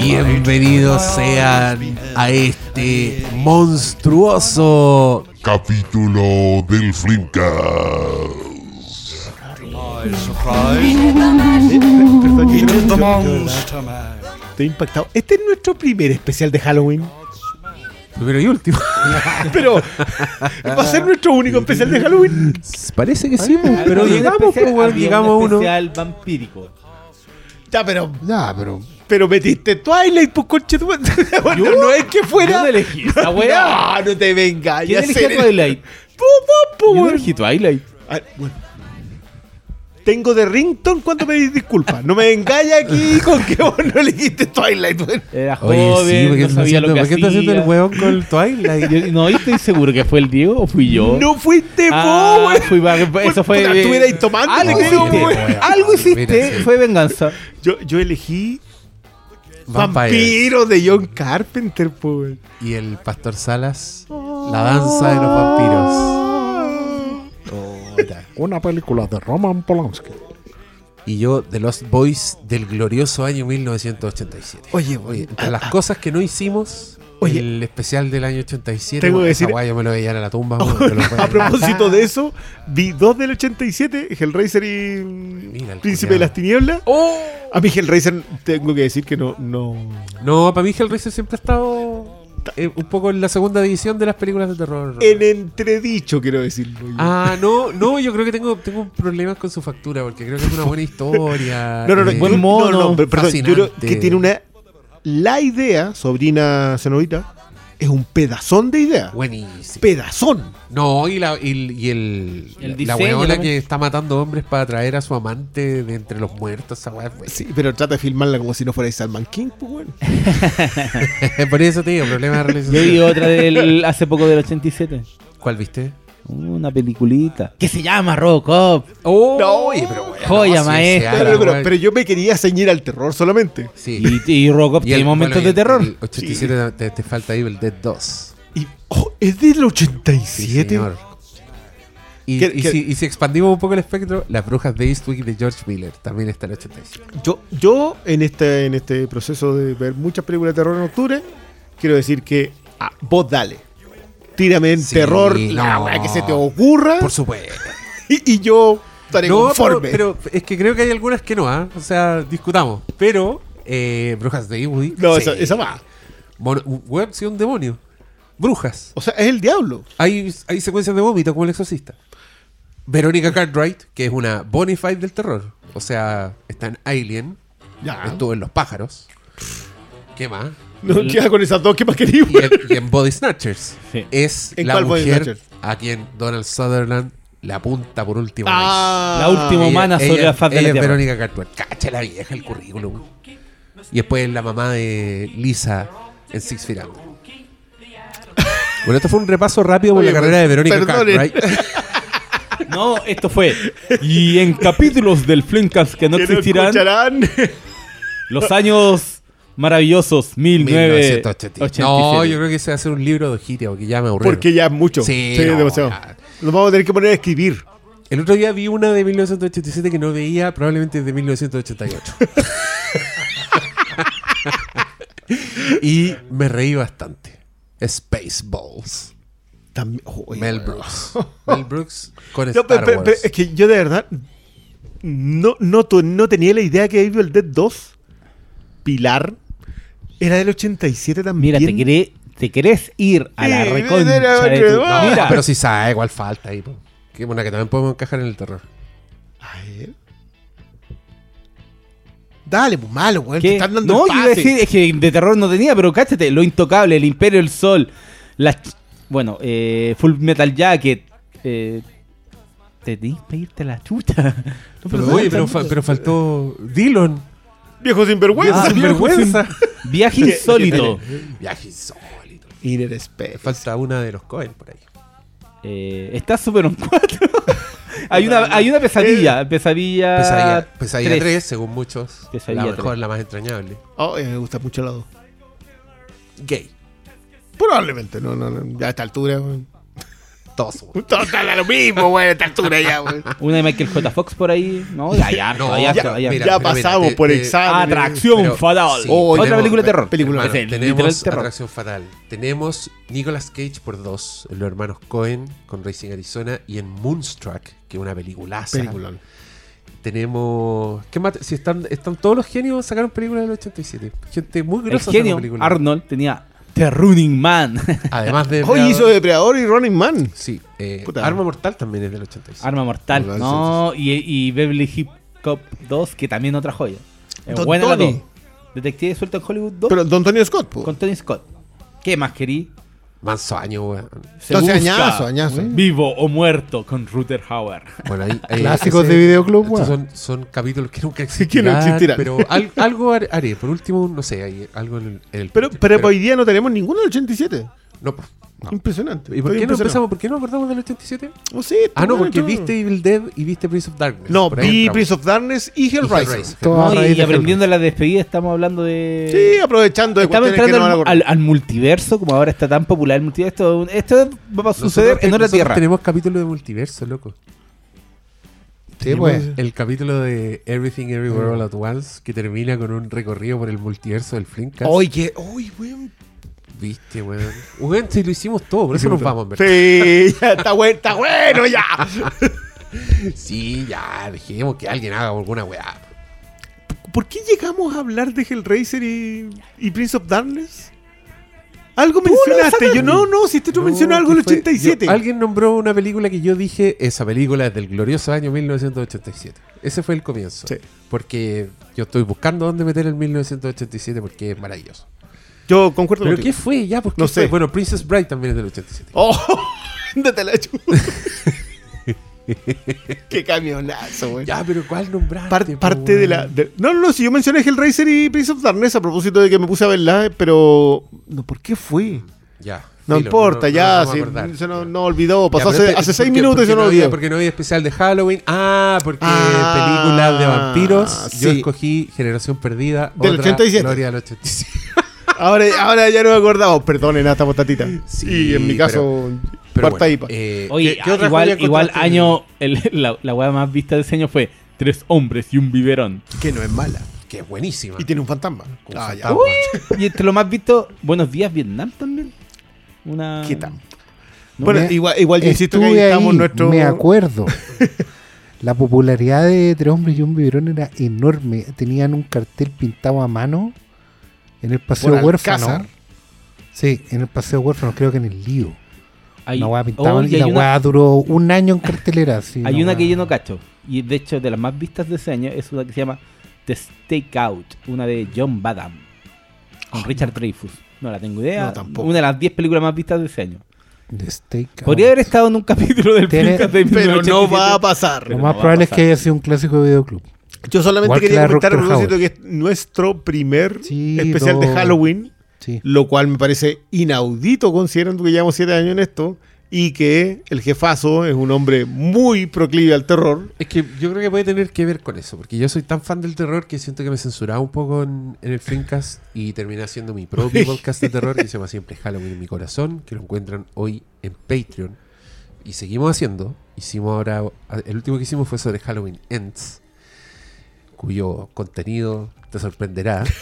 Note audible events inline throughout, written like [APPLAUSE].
Bienvenidos sean a este monstruoso capítulo del Flimcast. Estoy impactado. Este es nuestro primer especial de Halloween. primero y último. [LAUGHS] Pero va a ser nuestro único especial de Halloween. Parece que sí, pues, pero llegamos, pues, weón, llegamos a uno. especial vampírico. Ya, pero. Ya, pero. Pero metiste Twilight, pues conche tu. [LAUGHS] Bueno, No es que fuera. Yo no elegí esa [LAUGHS] weá. No, no te vengas. ¿Quién ya eligió sé. Twilight? Pu, pu, pu, Yo elegí Twilight. Ah, bueno. Tengo de rington cuando pedís disculpas. No me engañes aquí con que vos no elegiste Twilight. weón. Era Oye, joven, sí, ¿por qué no está sabía lo haciendo, que ¿por qué está haciendo el huevón con el Twilight? [LAUGHS] Yo- no, yo estoy seguro que fue el Diego o fui yo. No fuiste Ah, vos, fui eso fue. Puta, tomando, Algo te creo, hiciste, weón. algo hiciste, Mira, sí. fue venganza. Yo, yo elegí Vampires. Vampiro de John Carpenter, pues. Y el Pastor Salas, la danza de los vampiros. Una película de Roman Polanski. Y yo, The Lost Boys del glorioso año 1987. Oye, Oye, entre las cosas que no hicimos, Oye. el especial del año 87, Tengo que decir- guay yo me lo veía en la tumba. [LAUGHS] a propósito de eso, vi dos del 87, Hellraiser y Mira Príncipe de las Tinieblas. A mí Hellraiser tengo que decir que no, no... No, para mí Hellraiser siempre ha estado eh, un poco en la segunda división de las películas de terror. En entredicho, quiero decirlo. yo. Ah, no, no, yo creo que tengo, tengo problemas con su factura, porque creo que es una buena historia. no, no, no, eh, buen mono, no, no, perdón, yo creo que tiene una... La idea, sobrina cenobita, es un pedazón de idea. Buenísimo. Pedazón. No, y la, y, y el, El la weona también. que está matando hombres para traer a su amante de entre los muertos, esa weá. Sí, pero trata de filmarla como si no fuera Salman King, pues bueno. [LAUGHS] Por eso te digo, problema de Yo vi realización. otra del hace poco del 87. ¿Cuál viste? Una peliculita. Que se llama Robocop. Oh, No, oye, pero weón, joya sí, maestra. sí, Pero, pero- yo me quería ceñir al terror solamente. Sí. Y, y Robocop Y tiene el- momentos bueno, y de terror. El 87 te, te falta Evil Dead 2. Y oh, es del Sí, 87. señor. Y, ¿Qué- y qué- Si, y si expandimos un poco el espectro, Las Brujas de Eastwick de George Miller también está en el 87. Yo, yo en este en este proceso de ver muchas películas de terror en octubre, quiero decir que ah, vos dale. Tírame en Sí, terror la no. weá que se te ocurra Por supuesto. [LAUGHS] y, y yo estaré No, pero, conforme. pero es que creo que hay algunas que no, ¿ah? O sea, discutamos. Pero, eh, Brujas de Eastwick. no, sí. esa, esa va. Mono- web, sí, un demonio. Brujas. O sea, es el diablo. Hay, hay secuencias de vómito como el exorcista. Verónica Cartwright, que es una Bonafide del terror. O sea, está en Alien. Ya. Estuvo en Los Pájaros. ¿Qué más? No queda con esas dos que más queríamos. Y en, y en Body Snatchers. Sí. Es ¿En la mujer a quien Donald Sutherland le apunta por última Ah, La última humana sobre la faz de ella la tierra. Verónica Cartwright. Cacha la vieja el currículum. Y después la mamá de Lisa en Six Feet Under. Bueno, esto fue un repaso rápido por Oye, la carrera de Verónica. Cartwright. [LAUGHS] No, esto fue. Y en capítulos del Flimcast que no existirán, escucharán. los años maravillosos 1987. 1987. No, yo creo que se va a hacer un libro de Hitia porque ya me aburrí. Porque ya es mucho. Sí, Sí, no, demasiado. ya. Nos vamos a tener que poner a escribir. El otro día vi una de 1987 que no veía probablemente desde 1988. [LAUGHS] y me reí bastante. Spaceballs. También, oye, Mel Brooks. Mel Brooks con No, Star pero- pero- Wars. es que yo de verdad no, no, tu- no tenía la idea que Evil Dead 2, Pilar, era del 87 también. Mira, te, queré- te querés ir a la Sí, reconcha era- de tu- era- No, Mira, pero si sabe igual falta ahí. po. Que una que también podemos encajar en el terror. A ver. Dale, pues malo, weón. ¿qué? Te están dando No, el yo iba a decir, es que de terror no tenía, pero cáchate, Lo Intocable, El Imperio del Sol, las ch- bueno, eh, Full Metal Jacket, eh, te di pedirte la chucha. No, Pero, oye, pero, fa- pero faltó Dillon. Viejo sinvergüenza. Ah, sin vergüenza. Viaje [LAUGHS] insólito. Viaje insólito. Inner Space. Falta una de los Cohen por ahí. Eh, está Super on 4. hay, una, hay una pesadilla. Pesadilla. Pesadilla, Pesadilla 3. tres. según muchos. Pesadilla la mejor, tres. la más entrañable. Oh, eh, me gusta mucho el lado. Gay. Probablemente, no, no, no. Ya a esta altura, weón. Chistoso. Total, a lo mismo, güey, a esta altura ya, güey. Una de Michael J. Fox por ahí. No, ya, ya, No, ya, ya, ya, ya. mira, ya pasamos te- por te- examen. Atracción Pero- fatal. sí, Oh, Otra tenemos- película de terror. película Hermano, Es el tenemos terror. Atracción Fatal. Tenemos Nicolas Cage por dos, los hermanos Cohen con Racing Arizona y en Moonstruck, que es una peliculaza. Película. Tenemos. ¿Qué más? Si están, están todos los genios, sacaron películas del 87. Gente muy El grosa. genio sacó películas. Arnold tenía The Running Man. [LAUGHS] Además de. Hoy hizo Depredador y Running Man. Sí, eh. Arma Mortal también es del 86. Arma Mortal. No, No, y, y Beverly Hip Cop 2, que también otra joya. Es buena la Tony. 2. Detective suelto en Hollywood 2 Pero Don Tony Scott, po. con Tony Scott. ¿Qué más querí? Manso año, weón. Se Entonces, busca añazo, añazo. Vivo o muerto con Ruther Hauer. Bueno, ahí, ahí- [LAUGHS] Clásicos ese- de videoclub, estos weón. son, son capítulos que nunca [LAUGHS] que existirán. no existirán. Pero al- algo har- haré. Por último, no sé, hay algo en el. en el Pero, pero, hoy día no tenemos ninguno del 87. No, pues, Impresionante. ¿Y por Estoy qué no empezamos? ¿Por qué no acordamos del 87? Oh, sí, Ah, no, porque bueno, viste Evil Dead y viste Prince of Darkness. No, vi entramos. Prince of Darkness y Y Hellraiser. Todo No, y de aprendiendo de la despedida estamos hablando de... Sí, aprovechando de Estamos cuestiones que entrando no al, al- al multiverso, como ahora está tan popular el multiverso. Esto, esto va a Nosotros suceder te- en otra nosotros tierra. Tenemos capítulo de multiverso, loco. Sí, pues. El capítulo de Everything Everywhere All at Once que termina con un recorrido por el multiverso del Flimcast. Oye, uy, weón. Viste, weón. Weón, si lo hicimos todo, por eso nos vamos, ¿verdad? Sí, ya está bueno, está bueno ya. [LAUGHS] Sí, ya, dejemos que alguien haga alguna weá. ¿Por qué llegamos a hablar de Hellraiser y, y Prince of Darkness? Algo mencionaste, yo no, no, si este tú No, mencionó algo ¿qué del fue? 87. Yo- alguien nombró una película que yo dije, esa película es del glorioso año 1987. Ese fue el comienzo. Sí. Porque yo estoy buscando dónde meter el 1987 porque es maravilloso. Yo concuerdo ¿Pero contigo. qué fue ya? ¿Por qué No fue? sé. Bueno, Princess Bride también es del 87. Oh, ándate la chupa. qué camionazo, güey. Ya, pero ¿cuál nombraste? Par- po, parte de la. weón? de- no, no, si yo mencioné Hellraiser y Prince of Darkness a propósito de que me puse a verla, pero. No, ¿por qué fue? Ya. No filo, importa, ya, nos vamos a si- acordar. se nos no olvidó. Pasó Ya, pero hace, hace seis porque- minutos y porque se nos no había- olvidó. Porque no había especial de Halloween. Ah, porque Ah, películas de vampiros. Yo sí. escogí Generación Perdida. Del otra 87. Gloria del 87. Ahora, ahora ya no me acordamos. Perdonen a esta botatita. Sí, y en mi caso, Pero cuarta bueno, IPA. eh, Oye, ¿qué- qué otra igual, igual año, el- la, la weá más vista de ese año fue Tres hombres y un biberón. que no es mala. Que es buenísima. Y tiene un fantasma. Un Ah. Y entre lo más visto, Buenos Días Vietnam también. Una... ¿Qué tal? No, Bueno, me- igual, igual yo insisto que ahí estamos ahí, nuestro. me acuerdo. [LAUGHS] La popularidad de Tres Hombres y un Biberón era enorme. Tenían un cartel pintado a mano en el Paseo Por Huérfano. Alcázar. Sí, en el Paseo Huérfano, creo que en el Lío. hay, Una pintaban Oye, y la una- weá duró un año en cartelera. [LAUGHS] sí, Hay una que yo no cacho. Y de hecho, de las más vistas de ese año, es una que se llama The Stakeout, una de John Badham, con Richard Dreyfuss. No la tengo idea. No, tampoco. Una de las 10 películas más vistas de ese año. The Stakeout. Podría haber estado en un capítulo del Tiene- podcast de Pero no 1987. va a pasar. Lo más no probable es que haya sido un clásico de videoclub. Yo solamente Igual que quería de comentar a propósito que es nuestro primer Sí, especial de lo- Halloween, Sí. lo cual me parece inaudito considerando que llevamos siete años en esto y que el jefazo es un hombre muy proclive al terror. Es que yo creo que puede tener que ver con eso, porque yo soy tan fan del terror que siento que me censuraba un poco en, en el Flimcast y terminé haciendo mi propio [LAUGHS] podcast de terror que se llama Siempre Halloween en mi corazón, que lo encuentran hoy en Patreon. Y seguimos haciendo. Hicimos ahora, el último que hicimos fue sobre Halloween Ends, cuyo contenido te sorprenderá. [LAUGHS]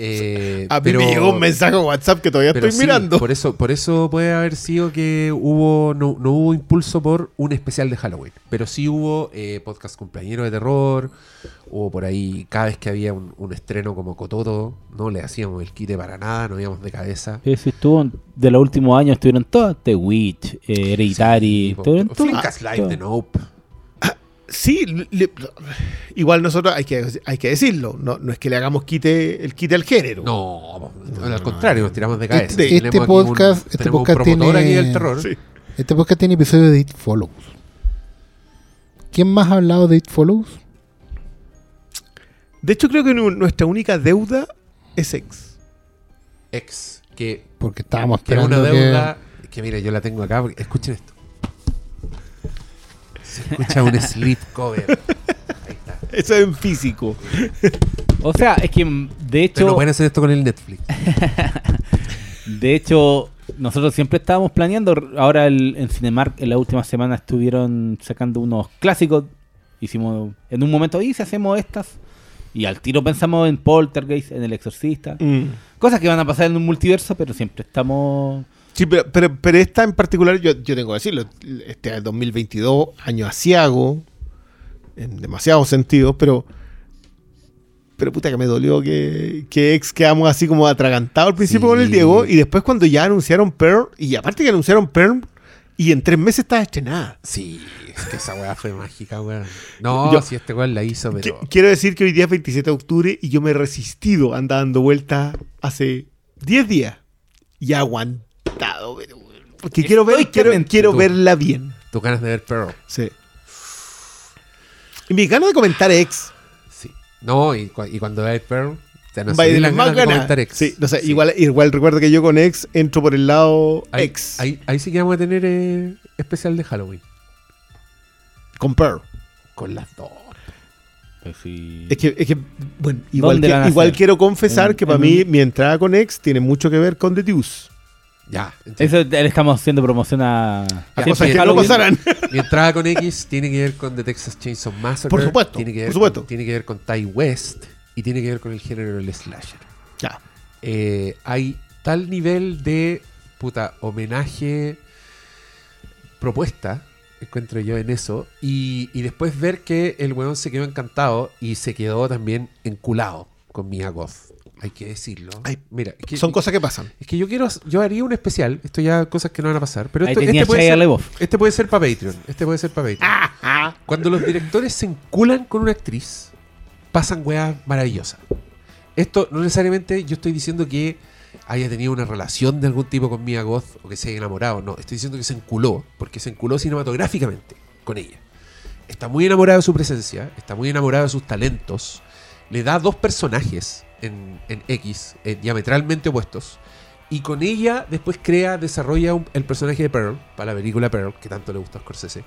Eh, A mí pero- me llegó un mensaje en WhatsApp que todavía estoy sí, mirando. Por eso, por eso puede haber sido que hubo no, no hubo impulso por un especial de Halloween. Pero sí hubo eh, podcast cumpleañero de terror. Hubo por ahí, cada vez que había un, un estreno como Cototo, no le hacíamos el quite para nada, no íbamos de cabeza. Eso estuvo, de los últimos años estuvieron todas, The Witch, eh, Hereditary, po- estuvieron todas. Flinkas Live de Nope. Sí, le- igual nosotros hay que, hay que decirlo, no, no es que le hagamos quite el quite al género. No, al contrario, nos tiramos de cabeza. Este- este un- podcast- este un podcast tiene- aquí del terror. Sí. Este podcast tiene episodio de It Follows. ¿Quién más ha hablado de It Follows? De hecho, creo que nu- nuestra única deuda es ex. Ex, que Porque estábamos que es esperando una que- deuda que... mira, yo la tengo acá, porque, escuchen esto. Se escucha un slip cover. [LAUGHS] Ahí está. Eso es en físico. O sea, es que mm, de Pero hecho, no pueden hacer esto con el Netflix. [LAUGHS] de hecho, nosotros siempre estábamos planeando. Ahora el- en Cinemark en la última semana estuvieron sacando unos clásicos. Hicimos en un momento, y si hacemos estas. Y al tiro pensamos en Poltergeist, en El Exorcista. Mm. Cosas que van a pasar en un multiverso, pero siempre estamos. Sí, pero, pero, pero esta en particular, yo, yo tengo que decirlo, este es 2022, año asiago, en demasiados sentidos, pero pero puta que me dolió que, que ex quedamos así como atragantados al principio Sí. con el Diego, y después cuando ya anunciaron Pearl, y aparte que anunciaron Pearl, y en tres meses estaba estrenada. Sí, es que esa weá fue mágica, weón. No, Yo- si este weón la hizo, pero. Quiero decir que hoy día es 27 de octubre y yo me he resistido a andar dando vueltas hace 10 días. Y he pero, porque quiero, ver, quiero, quiero tú. verla bien. Tus ganas de ver Pearl. Sí. Y mi ganas de comentar ex. Sí. No, y, cua- y cuando veas Pearl, te subir las más ganas de comentar ex. Sí, no sé, Igual, igual recuerdo que yo con ex entro por el lado Ahí, ex. ahí, ahí sí que vamos a tener eh, especial de Halloween. Con Pearl. Con las dos. Pues sí. Es que, es que, bueno, igual, ¿Dónde que- la van a igual quiero confesar En- que para mí un- mi entrada con ex tiene mucho que ver con The Deuce. Ya. Eso le estamos haciendo promoción a. Siempre Cosas que no. [LAUGHS] Mi entrada con X tiene que ver con The Texas Chainsaw Massacre. Por supuesto, Tiene que ver por supuesto. Con, tiene que ver con Ty West. Y tiene que ver con el género del slasher. Ya. Eh, hay tal nivel de puta homenaje propuesta encuentro yo en eso y, y después ver que el weón se quedó encantado y se quedó también enculado con Mia Goth hay que decirlo Ay, mira es que, Son cosas que pasan. es que yo quiero yo haría un especial esto ya cosas que no van a pasar pero esto, tenía este, puede ser, este puede ser para Patreon este puede ser para Patreon cuando los directores se enculan con una actriz, pasan weas maravillosas. Esto no necesariamente yo estoy diciendo que haya tenido una relación de algún tipo con Mia Goth o que se haya enamorado. No, estoy diciendo que se enculó, porque se enculó cinematográficamente con ella. Está muy enamorado de su presencia, está muy enamorado de sus talentos. Le da dos personajes en, en X, eh, diametralmente opuestos. Y con ella después crea, desarrolla un- el personaje de Pearl, para la película Pearl, que tanto le gusta a Scorsese.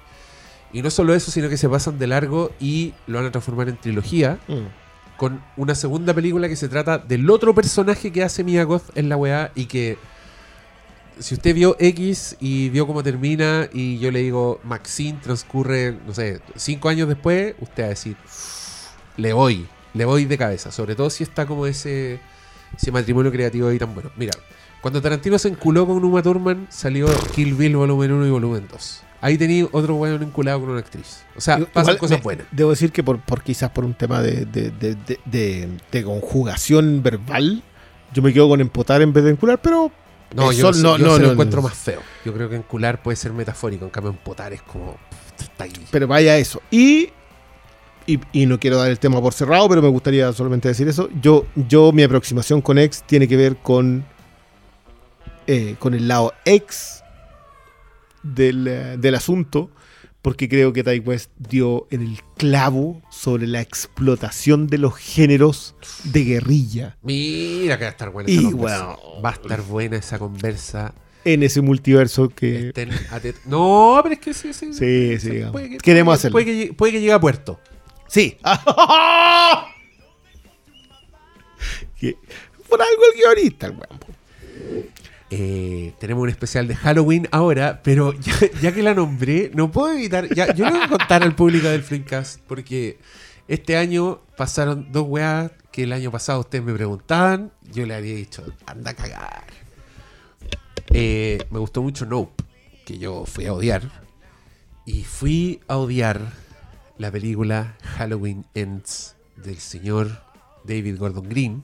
Y no solo eso, sino que se pasan de largo y lo van a transformar en trilogía con una segunda película que se trata del otro personaje que hace Mia Goth en la weá y que si usted vio X y vio cómo termina y yo le digo Maxine transcurre, no sé, cinco años después, usted va a decir, le voy, le voy de cabeza, sobre todo si está como ese, ese matrimonio creativo ahí tan bueno. Mira, cuando Tarantino se enculó con Uma Thurman, salió Kill Bill volumen 1 y volumen 2. Ahí tenía otro weón enculado con una actriz. O sea, Igual pasan cosas me- buenas. Debo decir que por, por quizás por un tema de, de, de- de- conjugación verbal, yo me quedo con empotar en vez de encular, pero No, Eso yo, no, yo no, se lo no, encuentro no. más feo. Yo creo que encular puede ser metafórico, en cambio empotar es como... Está ahí. pero vaya eso. Y, y, y no quiero dar el tema por cerrado, pero me gustaría solamente decir eso. Yo, yo mi aproximación con ex tiene que ver con, eh, con el lado ex del, eh, del asunto, porque creo que Ty West dio en el clavo sobre la explotación de los géneros de guerrilla Mira que va a estar buena Y, esa conversa. bueno. Va a estar buena esa conversa. en ese multiverso que... Estén No, pero es que sí, sí. Sí, sí, digamos. Puede que- Queremos puede- hacerlo. Puede que, llegue- puede que llegue a puerto. Sí. [LAUGHS] Por algo el guionista, el weón. Eh, tenemos un especial de Halloween ahora, pero [LAUGHS] ya, ya que la nombré, no puedo evitar. Ya, yo le voy a contar al público del Flimcast, porque este año pasaron dos weas que el año pasado ustedes me preguntaban. Yo le había dicho, anda a cagar. Eh, me gustó mucho Nope, que yo fui a odiar. Y fui a odiar la película Halloween Ends del señor David Gordon Green,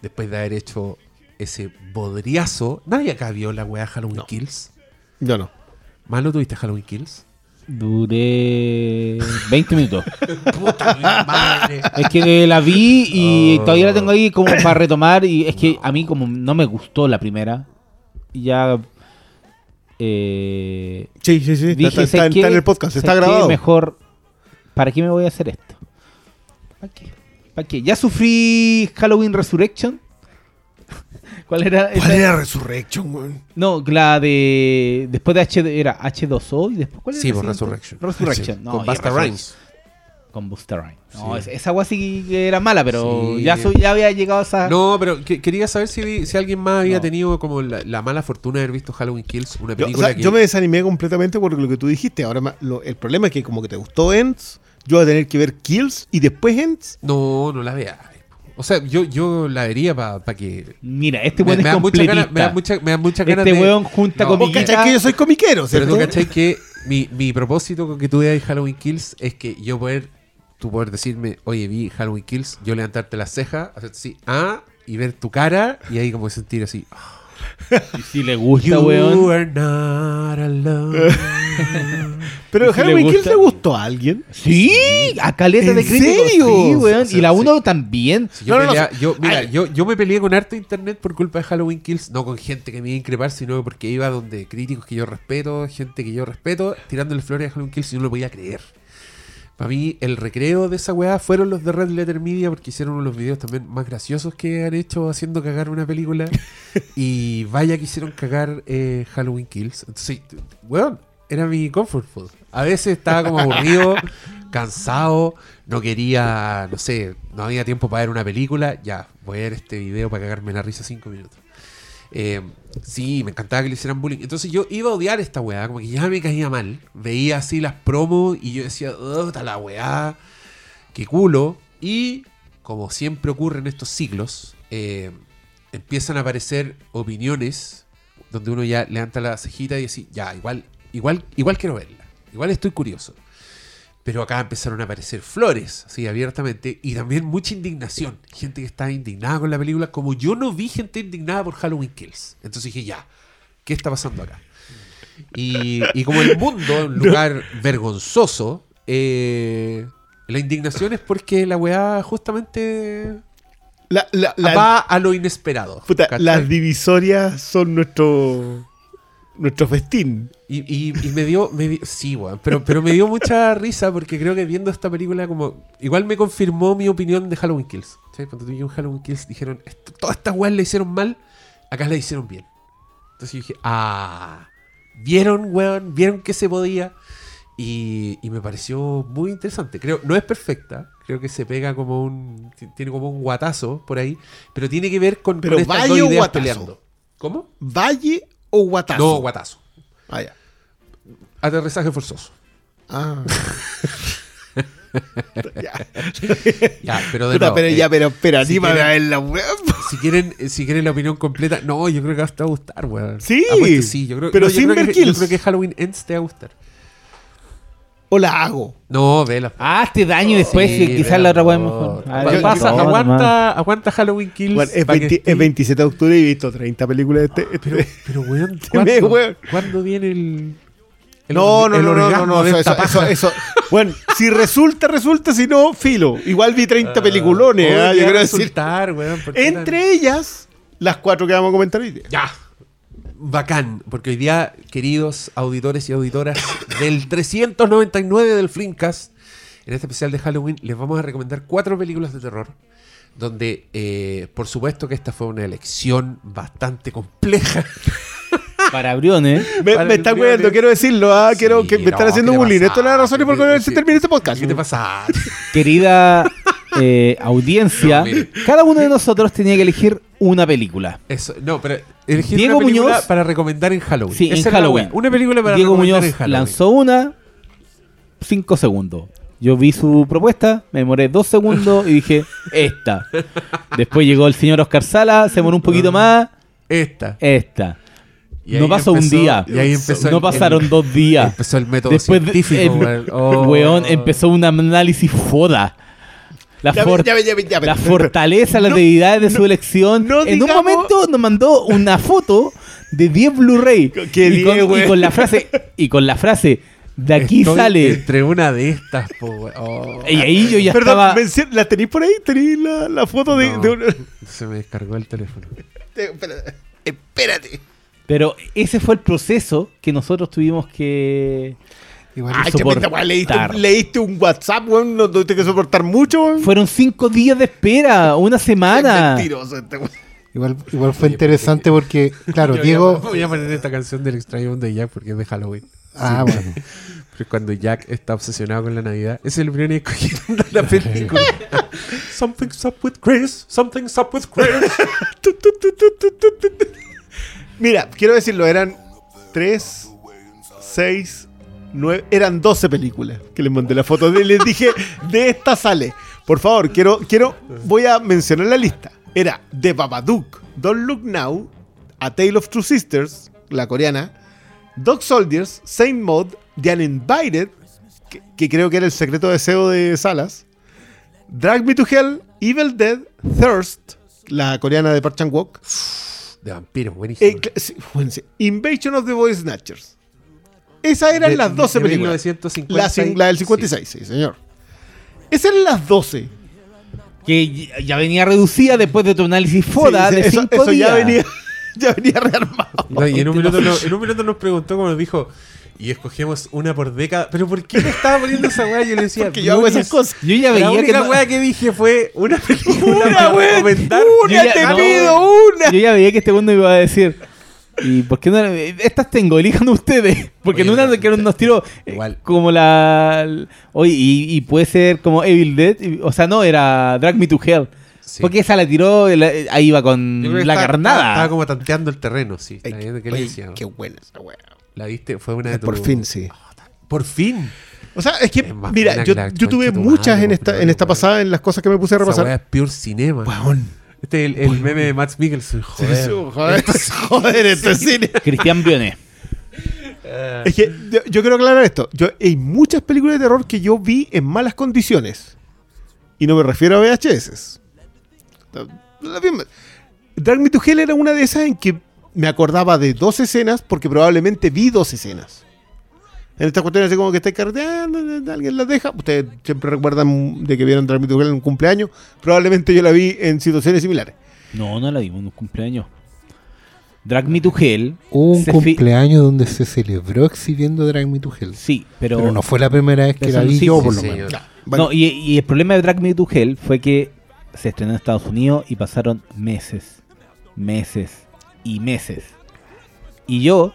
después de haber hecho ese bodriazo. Nadie acá vio la weá Halloween Kills. Yo no. ¿Malo tuviste Halloween Kills? Duré 20 minutos. [LAUGHS] Puta mi madre. Es que la vi y Oh. todavía la tengo ahí como para retomar. Y es que a mí, como no me gustó la primera, ya. Eh, Sí, sí, sí. dije, está, está- en el podcast, está grabado. Mejor. ¿Para qué me voy a hacer esto? ¿Para qué? ¿Para qué? Ya sufrí Halloween Resurrection. [LAUGHS] ¿Cuál era? ¿Cuál era Resurrection, weón? No, la de. Después de H era H2O y después. ¿Cuál era Sí, por siguiente? Resurrection. Resurrection. No, Con Basta. Rhymes. Con Busta Rhymes. No, Sí. esa agua sí que era mala, pero Sí. ya, ya había llegado a esa. No, pero que- quería saber si, si alguien más había No. tenido como la, la mala fortuna de haber visto Halloween Kills, una Yo, o película sea, que... yo me desanimé completamente por lo que tú dijiste. Ahora lo- el problema es que como que te gustó Ends, yo voy a tener que ver Kills y después Ends. No, no la veas. O sea, yo, yo la vería para que... Mira, este Me, weón me es da mucha completista. gana- me da mucha, me da mucha ganas este de... weón junta No, Vos comiquita. cachai que yo soy comiquero, Pero ¿cierto? tú cachai que mi, mi propósito con que tú veas Halloween Kills es que yo poder, tú poder decirme, oye, vi Halloween Kills, yo levantarte las cejas, hacerte así, ah, y ver tu cara, y ahí como sentir así, Y si le gusta, You weón. are not alone. [LAUGHS] Pero ¿Y si le Halloween Kills le gustó a alguien. Sí, a caleta ¿En de críticos. serio? Sí, weón. Y la sí. 1 también. Si yo, No, no, yo, mira, yo, yo me peleé con harto internet por culpa de Halloween Kills, no con gente que me iba a increpar, sino porque iba donde críticos que yo respeto, gente que yo respeto, tirándole flores a Halloween Kills y no lo podía creer. Para mí, el recreo de esa weá fueron los de Red Letter Media porque hicieron uno de los videos también más graciosos que han hecho haciendo cagar una película. [LAUGHS] y vaya que hicieron cagar eh, Halloween Kills. Entonces, weón, era mi comfort food. A veces estaba como aburrido, [LAUGHS] cansado, no quería, no sé, no había tiempo para ver una película. Ya, voy a ver este video para cagarme la risa cinco minutos. Eh, sí, me encantaba que le hicieran bullying. Entonces yo iba a odiar esta weá, como que ya me caía mal. Veía así las promos y yo decía, está la weá, qué culo. Y como siempre ocurre en estos siglos, eh, empiezan a aparecer opiniones donde uno ya levanta la cejita y dice, ya, igual, igual, igual quiero verla. Igual estoy curioso. Pero acá empezaron a aparecer flores, así abiertamente, y también mucha indignación. Gente que está indignada con la película, como yo no vi gente indignada por Halloween Kills. Entonces dije, ya, ¿qué está pasando acá? Y, y como el mundo es un lugar vergonzoso, eh, la indignación es porque la weá justamente La, la- la- va a lo inesperado. las divisorias son nuestro nuestro festín. Y, y- y me dio, me sí, weón, pero, pero me dio mucha risa porque creo que viendo esta película como, igual me confirmó mi opinión de Halloween Kills. ¿sí? Cuando en Halloween Kills dijeron, "Esto- todas estas weas le hicieron mal, acá la hicieron bien. Entonces yo dije, ah, vieron, weón, vieron que se podía. Y, y me pareció muy interesante. Creo, no es perfecta, creo que se pega como un, ti- tiene como un guatazo por ahí, pero tiene que ver con, Pero con estas dos ideas guatazo. peleando. ¿Cómo? ¿Valle o guatazo? No, guatazo. Ah, ya. Aterrizaje forzoso. Ah. [LAUGHS] ya. Ya, pero de nuevo, pero eh, ya, pero espera, si quieren- a ver la web. si quieren, eh, si quieren la opinión completa, no, yo creo que te va a gustar, weón. Sí, Apuesto, sí, yo creo, pero no, yo sin creo ver que, yo creo que Halloween Ends te va a gustar. O la hago. No, vela. Ah, este daño después, Sí, y quizás la otra weá es mejor. ¿Qué Ah, yo- pasa? yo- no, aguanta, aguanta Halloween Kills. Bueno, es, pa' que 20 esté- es 27 de octubre y he visto 30 películas de este. este- Pero, pero weón, [LAUGHS] me, ¿cuándo, weón. ¿cuándo viene el, el no, no, el no, no, no, orgasmo no, de eso, esta eso, paja? eso, eso. [LAUGHS] Bueno, si resulta, resulta, si no, filo. Igual vi 30 peliculones, Oye, ah, yo ya va quiero a decir. resultar, weón, ¿por qué tan- Entre ellas, las cuatro que vamos a comentar hoy día. Ya. Bacán, porque hoy día, queridos auditores y auditoras del 399 del Flimcast, en este especial de Halloween, les vamos a recomendar cuatro películas de terror. Donde, eh, por supuesto, que esta fue una elección bastante compleja. Me, [LAUGHS] Para Briones. Me el está video weando, de- quiero decirlo, ah, quiero Sí, que me están haciendo ¿qué te bullying. pasa? Esto es la razón y por qué se ¿Qué- termina este podcast. ¿Qué te pasa? Querida eh, [LAUGHS] audiencia, No, cada uno de nosotros tenía que elegir una película. Eso, no, pero elegir Diego una película Muñoz- para recomendar en Halloween. Sí, Esa en Halloween. Una película para Diego recomendar Muñoz en Halloween. lanzó una, cinco segundos. Yo vi su propuesta, me demoré dos segundos y dije, esta. Después llegó el señor Oscar Sala, se demoró un poquito más, Esta. esta. Y no pasó empezó- un día. y ahí empezó no el- pasaron el- dos días. Empezó el método Después, científico, weón. Oh. weón, empezó un análisis foda. La, for- ya, ya, ya, ya, la fortaleza, las no- deidades de su elección. no en un momento nos mandó una foto de 10 Blu-ray. Y, con, y la frase, y con la frase, de aquí Estoy sale. Entre una de estas, po. Oh. Y ahí yo ya Perdón, estaba. ¿la tenéis por ahí? ¿Tenéis la, la foto de, No, de una- Se me descargó el teléfono. Espérate. Espérate. Pero ese fue el proceso que nosotros tuvimos que. Igual Ay, soportar. leíste, leíste un WhatsApp, weón, no tuviste que soportar mucho, weón. Fueron cinco días de espera, una semana. Mentiroso este weón. Igual, igual fue interesante porque, [LAUGHS] claro, Yo Diego, Voy a, voy a poner esta canción del extraño de Jack porque es de Halloween. Ah, bueno. [LAUGHS] Pero cuando Jack está obsesionado con la Navidad, ese es el primero que [LAUGHS] escogiendo la película. Something's up with Chris, something's up with Chris. Mira, quiero decirlo, eran 3, 6, 9, eran 12 películas que les mandé la foto de les dije, de esta sale. Por favor, quiero, quiero, voy a mencionar la lista. Era The Babadook, Don't Look Now, A Tale of Two Sisters, la coreana, Dog Soldiers, Saint Maud, The Uninvited, que, que creo que era el secreto deseo de Salas, Drag Me to Hell, Evil Dead, Thirst, la coreana de Park Chan Wook, De vampiros, buenísimo. eh, sí, buenísimo. Invasion of the Voice Snatchers. Esas eran De- las 12 de películas. 1950 La, la del 56, sí. señor. Esas eran las 12. Que ya- venía reducida después de tu análisis foda Sí, sí, de eso, cinco eso días. ya venía, [LAUGHS] ya venía rearmado. No, y en un, minuto nos, [LAUGHS] en un minuto nos preguntó, como nos dijo, y escogemos una por década. ¿Pero por qué me estaba poniendo esa weá? Yo le decía, Porque yo hago esas cosas. Yo ya La veía que única no- weá que dije fue una [LAUGHS] película Una, recomendar. una, Yo ya- te no, pido una. Yo ya veía que este mundo iba a decir. ¿Y por qué no? Estas tengo, elijan ustedes. Porque Oye, en una que nos tiró eh, Igual. como la. Oye, y, y puede ser como Evil Dead. o sea, no, era Drag Me to Hell. Sí. Porque esa la tiró, la- ahí iba con la estaba- carnada. Estaba, como tanteando el terreno, sí. Viendo qué le oye, decía. qué buena esa wea. ¿La viste? Fue una de tus... Por fin, sí. Por fin. O sea, es que, Es mira, yo, tuve muchas en esta, en esta pasada, en las cosas que me puse a Esa weá repasar. es pure cinema. Weón. Este es el, el meme de Max Mikkelsen. Joder. Joder, joder, esto es [LAUGHS] cine. Cristian Briones. Es que yo, yo quiero aclarar esto. Yo, hay muchas películas de terror que yo vi en malas condiciones. Y no me refiero a VHS. Drag Me to Hell era una de esas en que me acordaba de dos escenas porque probablemente vi dos escenas. En estas cuestiones así como que estáis carreteando, alguien las deja. Ustedes siempre recuerdan de que vieron Drag Me to Hell en un cumpleaños. Probablemente yo la vi en situaciones similares. No, no la dimos en un cumpleaños. Drag Me to Hell. Hubo un cumpleaños donde se celebró exhibiendo Drag Me to Hell. Sí, pero. Pero no fue la primera vez que la vi sí, yo, sí, por lo menos. Bueno, No, y, y el problema de Drag Me to Hell fue que se estrenó en Estados Unidos y pasaron meses, meses y meses. Y yo,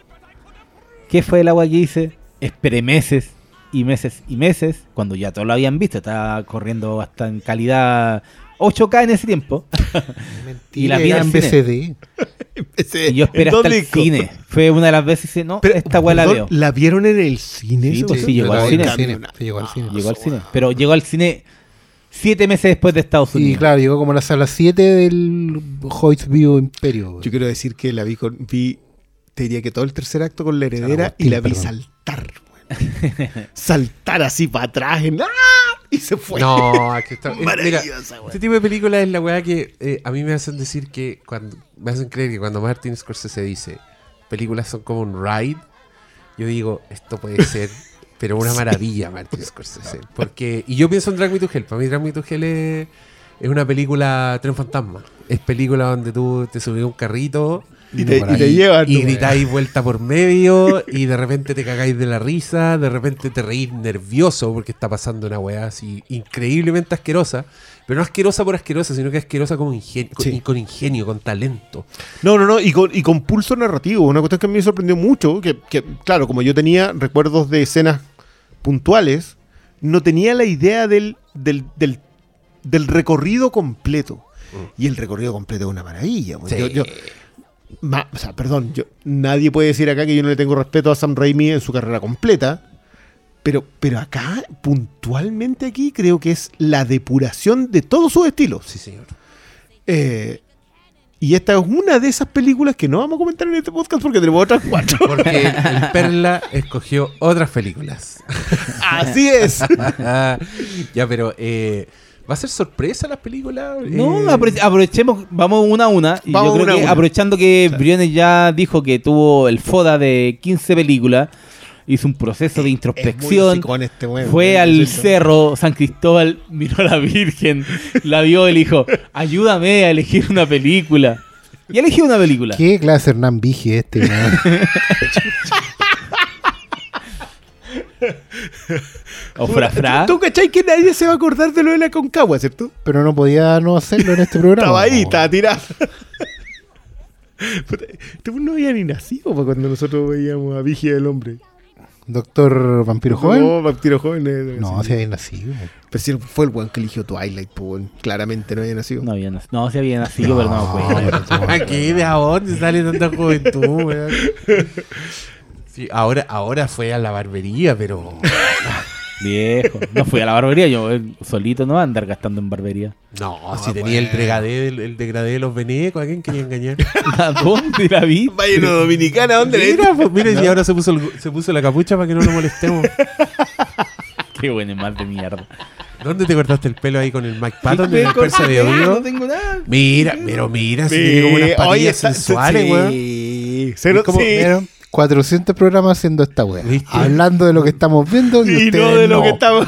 ¿qué fue el agua que hice? Esperé meses y meses y meses, cuando ya todos lo habían visto, estaba corriendo hasta en calidad 8K en ese tiempo. [LAUGHS] Y la vi en. BCD. Y yo esperé ¿en hasta el cine. Fue una de las veces que no, Pero, esta weá la veo. ¿La vieron en el cine? Sí, pues llegó al cine. en el cine. Sí, llegó al cine. Llegó al cine. Pero llegó al cine siete meses después de Estados Unidos. Y claro, llegó como a la sala 7 del Hoyts View Imperio. Yo quiero decir que la vi con. Vi, te diría que todo el tercer acto con la heredera Agustín, y la vi perdón. saltar, weón. [LAUGHS] saltar así para atrás en- ¡ah! y se fue. No, que está- es- [LAUGHS] mira, este tipo de películas es la weá que eh, a mí me hacen decir que cuando me hacen creer que cuando Martin Scorsese dice películas son como un ride, yo digo, esto puede [LAUGHS] ser, pero una maravilla, Martin Scorsese. Porque, y yo pienso en Drag Me to Hell. Para mí, Drag Me to Hell es, es una película Tren Fantasma. Es película donde tú te subes a un carrito Y te, por y te ahí. llevan. y gritáis vuelta por medio y de repente te cagáis de la risa, de repente te reís nervioso porque está pasando una weá así increíblemente asquerosa, pero no asquerosa por asquerosa, sino que asquerosa ingenio, con, Sí. y con ingenio, con talento. No, no, no, y con, y con pulso narrativo. Una cuestión que a mí me sorprendió mucho, que, que, claro, como yo tenía recuerdos de escenas puntuales, no tenía la idea del, del, del, del recorrido completo. Y el recorrido completo es una maravilla. pues. Sí. Yo- yo- ma- o sea, perdón, yo, nadie puede decir acá que yo no le tengo respeto a Sam Raimi en su carrera completa. Pero, pero acá, puntualmente aquí, creo que es la depuración de todos sus estilos. Sí, señor. Eh, y esta es una de esas películas que no vamos a comentar en este podcast porque tenemos otras cuatro. Porque el Perla escogió otras películas. [LAUGHS] Así es. [LAUGHS] ya, pero eh, ¿va a ser sorpresa las películas? No, Eh, apro- aprovechemos, vamos una a una. Y Vamos yo creo una a que una. aprovechando que Briones ya dijo que tuvo el FODA de 15 películas, hizo un proceso de introspección. este. Fue al cerro San Cristóbal, miró a la Virgen, la vio y le dijo, ayúdame a elegir una película. Y eligió una película. ¿Qué clase Hernán Vigi este? [LAUGHS] weón? O Fra Fra. ¿Tú cachai que nadie se va a acordar de lo de la Concagua, cierto? Pero no podía no hacerlo en este programa. Estaba ahí, estaba tirado. Este weón no había ni nacido para cuando nosotros veíamos a Vigia del Hombre. Doctor Vampiro Joven. No, vampiro joven. eh, No, sí. se había nacido. Pero si fue el weón que eligió Twilight, pues, weón. claramente no había nacido. No había nacido. No, se había nacido, pero no me acuerdo. Aquí de dónde sale tanta juventud, weón. Sí, ahora, ahora fue a la barbería, pero. [LAUGHS] Viejo. No fui a la barbería, yo eh, solito no voy a andar gastando en barbería. No, si tenía el degradé, el, el degradé de los venecos, ¿a quién quería engañar? [LAUGHS] ¿A dónde la vi? Vaya no dominicana, ¿dónde Mira, pues, mira, y ahora se puso, el- se puso la capucha para que no lo molestemos. [LAUGHS] Qué buen mal de mierda. ¿Dónde te cortaste el pelo ahí con el Mike Patton Me en el persa de oído? No tengo nada. Mira, pero mira, si tiene como unas patillas sensuales, sí. weón. Cero- Como, sí. vieron, 400 programas haciendo esta wea. ¿Viste? Hablando de lo que estamos viendo y, Y ustedes no de lo no. que estamos.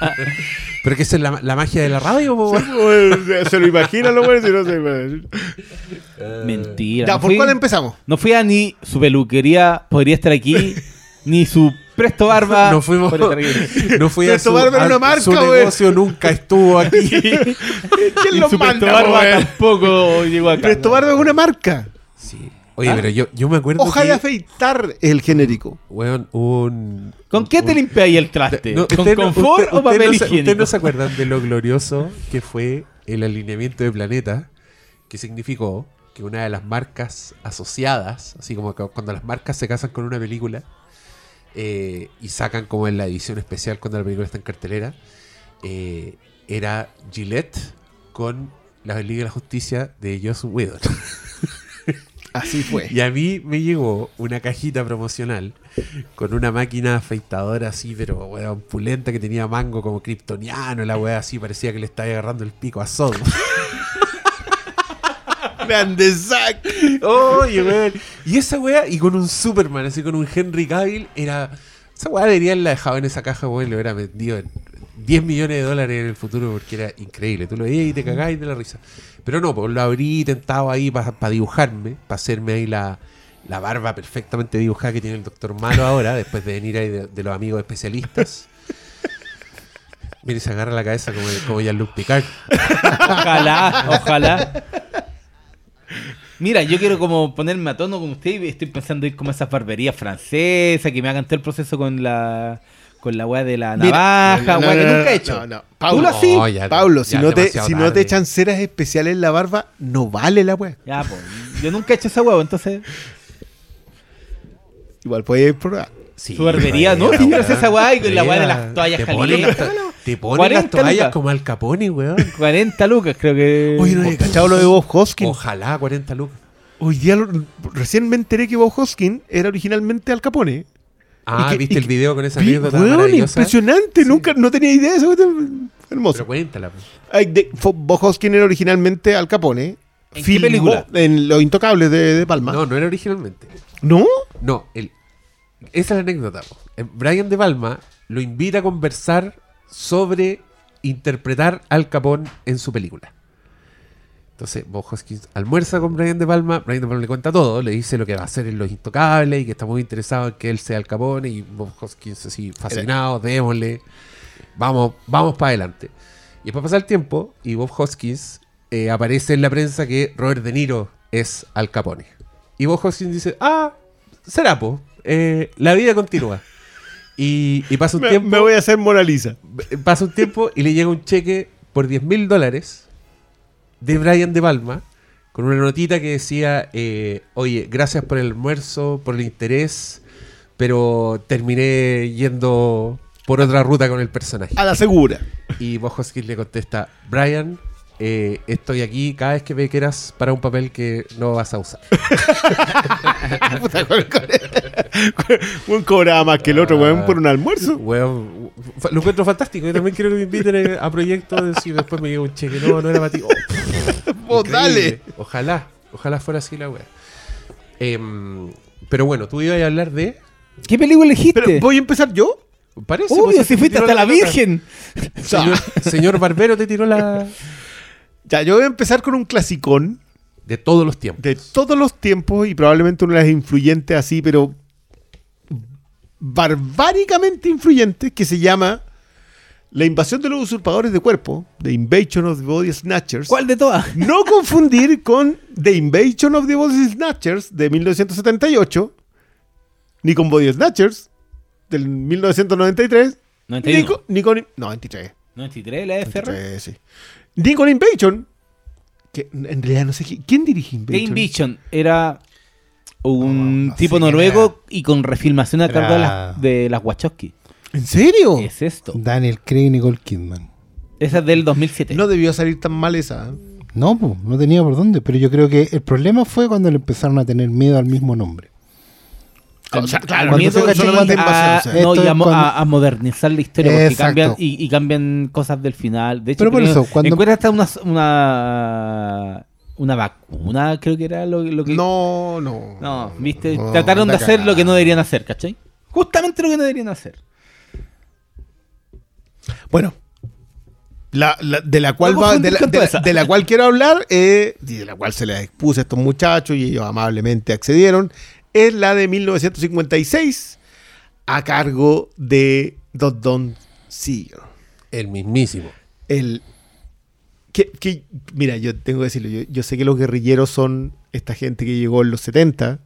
[LAUGHS] Pero que esa es la, la magia de la radio, po, Se lo imaginan los weones y no se. [LAUGHS] Mentira. Ya, no ¿por fui- cuál empezamos? No fui a ni su peluquería, podría estar aquí, [LAUGHS] ni su presto barba. No fuimos. No fui a Presto su, Barba era a- una marca, su negocio nunca estuvo aquí. ¿Quién los su presto manda, barba tampoco llegó acá. Presto Barba es una marca. Oye, pero yo, yo me acuerdo Hoja que, de afeitar el genérico. weón, un... ¿Con qué un- te limpiáis el traste? No, ¿Con confort usted- o usted papel no higiénico? ¿Ustedes no se acuerdan de lo glorioso que fue el alineamiento de planeta? Que significó que una de las marcas asociadas, así como cuando las marcas se casan con una película eh, y sacan como en la edición especial cuando la película está en cartelera, eh, era Gillette con la Liga de la Justicia de Joss Whedon. [LAUGHS] Así fue. Y a mí me llegó una cajita promocional con una máquina afeitadora así, pero weón, pulenta que tenía mango como kryptoniano, la weá así, parecía que le estaba agarrando el pico a Sod. Grande [LAUGHS] Zack. Oye, weón. Y esa weá, y con un Superman, así con un Henry Cavill, era. Esa weá debería haberla dejado en esa caja, weón, lo hubiera vendido en 10 millones de dólares en el futuro porque era increíble. Tú lo veías y te cagabas de la risa. Pero no, pues lo abrí tentado ahí para dibujarme, para hacerme ahí la, la barba perfectamente dibujada que tiene el doctor Malo ahora, [LAUGHS] después de venir ahí de, de los amigos especialistas. Mira, y se agarra la cabeza como, como Jean-Luc Picard. Ojalá, [LAUGHS] ojalá. Mira, yo quiero como ponerme a tono con usted y estoy pensando ir como a esas barberías francesas que me hagan todo el proceso con la con la weá de la navaja, No, no, weá que no, nunca he hecho. no, no. ¿Tú Pablo, lo ya- Pablo, si, ya no te, si no te echan ceras especiales en la barba, no vale la weá. Ya, pues. Yo nunca he hecho esa weá, entonces. Igual puedes probar. Sí, Su barbería, ¿no? quieres esa weá y con la weá de Mira, las toallas calientes. Te ponen 40 las toallas lucas. como al Capone, weón. 40 lucas, creo que. Oye, no he cachado lo de Bob Hoskins. Ojalá 40 lucas. Hoy día lo- recién me enteré que Bob Hoskins era originalmente Al Capone. Ah, que- ¿viste el video con esa Vi- anécdota weón, maravillosa? impresionante. Nunca, no tenía idea de eso. Hermoso. Pero cuéntala. pues. Ay, de- era originalmente Al Capone. ¿En qué película? En Los Intocables de, de Palma. No, no era originalmente. ¿No? No, el, esa es la anécdota. Eh, Brian De Palma lo invita a conversar sobre interpretar al Capone en su película. Entonces, Bob Hoskins almuerza con Brian De Palma. Brian De Palma le cuenta todo, le dice lo que va a hacer en Los Intocables y que está muy interesado en que él sea el Capone. Y Bob Hoskins, así, fascinado, démosle. Vamos, vamos para adelante. Y después pasa el tiempo y Bob Hoskins eh, aparece en la prensa que Robert De Niro es Al Capone. Y Bob Hoskins dice, ah, será po, eh, la vida continúa. Y, y pasa un [LAUGHS] Me, tiempo me voy a hacer Mona Lisa. pasa un tiempo y le llega un cheque por 10 mil dólares de Brian De Palma con una notita que decía, eh, oye, gracias por el almuerzo, por el interés, pero terminé yendo por otra ruta con el personaje. A la segura. Y Bob Hoskins le contesta, Brian, eh, estoy aquí cada vez que me quieras para un papel que no vas a usar. [LAUGHS] Puta, con- con- Un cobraba más que el otro, weón, por un almuerzo. Weón, lo encuentro fantástico. Yo también quiero que me inviten eh, a proyectos si después me llega un cheque. No, no era para ti. Oh, [LAUGHS] dale. Ojalá, ojalá fuera así la wea. Em, pero bueno, tú ibas a hablar de. ¿Qué película elegiste? Pero, ¿voy a empezar yo? Parece. Obvio, pues, si te fuiste hasta la nota. Virgen. Señor, señor Barbero te tiró la. Ya, yo voy a empezar con un clasicón De todos los tiempos. de todos los tiempos y probablemente una de las influyentes así, pero barbáricamente influyentes, que se llama La invasión de los usurpadores de cuerpo, The Invasion of the Body Snatchers. ¿Cuál de todas? [LAUGHS] No confundir con The Invasion of the Body Snatchers de 1978, ni con Body Snatchers del 1993. 91. Nico, Nicole, no, 93. 93, la FR. 93, sí. Nicole Invasion. Que en realidad no sé quién, ¿quién dirige Invasion. Game Vision era un No, no tipo noruego y con refilmación a cargo de Era- las, de las Wachowski. ¿En serio? ¿Qué es esto? Daniel Craig y Nicole Kidman. Esa es del 2007. No debió salir tan mal esa. ¿eh? No, po, no tenía por dónde, pero yo creo que el problema fue cuando le empezaron a tener miedo al mismo nombre. O sea, claro, miedo se a, no, y cuando- modernizar la historia porque cambian y, y cambian cosas del final. De hecho, Pero por creo- eso, cuando- encuentra hasta una, una una vacuna, creo que era lo, lo que No, no. No, viste, No, trataron de hacer cagada. lo que no deberían hacer, ¿cachai? Justamente lo que no deberían hacer. Bueno, la, la- de la cual va- la, de la cual quiero hablar eh, y de la cual se les expuse a estos muchachos y ellos amablemente accedieron es la de 1956 a cargo de Don Don Siegel. El mismísimo. El que, que- mira, yo tengo que decirlo, yo, yo sé que los guerrilleros son esta gente que llegó en los 70,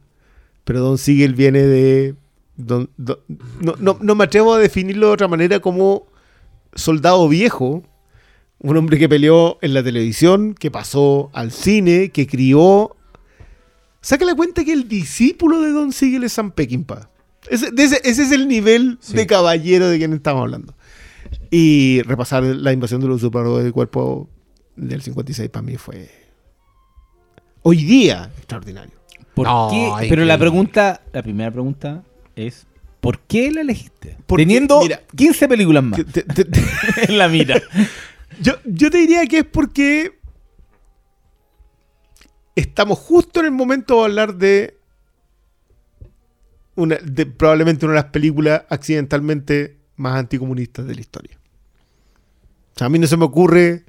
pero Don Siegel viene de Don- Don- no, no- no me atrevo a definirlo de otra manera como soldado viejo, un hombre que peleó en la televisión, que pasó al cine, que crió. Saca la cuenta que el discípulo de Don Siegel es Sam Peckinpah. Ese, de ese, ese es el nivel Sí. de caballero de quien estamos hablando. Y repasar la invasión de los superhéroes del cuerpo del 56 para mí fue. Hoy día extraordinario. ¿Por No, qué? increíble. Pero la pregunta, la primera pregunta es ¿por qué la elegiste? Porque, Teniendo mira, 15 películas más Que te- te- te- [LAUGHS] en la mira. [LAUGHS] Yo, yo te diría que es porque estamos justo en el momento de hablar de, una, de probablemente una de las películas accidentalmente más anticomunistas de la historia. O sea, a mí no se me ocurre.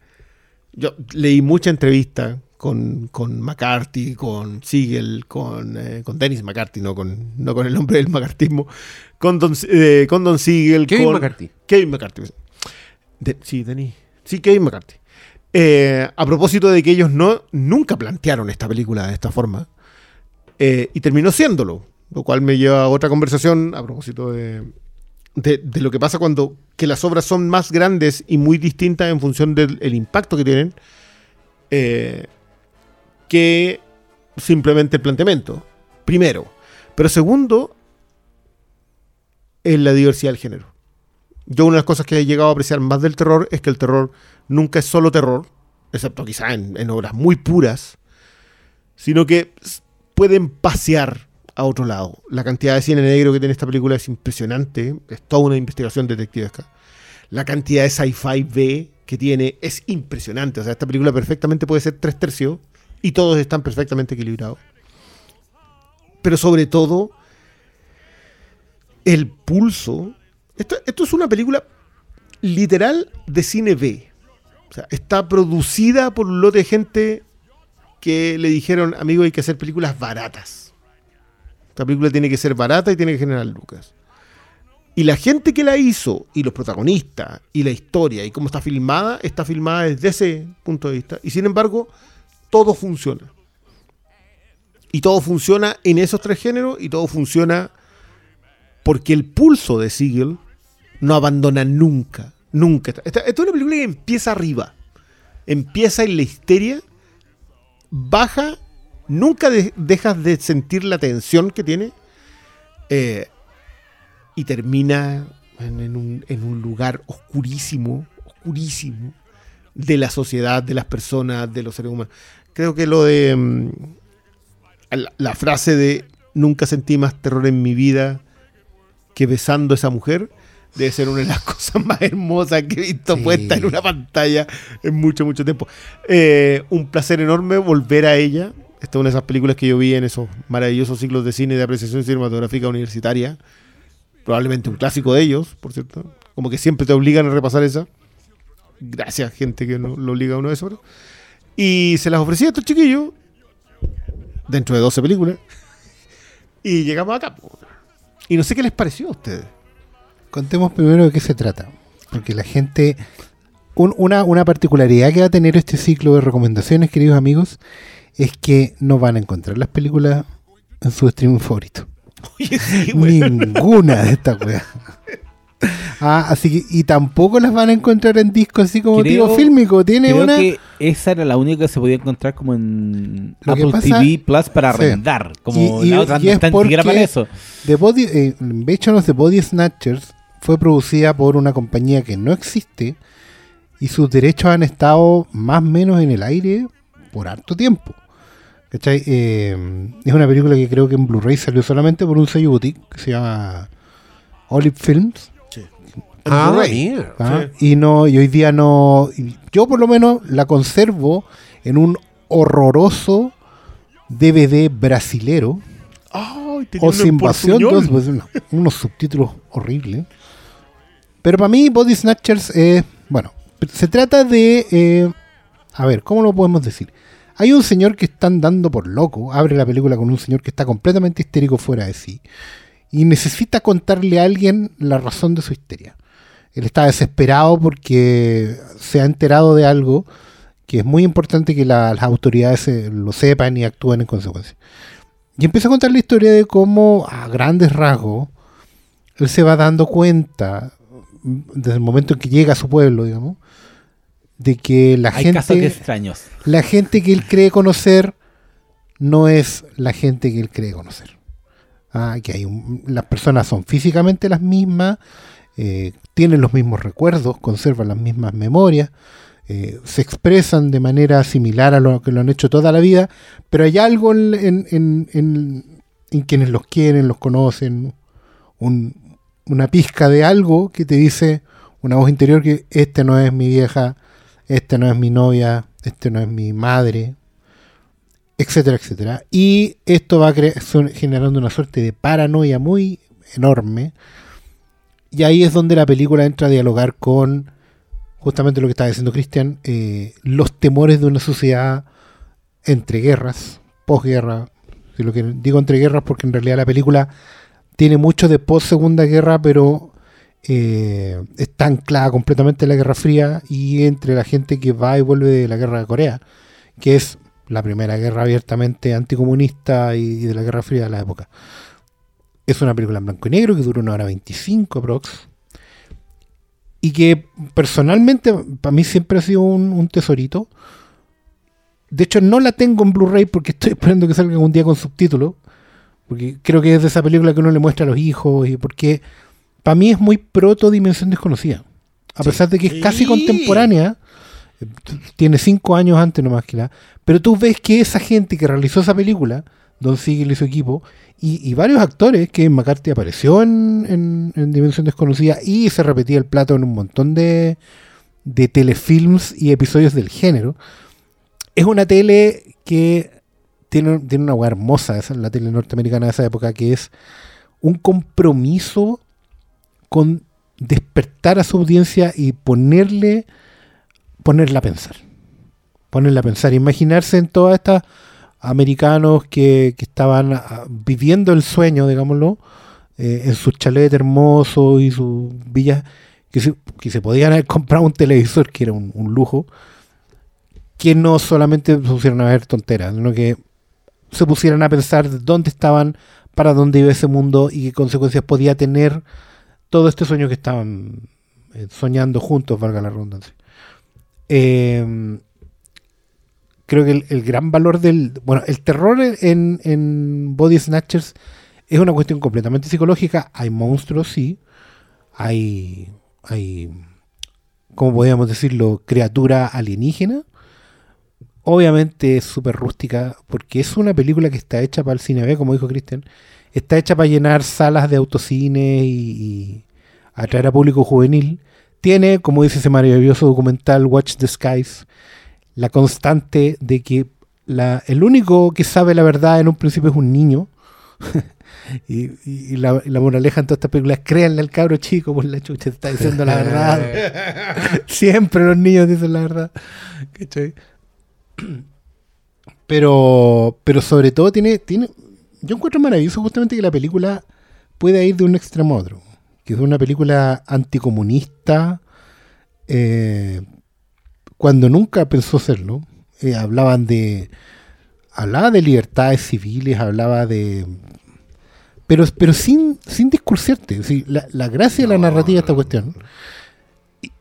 Yo leí mucha entrevista con, con McCarthy, con Siegel, con, eh, con Dennis McCarthy, no con, no con el nombre del macartismo, con Don, eh, con Don Siegel, Kevin con, McCarthy. Kevin McCarthy. De- sí, Denis. Sí, Kevin McCarthy. Eh, a propósito de que ellos no, nunca plantearon esta película de esta forma. eh, y terminó siéndolo. Lo cual me lleva a otra conversación a propósito de, de, lo que pasa cuando que las obras son más grandes y muy distintas en función del el impacto que tienen eh, que simplemente el planteamiento. Primero. Pero segundo, en la diversidad del género. Yo una de las cosas que he llegado a apreciar más del terror es que el terror nunca es solo terror, excepto quizá en, obras muy puras, sino que pueden pasear a otro lado. La cantidad de cine negro que tiene esta película es impresionante, es toda una investigación detectivesca. La cantidad de sci-fi B que tiene es impresionante. O sea, esta película perfectamente puede ser tres tercios y todos están perfectamente equilibrados. Pero sobre todo, el pulso. Esto, es una película literal de cine B. O sea, está producida por un lote de gente que le dijeron, amigo, hay que hacer películas baratas. Esta película tiene que ser barata y tiene que generar lucas. Y la gente que la hizo, y los protagonistas, y la historia, y cómo está filmada, está filmada desde ese punto de vista. Y sin embargo, todo funciona. Y todo funciona en esos tres géneros, y todo funciona porque el pulso de Siegel no abandona nunca. Nunca. Esta, esta es una película que empieza arriba. Empieza en la histeria, baja, nunca de- dejas de sentir la tensión que tiene. eh, y termina en, en un, en un lugar oscurísimo, oscurísimo, de la sociedad, de las personas, de los seres humanos. Creo que lo de mm, la, la frase de nunca sentí más terror en mi vida que besando a esa mujer debe ser una de las [LAUGHS] cosas más hermosas que he visto Sí. puesta en una pantalla en mucho, mucho tiempo. Eh, un placer enorme volver a ella. Esta es una de esas películas que yo vi en esos maravillosos ciclos de cine de apreciación cinematográfica universitaria. Probablemente un clásico de ellos, por cierto. Como que siempre te obligan a repasar esa. Gracias, gente que no, lo obliga a uno a eso. ¿no? Y se las ofrecí a estos chiquillos dentro de 12 películas. [LAUGHS] Y llegamos acá. Y no sé qué les pareció a ustedes. Contemos primero de qué se trata. Porque la gente. un- una, una particularidad que va a tener este ciclo de recomendaciones, queridos amigos, es que no van a encontrar las películas en su streaming favorito. Oye, sí. Ninguna de estas weas. Ah, así que, y tampoco las van a encontrar en disco así como Creo- tipo fílmico. Tiene Creo una. que esa era la única que se podía encontrar como en Lo Apple pasa- TV Plus para Sí. arrendar. Como Y- y- la otra y no es está ni siquiera porque- para eso. The Body, eh, Invasion of the Body Snatchers fue producida por una compañía que no existe y sus derechos han estado más o menos en el aire por harto tiempo. ¿Cachai? Eh, es una película que creo que en Blu-ray salió solamente por un sello boutique que se llama Olive Films. En Ah, mierda. ¿ah? Y no, y hoy día no. Yo por lo menos la conservo en un horroroso DVD brasilero. Ay, tenía O sin invasión, pues, uno- unos subtítulos horribles. Pero para mí, Body Snatchers, eh, bueno, se trata de. eh, a ver, ¿cómo lo podemos decir? Hay un señor que están dando por loco. Abre la película con un señor que está completamente histérico fuera de sí. Y necesita contarle a alguien la razón de su histeria. Él está desesperado porque se ha enterado de algo que es muy importante que la- las autoridades eh, lo sepan y actúen en consecuencia. Y empieza a contar la historia de cómo, a grandes rasgos, él se va dando cuenta, desde el momento en que llega a su pueblo, digamos, de que la Hay casos gente, extraños. la gente que él cree conocer no es la gente que él cree conocer. Ah, que hay un- las personas son físicamente las mismas, eh, tienen los mismos recuerdos, conservan las mismas memorias, eh, se expresan de manera similar a lo que lo han hecho toda la vida, pero hay algo en, en- en- en- en quienes los quieren, los conocen, un- una pizca de algo que te dice una voz interior que este no es mi vieja, este no es mi novia, este no es mi madre, etcétera, etcétera. Y esto va generando una suerte de paranoia muy enorme. Y ahí es donde la película entra a dialogar con justamente lo que estaba diciendo Cristian, eh, los temores de una sociedad entre guerras, posguerra. Si lo que digo entre guerras porque en realidad la película tiene mucho de post segunda guerra, pero eh, está anclada completamente en la Guerra Fría y entre la gente que va y vuelve de la Guerra de Corea, que es la primera guerra abiertamente anticomunista y, de la Guerra Fría de la época. Es una película en blanco y negro que dura una hora 25 aprox. Y que personalmente para mí siempre ha sido un tesorito. De hecho, no la tengo en Blu-ray porque estoy esperando que salga un día con subtítulos. Porque creo que es de esa película que uno le muestra a los hijos. Y porque para mí es muy proto Dimensión Desconocida. A pesar de que es casi Sí. contemporánea. eh, Tiene cinco años antes nomás que la. Pero tú ves que esa gente que realizó esa película, Don Siegel y su equipo, y, y varios actores, que McCarthy apareció en, en- en Dimensión Desconocida y se repetía el plato en un montón de, de telefilms y episodios del género. Es una tele que tiene, tiene una hueá hermosa, esa, la tele norteamericana de esa época, que es un compromiso con despertar a su audiencia y ponerle, ponerla a pensar. Ponerla a pensar, imaginarse en todas estas americanos que, que estaban ah, viviendo el sueño, digámoslo, eh, en sus chalets hermosos y sus villas, que se, que se podían haber comprado un televisor, que era un, un lujo, que no solamente pusieron a ver tonteras, sino que se pusieran a pensar de dónde estaban, para dónde iba ese mundo y qué consecuencias podía tener todo este sueño que estaban eh, soñando juntos, valga la redundancia. Eh, creo que el, el gran valor del. Bueno, el terror en, en Body Snatchers es una cuestión completamente psicológica. Hay monstruos, sí. Hay. Hay. ¿Cómo podríamos decirlo? Criatura alienígena. Obviamente es súper rústica porque es una película que está hecha para el cine B, como dijo Cristian. Está hecha para llenar salas de autocine y, y atraer a público juvenil. Tiene, como dice ese maravilloso documental Watch the Skies, la constante de que la, el único que sabe la verdad en un principio es un niño. [LAUGHS] y, la, y la moraleja en todas estas películas, créanle al cabro chico, por la chucha, está diciendo la verdad. [LAUGHS] Siempre los niños dicen la verdad. ¿Cachai? [CLEARS THROAT] Pero, pero sobre todo tiene, tiene. Yo encuentro maravilloso justamente que la película pueda ir de un extremo a otro. Que es una película anticomunista. eh, cuando nunca pensó serlo. Eh, hablaban de. Hablaba de libertades civiles, hablaba de pero, pero sin, sin discursiarte. Sí, la, la gracia de la narrativa de esta cuestión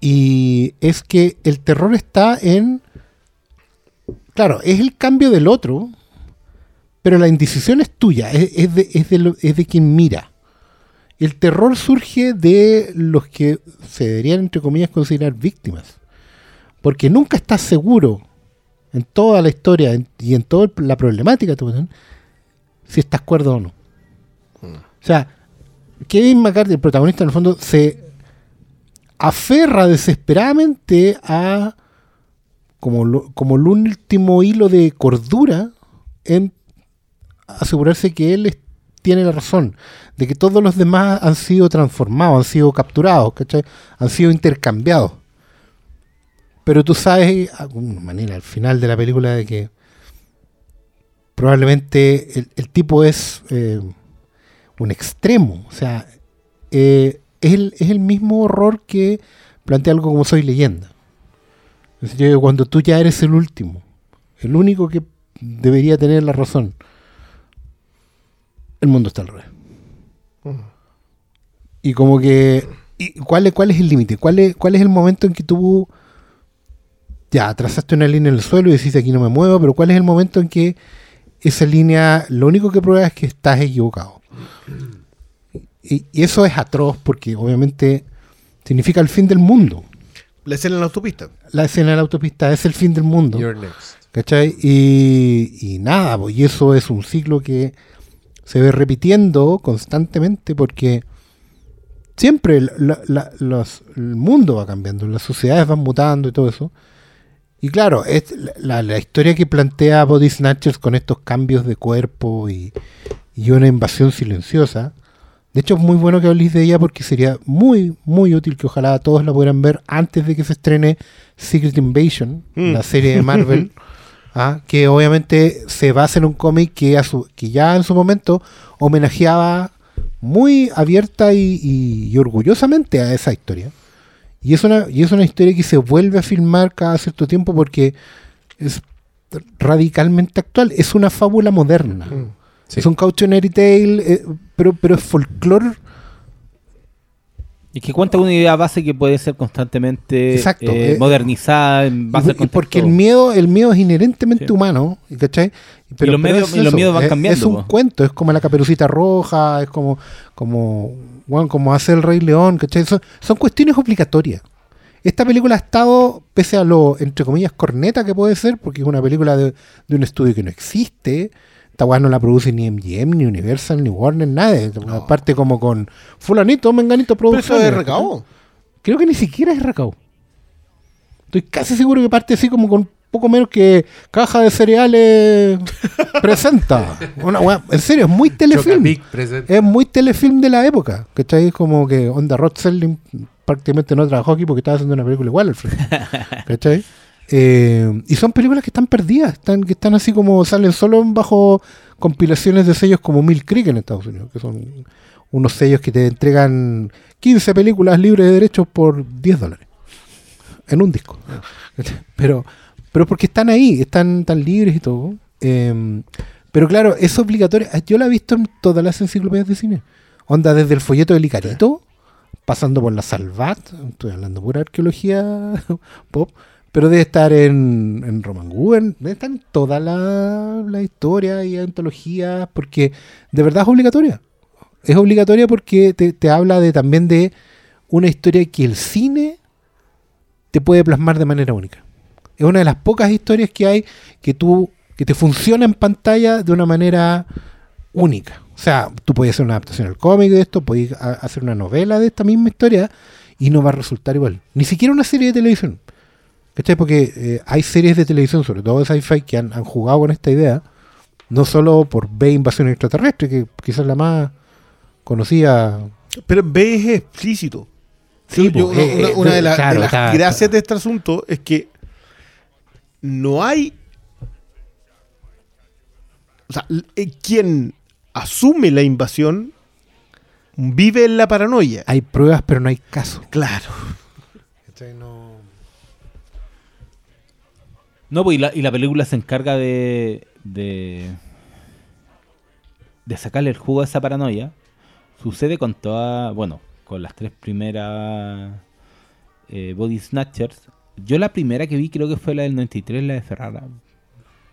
y es que el terror está en. Claro, es el cambio del otro, pero la indecisión es tuya, es, es de, es, de lo- es de quien mira. El terror surge de los que se deberían, entre comillas, considerar víctimas. Porque nunca estás seguro en toda la historia en- y en toda la problemática si estás cuerdo o no. O sea, Kevin McCarthy, el protagonista, en el fondo, se aferra desesperadamente a como, lo- como el último hilo de cordura en asegurarse que él tiene la razón, de que todos los demás han sido transformados, han sido capturados, ¿cachai? han sido intercambiados. Pero tú sabes, de alguna manera, al final de la película, de que probablemente el, tipo es eh, un extremo. O sea, eh, es, es el mismo horror que plantea algo como Soy leyenda. Es decir, cuando tú ya eres el último, el único que debería tener la razón, el mundo está al revés. Y como que, y ¿cuál, es, ¿cuál es el límite? ¿Cuál es, ¿Cuál es el momento en que tú ya trazaste una línea en el suelo y decís aquí no me muevo, pero cuál es el momento en que esa línea lo único que prueba es que estás equivocado? Y, y eso es atroz porque obviamente significa el fin del mundo. La escena en la autopista. La escena de la autopista es el fin del mundo. You're next. ¿Cachai? Y, y nada, pues, y eso es un ciclo que se ve repitiendo constantemente porque siempre la- la- los- el mundo va cambiando, las sociedades van mutando y todo eso. Y claro, es la, la historia que plantea Body Snatchers con estos cambios de cuerpo y, y una invasión silenciosa. De hecho, es muy bueno que habléis de ella porque sería muy, muy útil que ojalá todos la pudieran ver antes de que se estrene Secret Invasion, Mm. la serie de Marvel. [LAUGHS] Ah, que obviamente se basa en un cómic que, a su- que ya en su momento homenajeaba muy abierta y, y- y orgullosamente a esa historia. Y es, una, y es una historia que se vuelve a filmar cada cierto tiempo porque es radicalmente actual. Es una fábula moderna. Sí. Es un cautionary tale, eh, pero, pero es folclore. Y que cuenta una idea base que puede ser constantemente Exacto, eh, eh, modernizada en base Y- al porque el miedo, el miedo es inherentemente Sí. humano, ¿cachai? los medios- es y los eso, miedos van es- cambiando, Es un po. cuento, es como la caperucita roja, es como, como, bueno, como hace el Rey León, ¿cachai? Son, son cuestiones obligatorias. Esta película ha estado, pese a lo, entre comillas, corneta que puede ser, porque es una película de, de un estudio que no existe. Esta weá no la produce ni MGM, ni Universal, ni Warner, nada. Aparte como con fulanito, menganito Pero eso es recao. Creo que ni siquiera es Racao. Estoy casi seguro que parte así como con poco menos que caja de cereales [LAUGHS] presenta. Una en serio, es muy telefilm. Es muy telefilm de la época. ¿Cachai? Como que Onda Serling prácticamente no trabajó aquí porque estaba haciendo una película igual al. [LAUGHS] ¿Cachai? Eh, y son películas que están perdidas, están, que están así como salen solo bajo compilaciones de sellos como Mill Creek en Estados Unidos, que son unos sellos que te entregan 15 películas libres de derechos por 10 dólares en un disco. [LAUGHS] Pero, pero porque están ahí, están tan libres y todo. Eh, pero claro, es obligatorio. Yo la he visto en todas las enciclopedias de cine. Onda desde el folleto del Icarito, pasando por la Salvat, estoy hablando pura arqueología [LAUGHS] pop, pero debe estar en, en Roman Guggen, debe estar en toda la, la historia y antologías, porque de verdad es obligatoria. Es obligatoria porque te, te habla de también de una historia que el cine te puede plasmar de manera única. Es una de las pocas historias que hay que tú que te funciona en pantalla de una manera única. O sea, tú puedes hacer una adaptación al cómic de esto, puedes hacer una novela de esta misma historia y no va a resultar igual. Ni siquiera una serie de televisión. ¿Cachai? Porque eh, hay series de televisión, sobre todo de sci-fi, que han, han jugado con esta idea, no solo por B Invasión Extraterrestre, que quizás la más conocida. Pero B es explícito. Sí, Yo- eh, una- eh, una de, la- claro, de las gracias de este asunto es que no hay. O sea, quien asume la invasión vive en la paranoia. Hay pruebas, pero no hay casos. Claro. No- No, pues y la, y la película se encarga de, de. de sacarle el jugo a esa paranoia. sucede con todas, bueno, con las tres primeras eh, Body Snatchers. Yo la primera que vi creo que fue la del 93, la de Ferrara.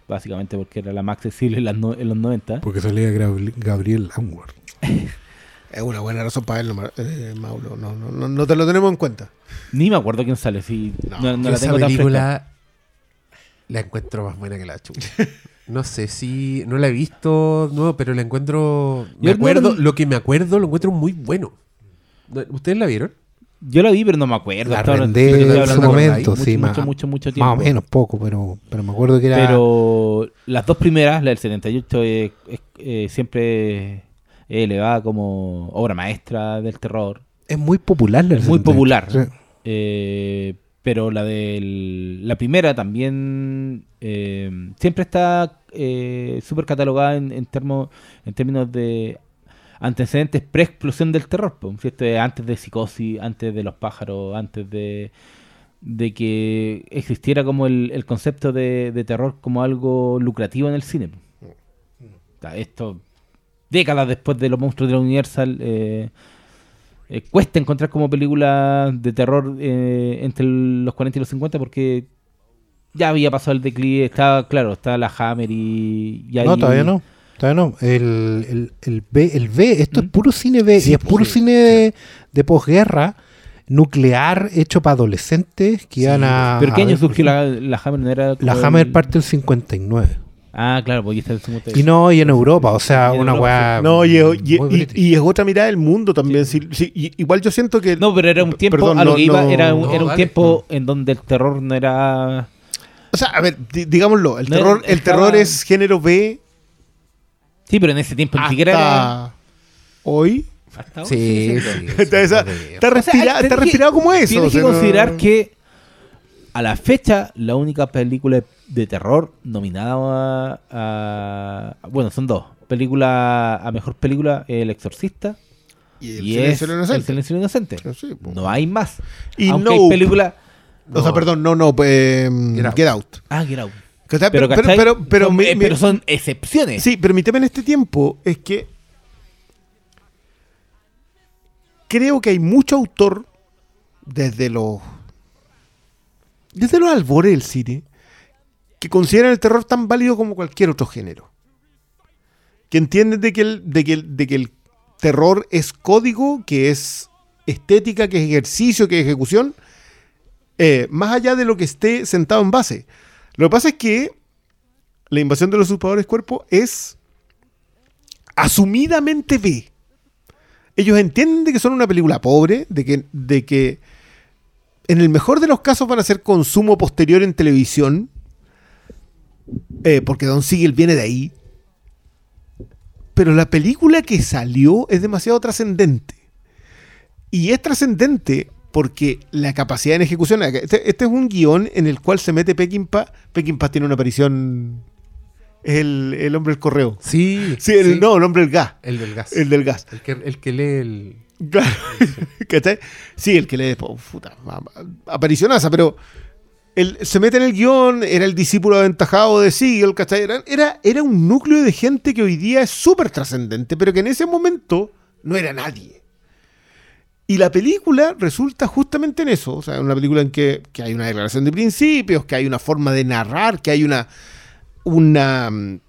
Básicamente porque era la más accesible en, las no- en los 90. Porque salía Gabriel, Gabriel Langworth. [LAUGHS] Es una buena razón para verlo, eh, Mauro. No, no, no, no te lo tenemos en cuenta. Ni me acuerdo quién sale, sí. No, no la esa tengo tan fresca. La encuentro más buena que la chucha. No sé si. No la he visto, no, pero la encuentro. Me Yo no acuerdo, lo que me acuerdo lo encuentro muy bueno. ¿Ustedes la vieron? Yo la vi, pero no me acuerdo. La estoy en su con- momento, mucho, sí, mucho, más, mucho, mucho más tiempo. o menos poco, pero, pero me acuerdo que era... Pero las dos primeras, la del 78, es, es- eh, siempre es elevada como obra maestra del terror. Es muy popular la Es muy 78. popular. Sí. Eh, pero la de la primera también eh, siempre está eh, súper catalogada en, en, termo- en términos de antecedentes pre-explosión del terror. Eh, Antes de Psicosis, antes de Los Pájaros, antes de, de que existiera como el, el concepto de, de terror como algo lucrativo en el cine. sea, Esto, décadas después de Los Monstruos de la Universal, eh, eh, cuesta encontrar como película de terror eh, entre los 40 y los 50 porque ya había pasado el declive, estaba, claro, está la Hammer y, y No, todavía no. Todavía no. El, el, el B, el B, esto es ¿Mm? puro cine B, Sí, y es pues, puro sí, cine de, de posguerra, nuclear, hecho para adolescentes que iban a. ¿Pero qué año surgió la, la Hammer? ¿No era La Hammer el- parte del 59. Ah, claro, porque está el 50. Y no, y en Europa, o sea, una Europa, weá. No, y, y- es otra mirada del mundo también. sí, igual yo siento que. No, pero era un tiempo, Perdón, a lo no- que iba, no- era un, no, era un dale. tiempo en donde el terror no era... O sea, a ver, di- digámoslo. El No, terror, el estaba- terror es género B Sí, pero en ese tiempo ni siquiera era... hoy. hasta Sí, sí, sí. Está, sí, está respira- O sea, está que- respirado como eso. Tienes o sea, que no- considerar que a la fecha la única película de terror nominada a, a- bueno son dos película a mejor película El Exorcista Y el y silencio es del El inocente. Silencio Inocente. Sí, po. No hay más. Y Aunque hay Nope. película O sea, perdón, no, no, pues, Get Out. Get Out. ah Get Out. ¿Cachai? Pero, Pero, pero, pero, pero son, mi- eh, mi- pero son excepciones. Sí, pero mi tema en este tiempo es que creo que hay mucho autor desde los desde los albores del cine que consideran el terror tan válido como cualquier otro género. Que entienden de que el, terror es código, que es estética, que es ejercicio, que es ejecución, eh, más allá de lo que esté sentado en base. Lo que pasa es que la invasión de los usurpadores cuerpo es asumidamente B. Ellos entienden de que son una película pobre, de que, de que en el mejor de los casos van a ser consumo posterior en televisión, eh, porque Don Siegel viene de ahí. Pero la película que salió es demasiado trascendente. Y es trascendente porque la capacidad en ejecución. Este, este es un guion en el cual se mete Peckinpah. Peckinpah tiene una aparición. Es el, el hombre del correo. Sí, Sí, el- sí. no, el hombre del gas. El del gas. El del gas. El que, el que lee el. Claro. [LAUGHS] ¿Cachai? Sí, el que le oh, puta, aparicionaza, pero él se mete en el guion, era el discípulo aventajado de Siegel, ¿cachai? Era, era, era un núcleo de gente que hoy día es súper trascendente, pero que en ese momento no era nadie. Y la película resulta justamente en eso, o sea, una película en que, que hay una declaración de principios, que hay una forma de narrar, que hay una, una mm,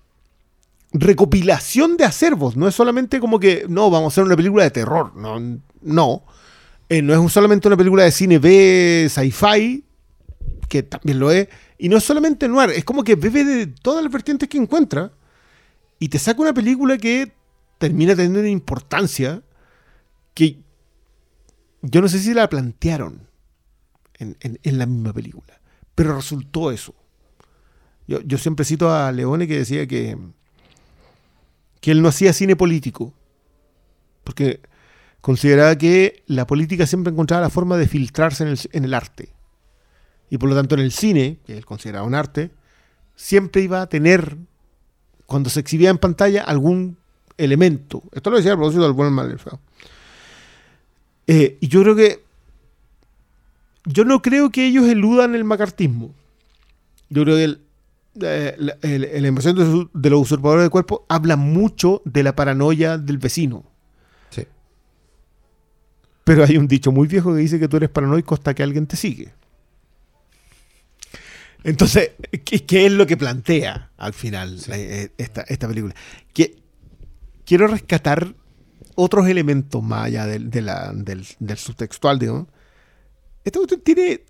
recopilación de acervos. No es solamente como que, no, vamos a hacer una película de terror. No. no. Eh, no es solamente una película de cine B, sci-fi, que también lo es. Y no es solamente noir, es como que bebe de todas las vertientes que encuentra y te saca una película que termina teniendo una importancia que yo no sé si la plantearon en, en- en la misma película, pero resultó eso. Yo, yo siempre cito a Leone que decía que, que él no hacía cine político, porque consideraba que la política siempre encontraba la forma de filtrarse en el, el arte. Y por lo tanto en el cine, que él consideraba un arte, siempre iba a tener, cuando se exhibía en pantalla, algún elemento. Esto lo decía a propósito del bueno, el mal y el yo creo que. Yo no creo que ellos eludan el macartismo. Yo creo que el, eh, la, el- la invasión de, su- de los usurpadores de cuerpo habla mucho de la paranoia del vecino. Sí. Pero hay un dicho muy viejo que dice que tú eres paranoico hasta que alguien te sigue. Entonces, ¿qué, qué es lo que plantea al final Sí. eh, esta, esta película? Que quiero rescatar otros elementos más allá del, de la- del, del subtextual, digamos. Esta cuestión tiene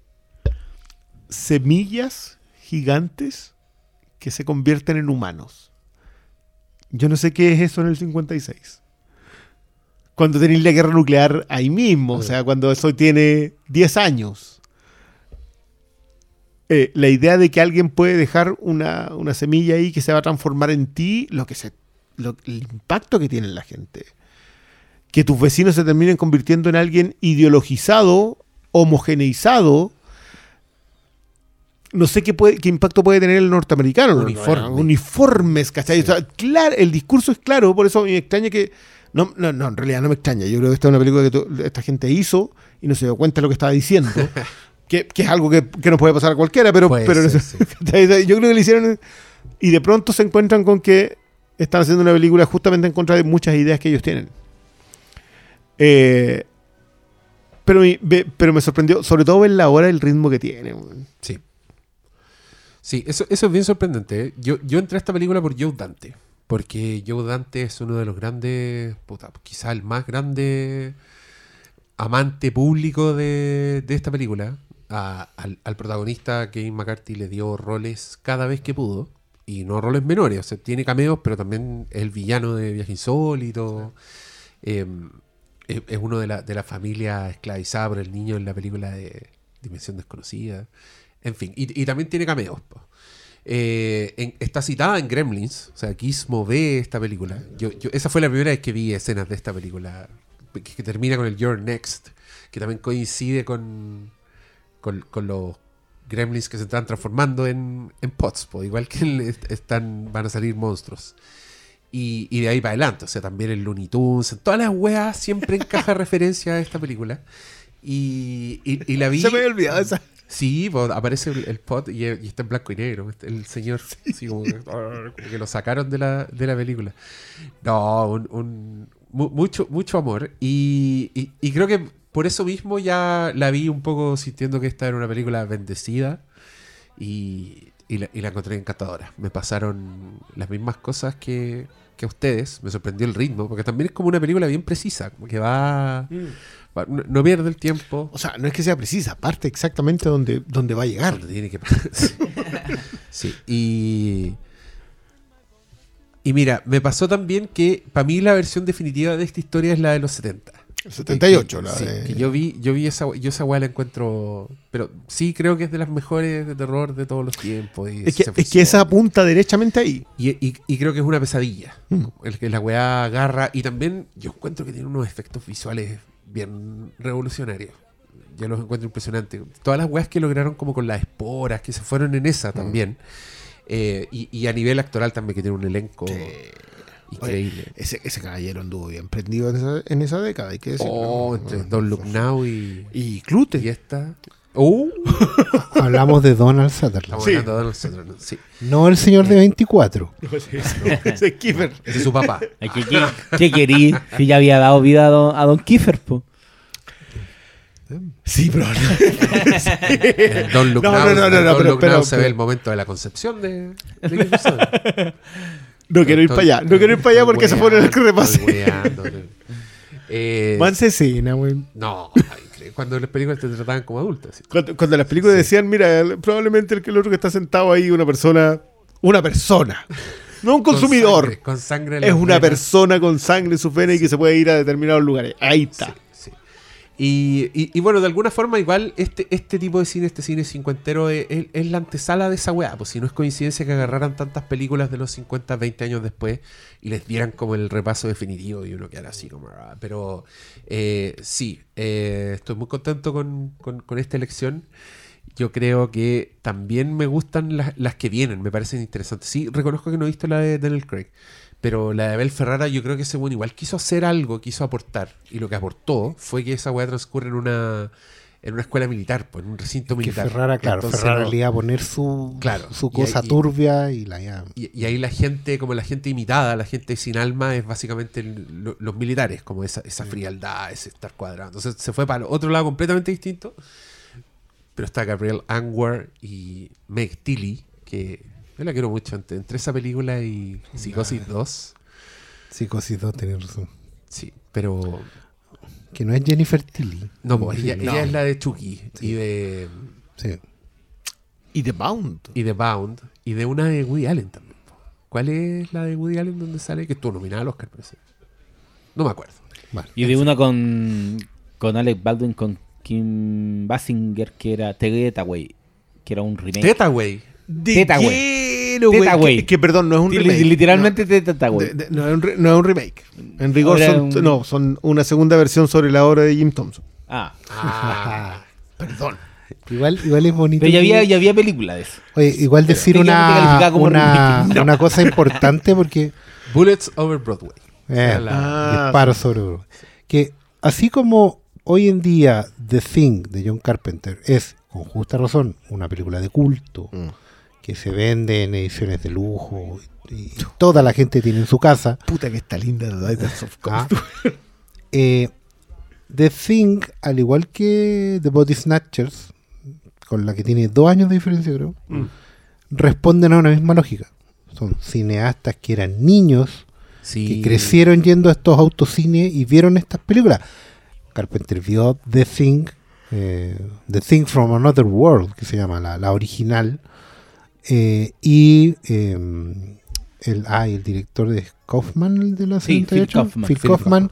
semillas gigantes que se convierten en humanos. Yo no sé qué es eso en el 56. Cuando tenéis la guerra nuclear ahí mismo, o sea, cuando eso tiene 10 años. Eh, la idea de que alguien puede dejar una, una semilla ahí que se va a transformar en ti, lo que se, lo- el impacto que tiene en la gente. Que tus vecinos se terminen convirtiendo en alguien ideologizado, homogeneizado. No sé qué, puede, qué impacto puede tener el norteamericano. ¿no? Uniforme. Uniformes, ¿cachai? O sea, claro, el discurso es claro, por eso me extraña que. No, no, no, en realidad no me extraña. Yo creo que esta es una película que to- esta gente hizo y no se dio cuenta de lo que estaba diciendo. [LAUGHS] que, que es algo que, que nos puede pasar a cualquiera, pero, Puede pero ser, sí. yo creo que le hicieron. Y de pronto se encuentran con que están haciendo una película justamente en contra de muchas ideas que ellos tienen. Eh, pero, me- ve- pero me sorprendió, sobre todo ver la hora el ritmo que tiene. Sí. Sí, eso, eso es bien sorprendente. ¿eh? Yo, yo entré a esta película por Joe Dante. Porque Joe Dante es uno de los grandes, puta, quizá el más grande amante público de, de esta película. A- al, al protagonista Kevin McCarthy le dio roles cada vez que pudo. Y no roles menores. O sea, tiene cameos, pero también es el villano de Viaje Insólito. Eh, es, es uno de la, de la familia esclavizada por el niño en la película de Dimensión Desconocida. En fin, y, también tiene cameos. Eh, en- está citada en Gremlins, o sea, Gizmo ve esta película. Yo, esa fue la primera vez que vi escenas de esta película, que, termina con el Your Next, que también coincide con, con, los Gremlins que se están transformando en, en pots, po, igual que están, van a salir monstruos. Y, y de ahí para adelante, o sea, también en Looney Tunes, en todas las weas siempre encaja [LAUGHS] referencia a esta película. Y, y- y la vi. Se me había olvidado esa. Sí, pues, aparece el, el pot y, y está en blanco y negro. El señor, así como, que, [LAUGHS] como que lo sacaron de la, de la película. No, un, un- mu- mucho, mucho amor. Y, y- y creo que por eso mismo ya la vi un poco sintiendo que esta era una película bendecida. Y, la, encontré encantadora. Me pasaron las mismas cosas que, que a ustedes. Me sorprendió el ritmo, porque también es como una película bien precisa, como que va. va- no, no pierde el tiempo. O sea, no es que sea precisa, parte exactamente donde, donde va a llegar. Donde tiene que pasar. Sí. [LAUGHS] Sí, y. Y mira, me pasó también que para mí la versión definitiva de esta historia es la de los 70. El 78, la Sí, de- que yo vi, yo vi esa, yo esa weá la encuentro. Pero sí creo que es de las mejores de terror de todos los tiempos. y Es que, es que esa apunta derechamente ahí. Y, y- y creo que es una pesadilla. Mm. El que la weá agarra. Y también yo encuentro que tiene unos efectos visuales bien revolucionarios. Yo los encuentro impresionantes. Todas las weas que lograron como con las esporas, que se fueron en esa también. Eh, y, y a nivel actoral también, que tiene un elenco increíble. Ese, ese caballero anduvo bien prendido en esa, en esa década, hay que decirlo. oh, entre Don Now y, Y Clute. y esta. Oh, [LAUGHS] Hablamos de Donald Sutherland. Sí. Donald Sutherland, Sí, No el señor de 24. [LAUGHS] Ese es Kiefer. ese es su papá. [LAUGHS] ¿Qué, qué, qué querí? Si ya había dado vida a Don, a don Kiefer, po. Sí, pero Don Look No, Now, no, no, no, no, Don pero- se ve el momento de la concepción de, de no quiero ir para allá. No quiero ir para allá porque esa fue una que repasé. Estoy weando, no. Eh, güey. no, cuando las películas te trataban como adultas. ¿sí? Cuando, cuando las películas decían, mira, probablemente el, que el otro que está sentado ahí, una persona. Una persona. [LAUGHS] No un Con consumidor. sangre, Con sangre, en es una venas. persona con sangre en su pene y que se puede ir a determinados lugares. Ahí está. Sí. Y, y- y bueno, de alguna forma, igual, este, este tipo de cine, este cine cincuentero, es, es- es la antesala de esa weá. Pues si no es coincidencia que agarraran tantas películas de los 50, 20 años después y les dieran como el repaso definitivo y uno quedara así como. ah, Pero eh, sí, eh, estoy muy contento con, con- con esta elección. Yo creo que también me gustan las, las que vienen, me parecen interesantes. Sí, reconozco que no he visto la de Daniel Craig. Pero la de Abel Ferrara, yo creo que ese bueno igual quiso hacer algo, quiso aportar. Y lo que aportó fue que esa weá transcurre en una en una escuela militar, pues, en un recinto Que militar. Ferrara, claro, Entonces, Ferrara no- le iba a poner su, Claro, su y cosa ahí- turbia y la ya. Y, y ahí la gente, como la gente imitada, la gente sin alma, es básicamente el- lo- los militares, como esa, esa frialdad, ese estar cuadrado. Entonces se fue para otro lado completamente distinto. Pero está Gabriel Anwar y Meg Tilly, que yo la quiero mucho. Entre, entre esa película y Psicosis 2, Psicosis 2, tenés razón. sí, pero Que no es Jennifer Tilly. no, pues, ella, No. ella es la de Chucky y de, Sí. Y The Bound. y de Bound y de una de Woody Allen también. ¿Cuál es la de Woody Allen donde sale? Que estuvo nominada al Oscar, parece. No me acuerdo. Vale. Y de una con, con Alec Baldwin, con Kim Basinger, que era The Getaway, que era un remake. Teta, güey. quiero, güey. Teta, güey. Que, que, perdón, no es un remake. Literalmente No, Getaway. de- de- no es un, re- no es un remake. En rigor son, un- no, son una segunda versión sobre la obra de Jim Thompson. Ah, Ah, Perdón. Igual, igual es bonito. pero ya había, ya había película de eso. Oye, igual decir una, una. [LAUGHS] No. una cosa importante porque Bullets over Broadway. Eh, Ah, disparo sobre Broadway. Que así como hoy en día The Thing de John Carpenter es, con justa razón, una película de culto Mm. Que se vende en ediciones de lujo y toda la gente tiene en su casa, Puta que está linda The Titans of Ah. [LAUGHS] Eh, The Thing, al igual que The Body Snatchers, con la que tiene dos años de diferencia creo, Mm. responden a una misma lógica. Son cineastas que eran niños Sí. que crecieron yendo a estos autocines y vieron estas películas. Carpenter vio The Thing, eh, The Thing from Another World, que se llama la, la original, eh, y eh, el, ah, y el director de Kaufman, de la Sí, Phil 78, Kaufman. Phil Phil Kaufman,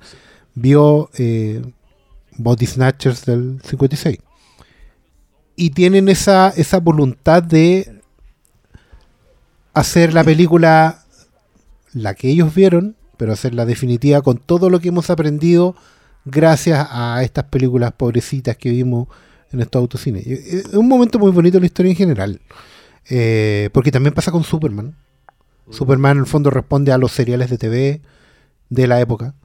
vio eh, Body Snatchers del 56. Y tienen esa, esa voluntad de hacer la película la que ellos vieron, pero hacerla definitiva con todo lo que hemos aprendido gracias a estas películas pobrecitas que vimos en estos autocines. Y Es un momento muy bonito en la historia en general. Eh, porque también pasa con Superman. Superman en el fondo responde a los seriales de TV de la época.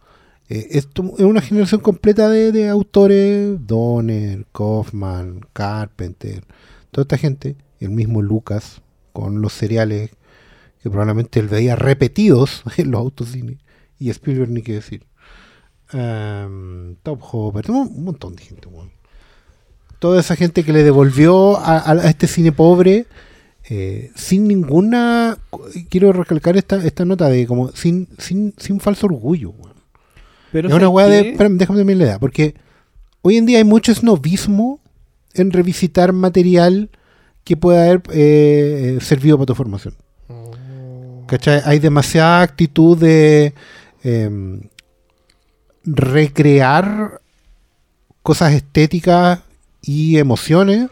Eh, esto es una generación completa de, de autores, Donner, Kaufman, Carpenter, toda esta gente, el mismo Lucas, con los seriales que probablemente él veía repetidos [LAUGHS] en los autocines, y Spielberg ni qué decir. Em, Top Hopper, un, montón de gente. weón. Toda esa gente que le devolvió a este cine pobre eh, sin ninguna. Quiero recalcar esta, esta nota de como sin, sin, sin falso orgullo. Pero Es una ¿sabes weá de. Espérame, déjame terminar la idea. Porque hoy en día hay mucho snobismo en revisitar material que pueda haber eh, servido para tu formación. ¿Cachai? Hay demasiada actitud de em, recrear cosas estéticas y emociones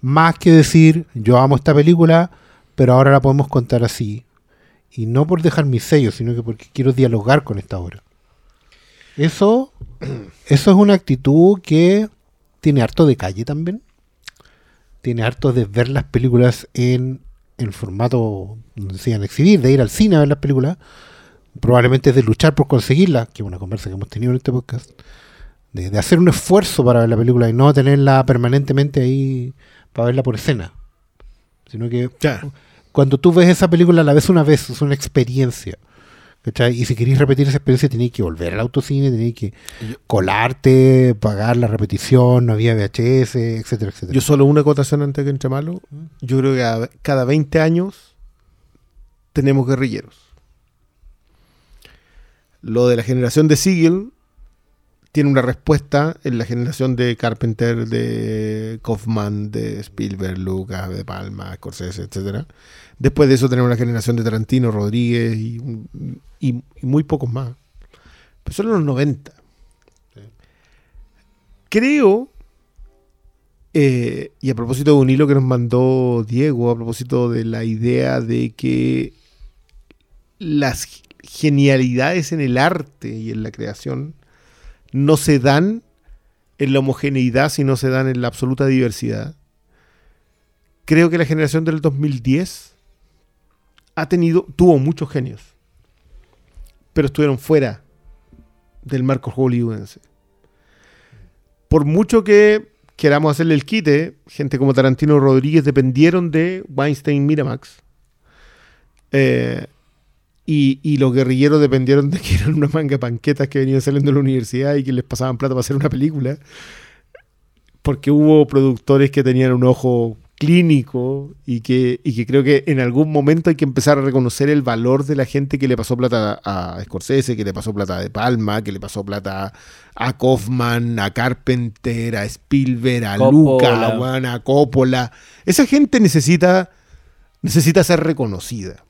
más que decir yo amo esta película pero ahora la podemos contar así. Y no por dejar mi sello sino que porque quiero dialogar con esta obra. Eso [CLEARS THROAT] eso es una actitud que tiene harto de calle también. Tiene harto de ver las películas en el formato iban a exhibir, de ir al cine a ver las películas, probablemente de luchar por conseguirla, que es una conversa que hemos tenido en este podcast, de hacer un esfuerzo para ver la película y no tenerla permanentemente ahí para verla por escena, sino que cuando tú ves esa película la ves una vez, es una experiencia. ¿cachai? Y si queréis repetir esa experiencia tenéis que volver al autocine, tenéis que colarte, pagar la repetición, no había VHS, etcétera, etcétera. Yo solo una acotación antes que entre malo. Yo creo que a- cada 20 años tenemos guerrilleros. Lo de la generación de Siegel tiene una respuesta en la generación de Carpenter, de Kaufman, de Spielberg, Lucas, de Palma, Scorsese, etcétera. Después de eso tenemos la generación de Tarantino, Rodríguez y, un- y- y muy pocos más. Pero son los 90. Creo eh, y a propósito de un hilo que nos mandó Diego, a propósito de la idea de que las genialidades en el arte y en la creación no se dan en la homogeneidad, sino se dan en la absoluta diversidad. Creo que la generación del 2010 ha tenido, tuvo muchos genios, pero estuvieron fuera del marco hollywoodense. Por mucho que queramos hacerle el quite, gente como Tarantino Rodríguez dependieron de Weinstein Miramax. Eh, y, y los guerrilleros dependieron de que eran una manga de panquetas que venían saliendo de la universidad y que les pasaban plata para hacer una película. Porque hubo productores que tenían un ojo clínico y que, y que creo que en algún momento hay que empezar a reconocer el valor de la gente que le pasó plata a Scorsese, que le pasó plata a De Palma, que le pasó plata a Kaufman, a Carpenter, a Spielberg, a Coppola. Luca, a Coppola. Esa gente necesita, necesita ser reconocida.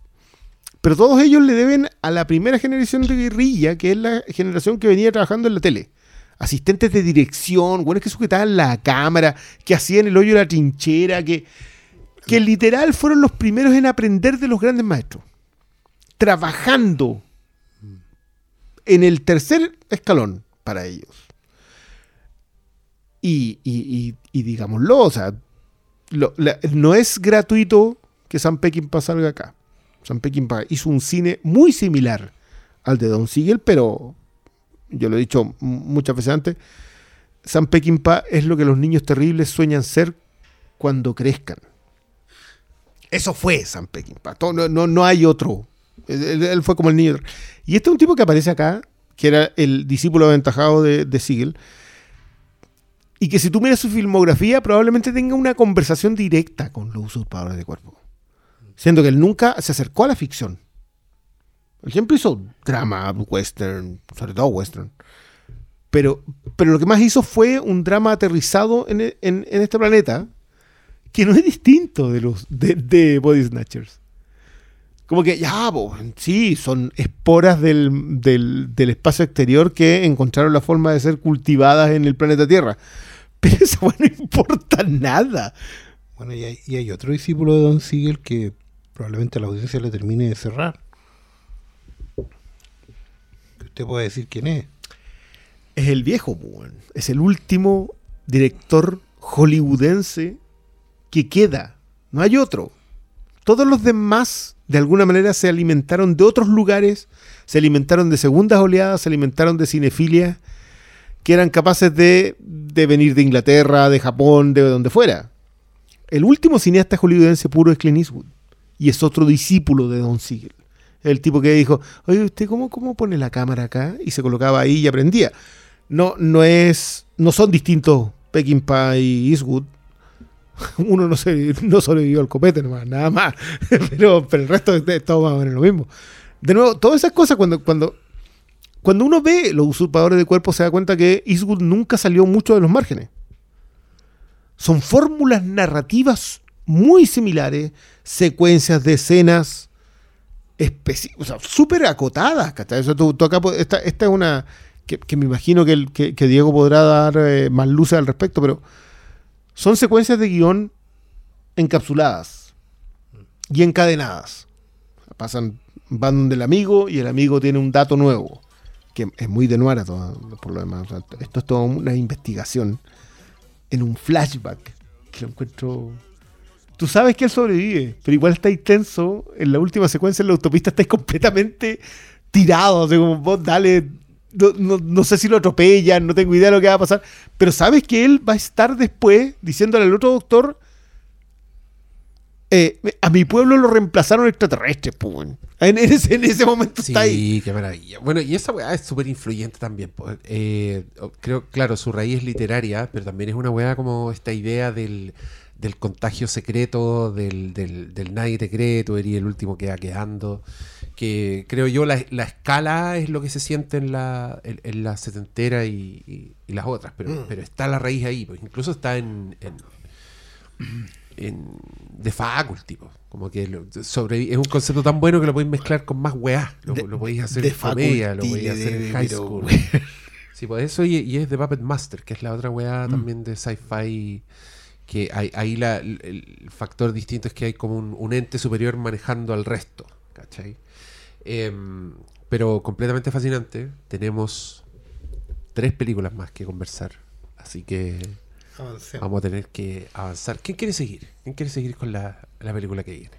Pero todos ellos le deben a la primera generación de guerrilla, que es la generación que venía trabajando en la tele. Asistentes de dirección, buenos que sujetaban la cámara, que hacían el hoyo de la trinchera, que, que literal fueron los primeros en aprender de los grandes maestros. Trabajando en el tercer escalón para ellos. Y, digámoslo, o sea, no es gratuito que Sam Peckinpah salga acá. Sam Peckinpah hizo un cine muy similar al de Don Siegel, pero yo lo he dicho muchas veces antes, Sam Peckinpah es lo que los niños terribles sueñan ser cuando crezcan. Eso fue Sam Peckinpah. No, no, no hay otro. Él fue como el niño. Y este es un tipo que aparece acá, que era el discípulo aventajado de, de Siegel, y que si tú miras su filmografía, probablemente tenga una conversación directa con los usurpadores de cuerpo. Siendo que él nunca se acercó a la ficción. Él siempre hizo drama, western, sobre todo western. Pero, pero lo que más hizo fue un drama aterrizado en, e- en- este planeta que no es distinto de los de, Body Snatchers. Como que, ya, po, sí, son esporas del, del- del espacio exterior que encontraron la forma de ser cultivadas en el planeta Tierra. Pero eso [LAUGHS] no importa nada. Bueno, y hay, y hay otro discípulo de Don Siegel que probablemente la audiencia le termine de cerrar. Usted puede decir quién es. Es el viejo, weón. Es el último director hollywoodense que queda. No hay otro. Todos los demás, de alguna manera, se alimentaron de otros lugares, se alimentaron de segundas oleadas, se alimentaron de cinefilia, que eran capaces de, de venir de Inglaterra, de Japón, de donde fuera. El último cineasta hollywoodense puro es Clint Eastwood. Y es otro discípulo de Don Siegel. El tipo que dijo, oye, ¿usted cómo, cómo pone la cámara acá? Y se colocaba ahí y aprendía. No, no es. No son distintos Peckinpah y Eastwood. [LAUGHS] Uno no, se, no sobrevivió al copete nomás, nada más. [LAUGHS] Pero, pero el resto es, todo más o menos lo mismo. De nuevo, todas esas cosas, cuando, cuando, cuando uno ve los usurpadores de cuerpo, se da cuenta que Eastwood nunca salió mucho de los márgenes. Son fórmulas narrativas muy similares, secuencias de escenas o sea, súper acotadas. O tú- acá esta, esta es una que, me imagino que, Diego podrá dar eh, más luces al respecto, pero son secuencias de guion encapsuladas y encadenadas. Pasan, van donde el amigo y el amigo tiene un dato nuevo, que es muy de todo, por lo demás. Esto es toda una investigación en un flashback que lo encuentro. Tú sabes que él sobrevive, pero igual estáis tenso. En la última secuencia en la autopista estáis completamente tirados. De como vos dale. No, no- no sé si lo atropellan, no tengo idea de lo que va a pasar. Pero sabes que él va a estar después diciéndole al otro doctor. eh, a mi pueblo lo reemplazaron extraterrestres, pues, weón. en, en ese, en ese momento está ahí. Sí, qué maravilla. Bueno, y esa weá es súper influyente también. po. Eh, o- creo, claro, su raíz es literaria, pero también es una weá como esta idea del, del contagio secreto, del, del, del nadie te cree, tú eres el último que va quedando. Que creo yo la, la escala es lo que se siente en la, en, en la setentera y, y- y las otras, pero, pero está la raíz ahí, pues incluso está en, en, en The Faculty, po. como que lo- sobrevi- es un concepto tan bueno que lo podéis mezclar con más weá, lo, De- lo podéis hacer en comedia, lo podéis hacer en high school. Sí, pues eso y, y es The Puppet Master, que es la otra weá Mm. también de sci-fi. Que hay, ahí la- el, el factor distinto es que hay como un, un ente superior manejando al resto. ¿Cachai? Em, pero completamente fascinante. Tenemos tres películas más que conversar. Así que vamos a tener que avanzar. ¿Quién quiere seguir? ¿Quién quiere seguir con la, la película que viene?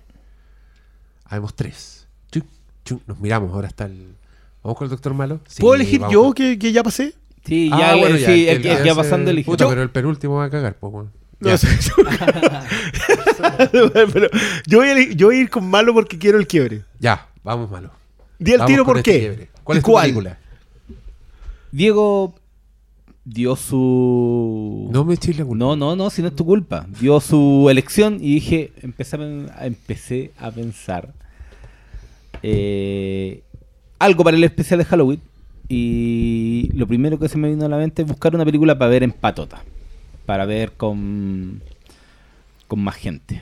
Habemos tres. Chum, chum, Nos miramos, ahora está el. ¿Vamos con el Doctor Malo? Sí, ¿Puedo elegir yo con- que, que ya pasé? Sí, Ah, ya, bueno, sí, el el que que ya pasando el Puta, pero el penúltimo va a cagar, weón. No sé. [LAUGHS] Pero yo voy, a, yo voy a ir con malo porque quiero el quiebre. Ya, vamos malo. Di el Vamos tiro con por este qué. quiebre. ¿Cuál ¿Y es tu película? Diego dio su... No me eches la culpa. No, no, no, si no es tu culpa. Dio su elección y dije, empecé a, pen- a- empecé a pensar eh, algo para el especial de Halloween. Y lo primero que se me vino a la mente es buscar una película para ver en patota. Para ver con, con más gente.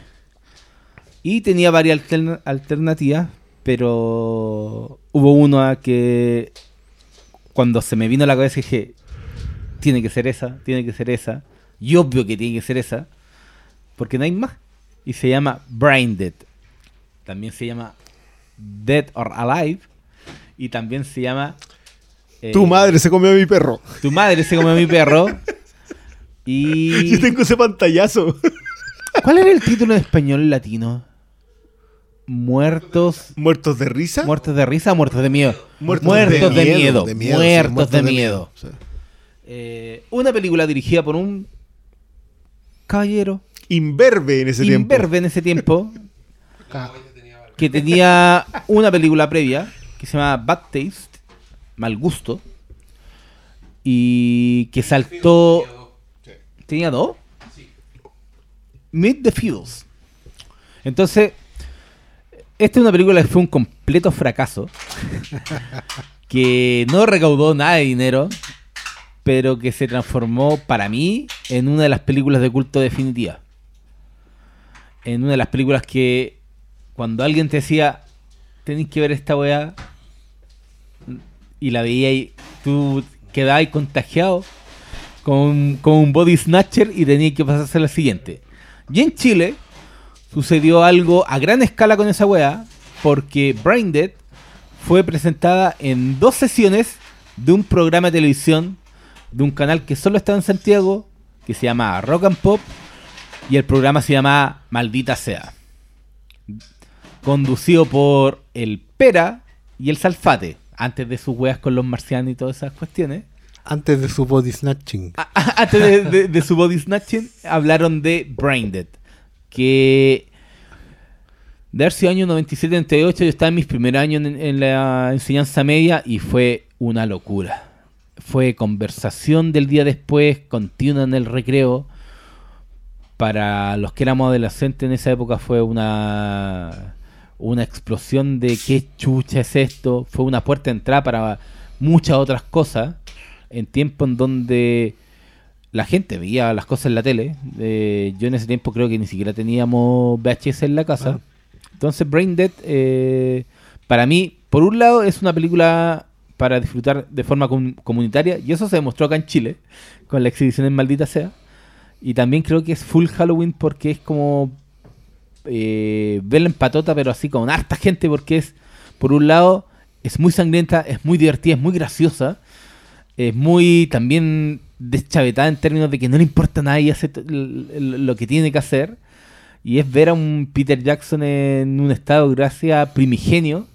Y tenía varias alterna- alternativas, pero hubo una que cuando se me vino a la cabeza dije, tiene que ser esa, tiene que ser esa. Y obvio que tiene que ser esa. Porque no hay más. Y se llama Brain Dead. También se llama Dead or Alive. Y también se llama... eh, Tu madre se comió a mi perro. Tu madre se come a mi perro. [LAUGHS] Y... [LAUGHS] Yo tengo ese pantallazo. [LAUGHS] ¿Cuál era el título en español latino? Muertos... ¿Muertos de risa? ¿Muertos de risa o muertos de miedo? Muertos de, de miedo. de miedo, sí, muertos de, de miedo. miedo, sí. Eh, una película dirigida por un caballero Imberbe en ese tiempo. imberbe en ese tiempo [LAUGHS] que tenía una película previa que se llama Bad Taste, Mal Gusto, y que saltó. ¿Tenía dos? Meet the Feels. Entonces, esta es una película que fue un completo fracaso, [LAUGHS] que no recaudó nada de dinero, pero que se transformó para mí en una de las películas de culto definitivas en una de las películas que cuando alguien te decía tenéis que ver esta weá y la veía y tú quedabas contagiado con, un body snatcher y tenías que pasarse la siguiente. Y en Chile sucedió algo a gran escala con esa weá porque Brain Dead fue presentada en dos sesiones de un programa de televisión de un canal que solo estaba en Santiago que se llama Rock and Pop y el programa se llama Maldita Sea. Conducido por el Pera y el Salfate. Antes de sus weas con los marcianos y todas esas cuestiones. Antes de su body snatching. Antes de, su body snatching, hablaron de Brain Dead. Que de haber sido año 97-98, yo estaba en mis primeros años en, en la enseñanza media y fue una locura. Fue conversación del día después, continua en el recreo. Para los que éramos adolescentes en esa época fue una, una explosión de qué chucha es esto. Fue una puerta de entrada para muchas otras cosas. En tiempo en donde la gente veía las cosas en la tele. Eh, yo en ese tiempo creo que ni siquiera teníamos VHS en la casa. Entonces Brain Dead, eh, para mí, por un lado, es una película para disfrutar de forma com- comunitaria. Y eso se demostró acá en Chile, con la exhibición en Maldita Sea. Y también creo que es full Halloween porque es como eh, verla en patota, pero así con harta gente, porque es, por un lado, es muy sangrienta, es muy divertida, es muy graciosa, es muy también deschavetada en términos de que no le importa nada y hace t- l- l- lo que tiene que hacer. Y es ver a un Peter Jackson en un estado de gracia primigenio,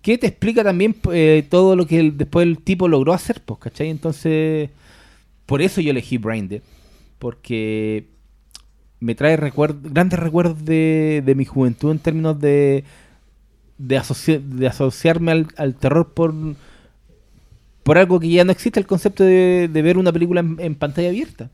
que te explica también eh, todo lo que después el tipo logró hacer, pues, ¿cachai? Entonces, por eso yo elegí Brain Dead, porque me trae recuerd- grandes recuerdos de, de mi juventud en términos de, de, asoci- de asociarme al, al terror por, por algo que ya no existe, el concepto de, de ver una película en, en pantalla abierta.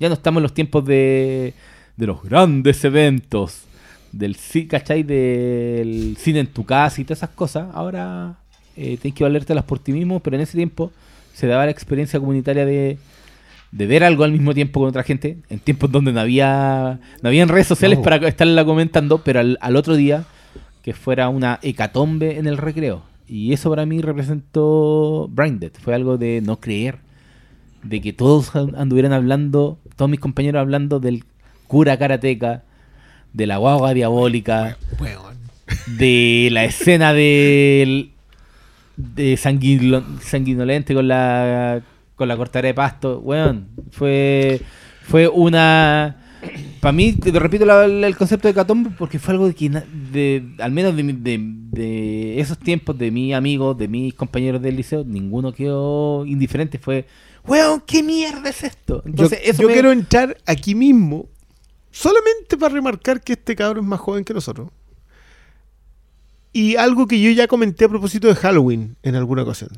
Ya no estamos en los tiempos de, de los grandes eventos, del ¿cachai? Del cine en tu casa y todas esas cosas. Ahora eh, tienes que valértelas por ti mismo, pero en ese tiempo se daba la experiencia comunitaria de, de ver algo al mismo tiempo con otra gente, en tiempos donde no había no habían redes sociales No. para estarla comentando, pero al, al otro día que fuera una hecatombe en el recreo. Y eso para mí representó Brain Dead. Fue algo de no creer. De que todos an- anduvieran hablando, todos mis compañeros hablando del cura karateca, de la guagua diabólica, de la escena del de sanguino- sanguinolente con la con la cortadera de pasto, weón, fue fue una para mí te repito la- la- el concepto de Catombe porque fue algo de que de al menos de, de, de esos tiempos de mis amigos, de mis compañeros del liceo, ninguno quedó indiferente, fue weón, ¿qué mierda es esto? Yo, Entonces, eso yo me- quiero entrar aquí mismo solamente para remarcar que este cabrón es más joven que nosotros. Y algo que yo ya comenté a propósito de Halloween en alguna ocasión.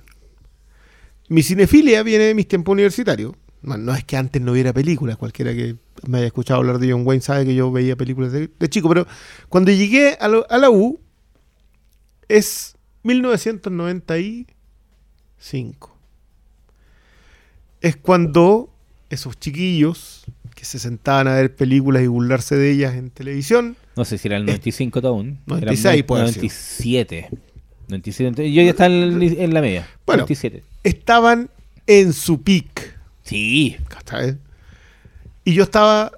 Mi cinefilia viene de mis tiempos universitarios. No, no es que antes no viera películas, cualquiera que me haya escuchado hablar de John Wayne sabe que yo veía películas de, de chico, pero cuando llegué a, lo- a la U es 1995. Es cuando esos chiquillos que se sentaban a ver películas y burlarse de ellas en televisión, No sé si era el 95 aún. 96 Era puede haber sido. 97. 97. Yo ya estaba en, en la media. Bueno. 97. estaban en su peak. Sí. ¿cachai? Y yo estaba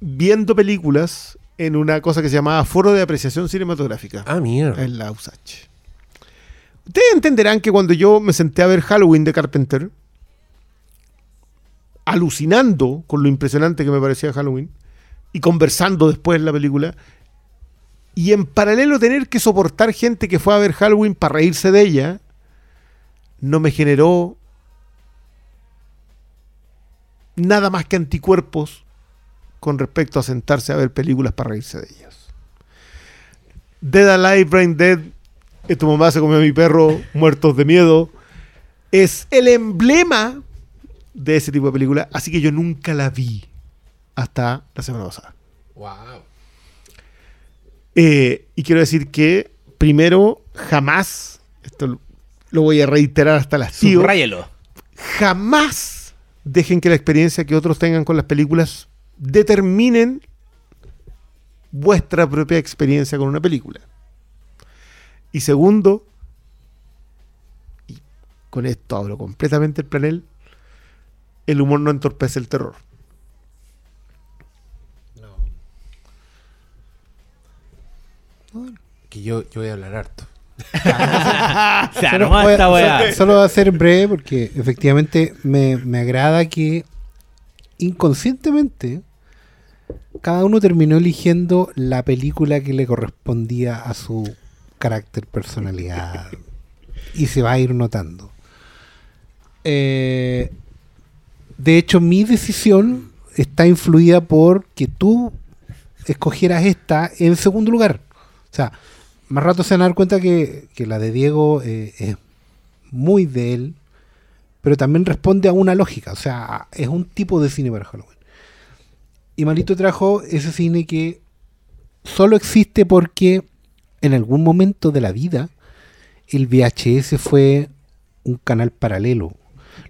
viendo películas en una cosa que se llamaba Foro de Apreciación Cinematográfica. Ah, mierda. en la USACH. Ustedes entenderán que cuando yo me senté a ver Halloween de Carpenter, alucinando con lo impresionante que me parecía Halloween, y conversando después la película, y en paralelo tener que soportar gente que fue a ver Halloween para reírse de ella, no me generó nada más que anticuerpos con respecto a sentarse a ver películas para reírse de ellas. Dead Alive, Brain Dead, tu mamá se comió a mi perro, muertos de miedo, es el emblema de ese tipo de película, así que yo nunca la vi hasta la semana pasada. Wow. Eh, y quiero decir que, primero, jamás, esto lo- voy a reiterar hasta las tío, Subrayelo. jamás dejen que la experiencia que otros tengan con las películas determinen vuestra propia experiencia con una película. Y segundo, y con esto abro completamente el planel, el humor no entorpece el terror. Que yo, yo voy a hablar harto. [LAUGHS] Se Solo armó esta weá. solo- Solo va a ser breve porque efectivamente me, me agrada que inconscientemente cada uno terminó eligiendo la película que le correspondía a su carácter, personalidad y se va a ir notando. Eh, de hecho, mi decisión está influida por que tú escogieras esta en segundo lugar. O sea, más rato se van a dar cuenta que, la de Diego eh, es muy de él, pero también responde a una lógica. O sea, es un tipo de cine para Halloween. Y Malito trajo ese cine que solo existe porque en algún momento de la vida el VHS fue un canal paralelo.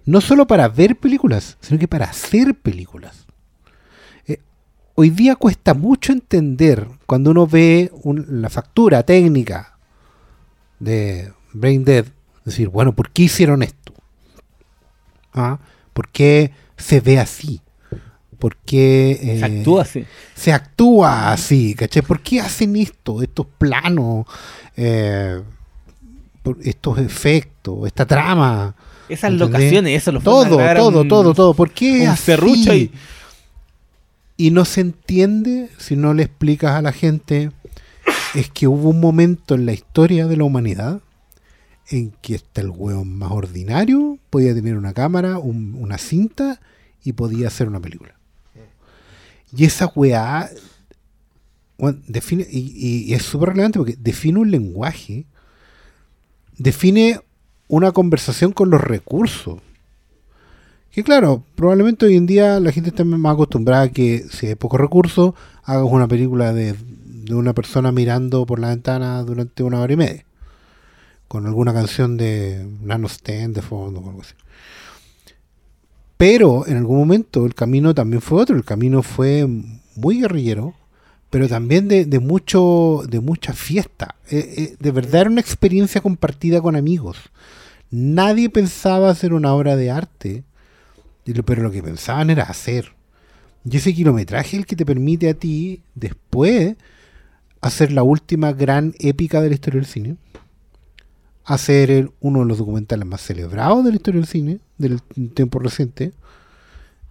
No solo para ver películas, sino que para hacer películas. Hoy día cuesta mucho entender cuando uno ve un- la factura técnica de Brain Dead, decir, bueno, ¿por qué hicieron esto? ¿Ah? ¿Por qué se ve así? ¿Por qué eh, Se actúa así. se actúa así? ¿Cachai? ¿Por qué hacen esto? Estos planos, eh, estos efectos, esta trama. Esas ¿entendés? locaciones, eso lo Todo, todo, todo, todo. ¿Por qué un así? serrucho y- Y no se entiende si no le explicas a la gente es que hubo un momento en la historia de la humanidad en que hasta el hueón más ordinario podía tener una cámara, un- una cinta y podía hacer una película. Y esa weá define, y es súper relevante porque define un lenguaje, define una conversación con los recursos. Que claro, probablemente hoy en día la gente está más acostumbrada a que si hay pocos recursos, hagas una película de, una persona mirando por la ventana durante una hora y media. Con alguna canción de Nano Stand de fondo o algo así. Pero en algún momento el camino también fue otro. El camino fue muy guerrillero, pero también de, mucho, de mucha fiesta. Eh, eh, de verdad era una experiencia compartida con amigos. Nadie pensaba hacer una obra de arte, pero lo que pensaban era hacer. Y ese kilometraje es el que te permite a ti después hacer la última gran épica de la historia del cine. Hacer el- uno de los documentales más celebrados de la historia del cine, del tiempo reciente.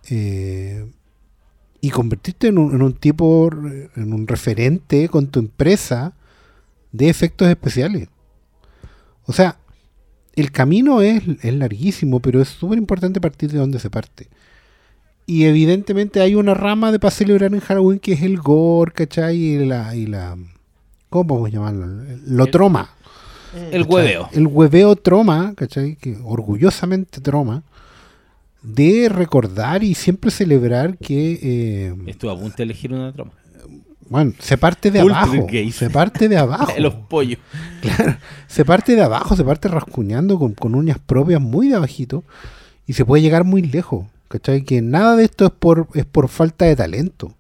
eh, y convertirte en un, en un tipo, en un referente con tu empresa de efectos especiales. O sea, el camino es, es larguísimo, pero es súper importante partir de donde se parte. Y evidentemente hay una rama de para celebrar en Halloween que es el gore, ¿cachai? Y la, y la ¿cómo podemos llamarlo? Lo El- troma. El ¿cachai? hueveo. El hueveo troma, ¿cachai? Que orgullosamente troma. De recordar y siempre celebrar que, eh, Estuve a punto de elegir una trama. Bueno, se parte de abajo. Se parte de abajo. [LAUGHS] Los pollos. se parte de abajo, se parte rascuñando con, con uñas propias muy de abajito y se puede llegar muy lejos. ¿Cachai? Que nada de esto es por, es por falta de talento,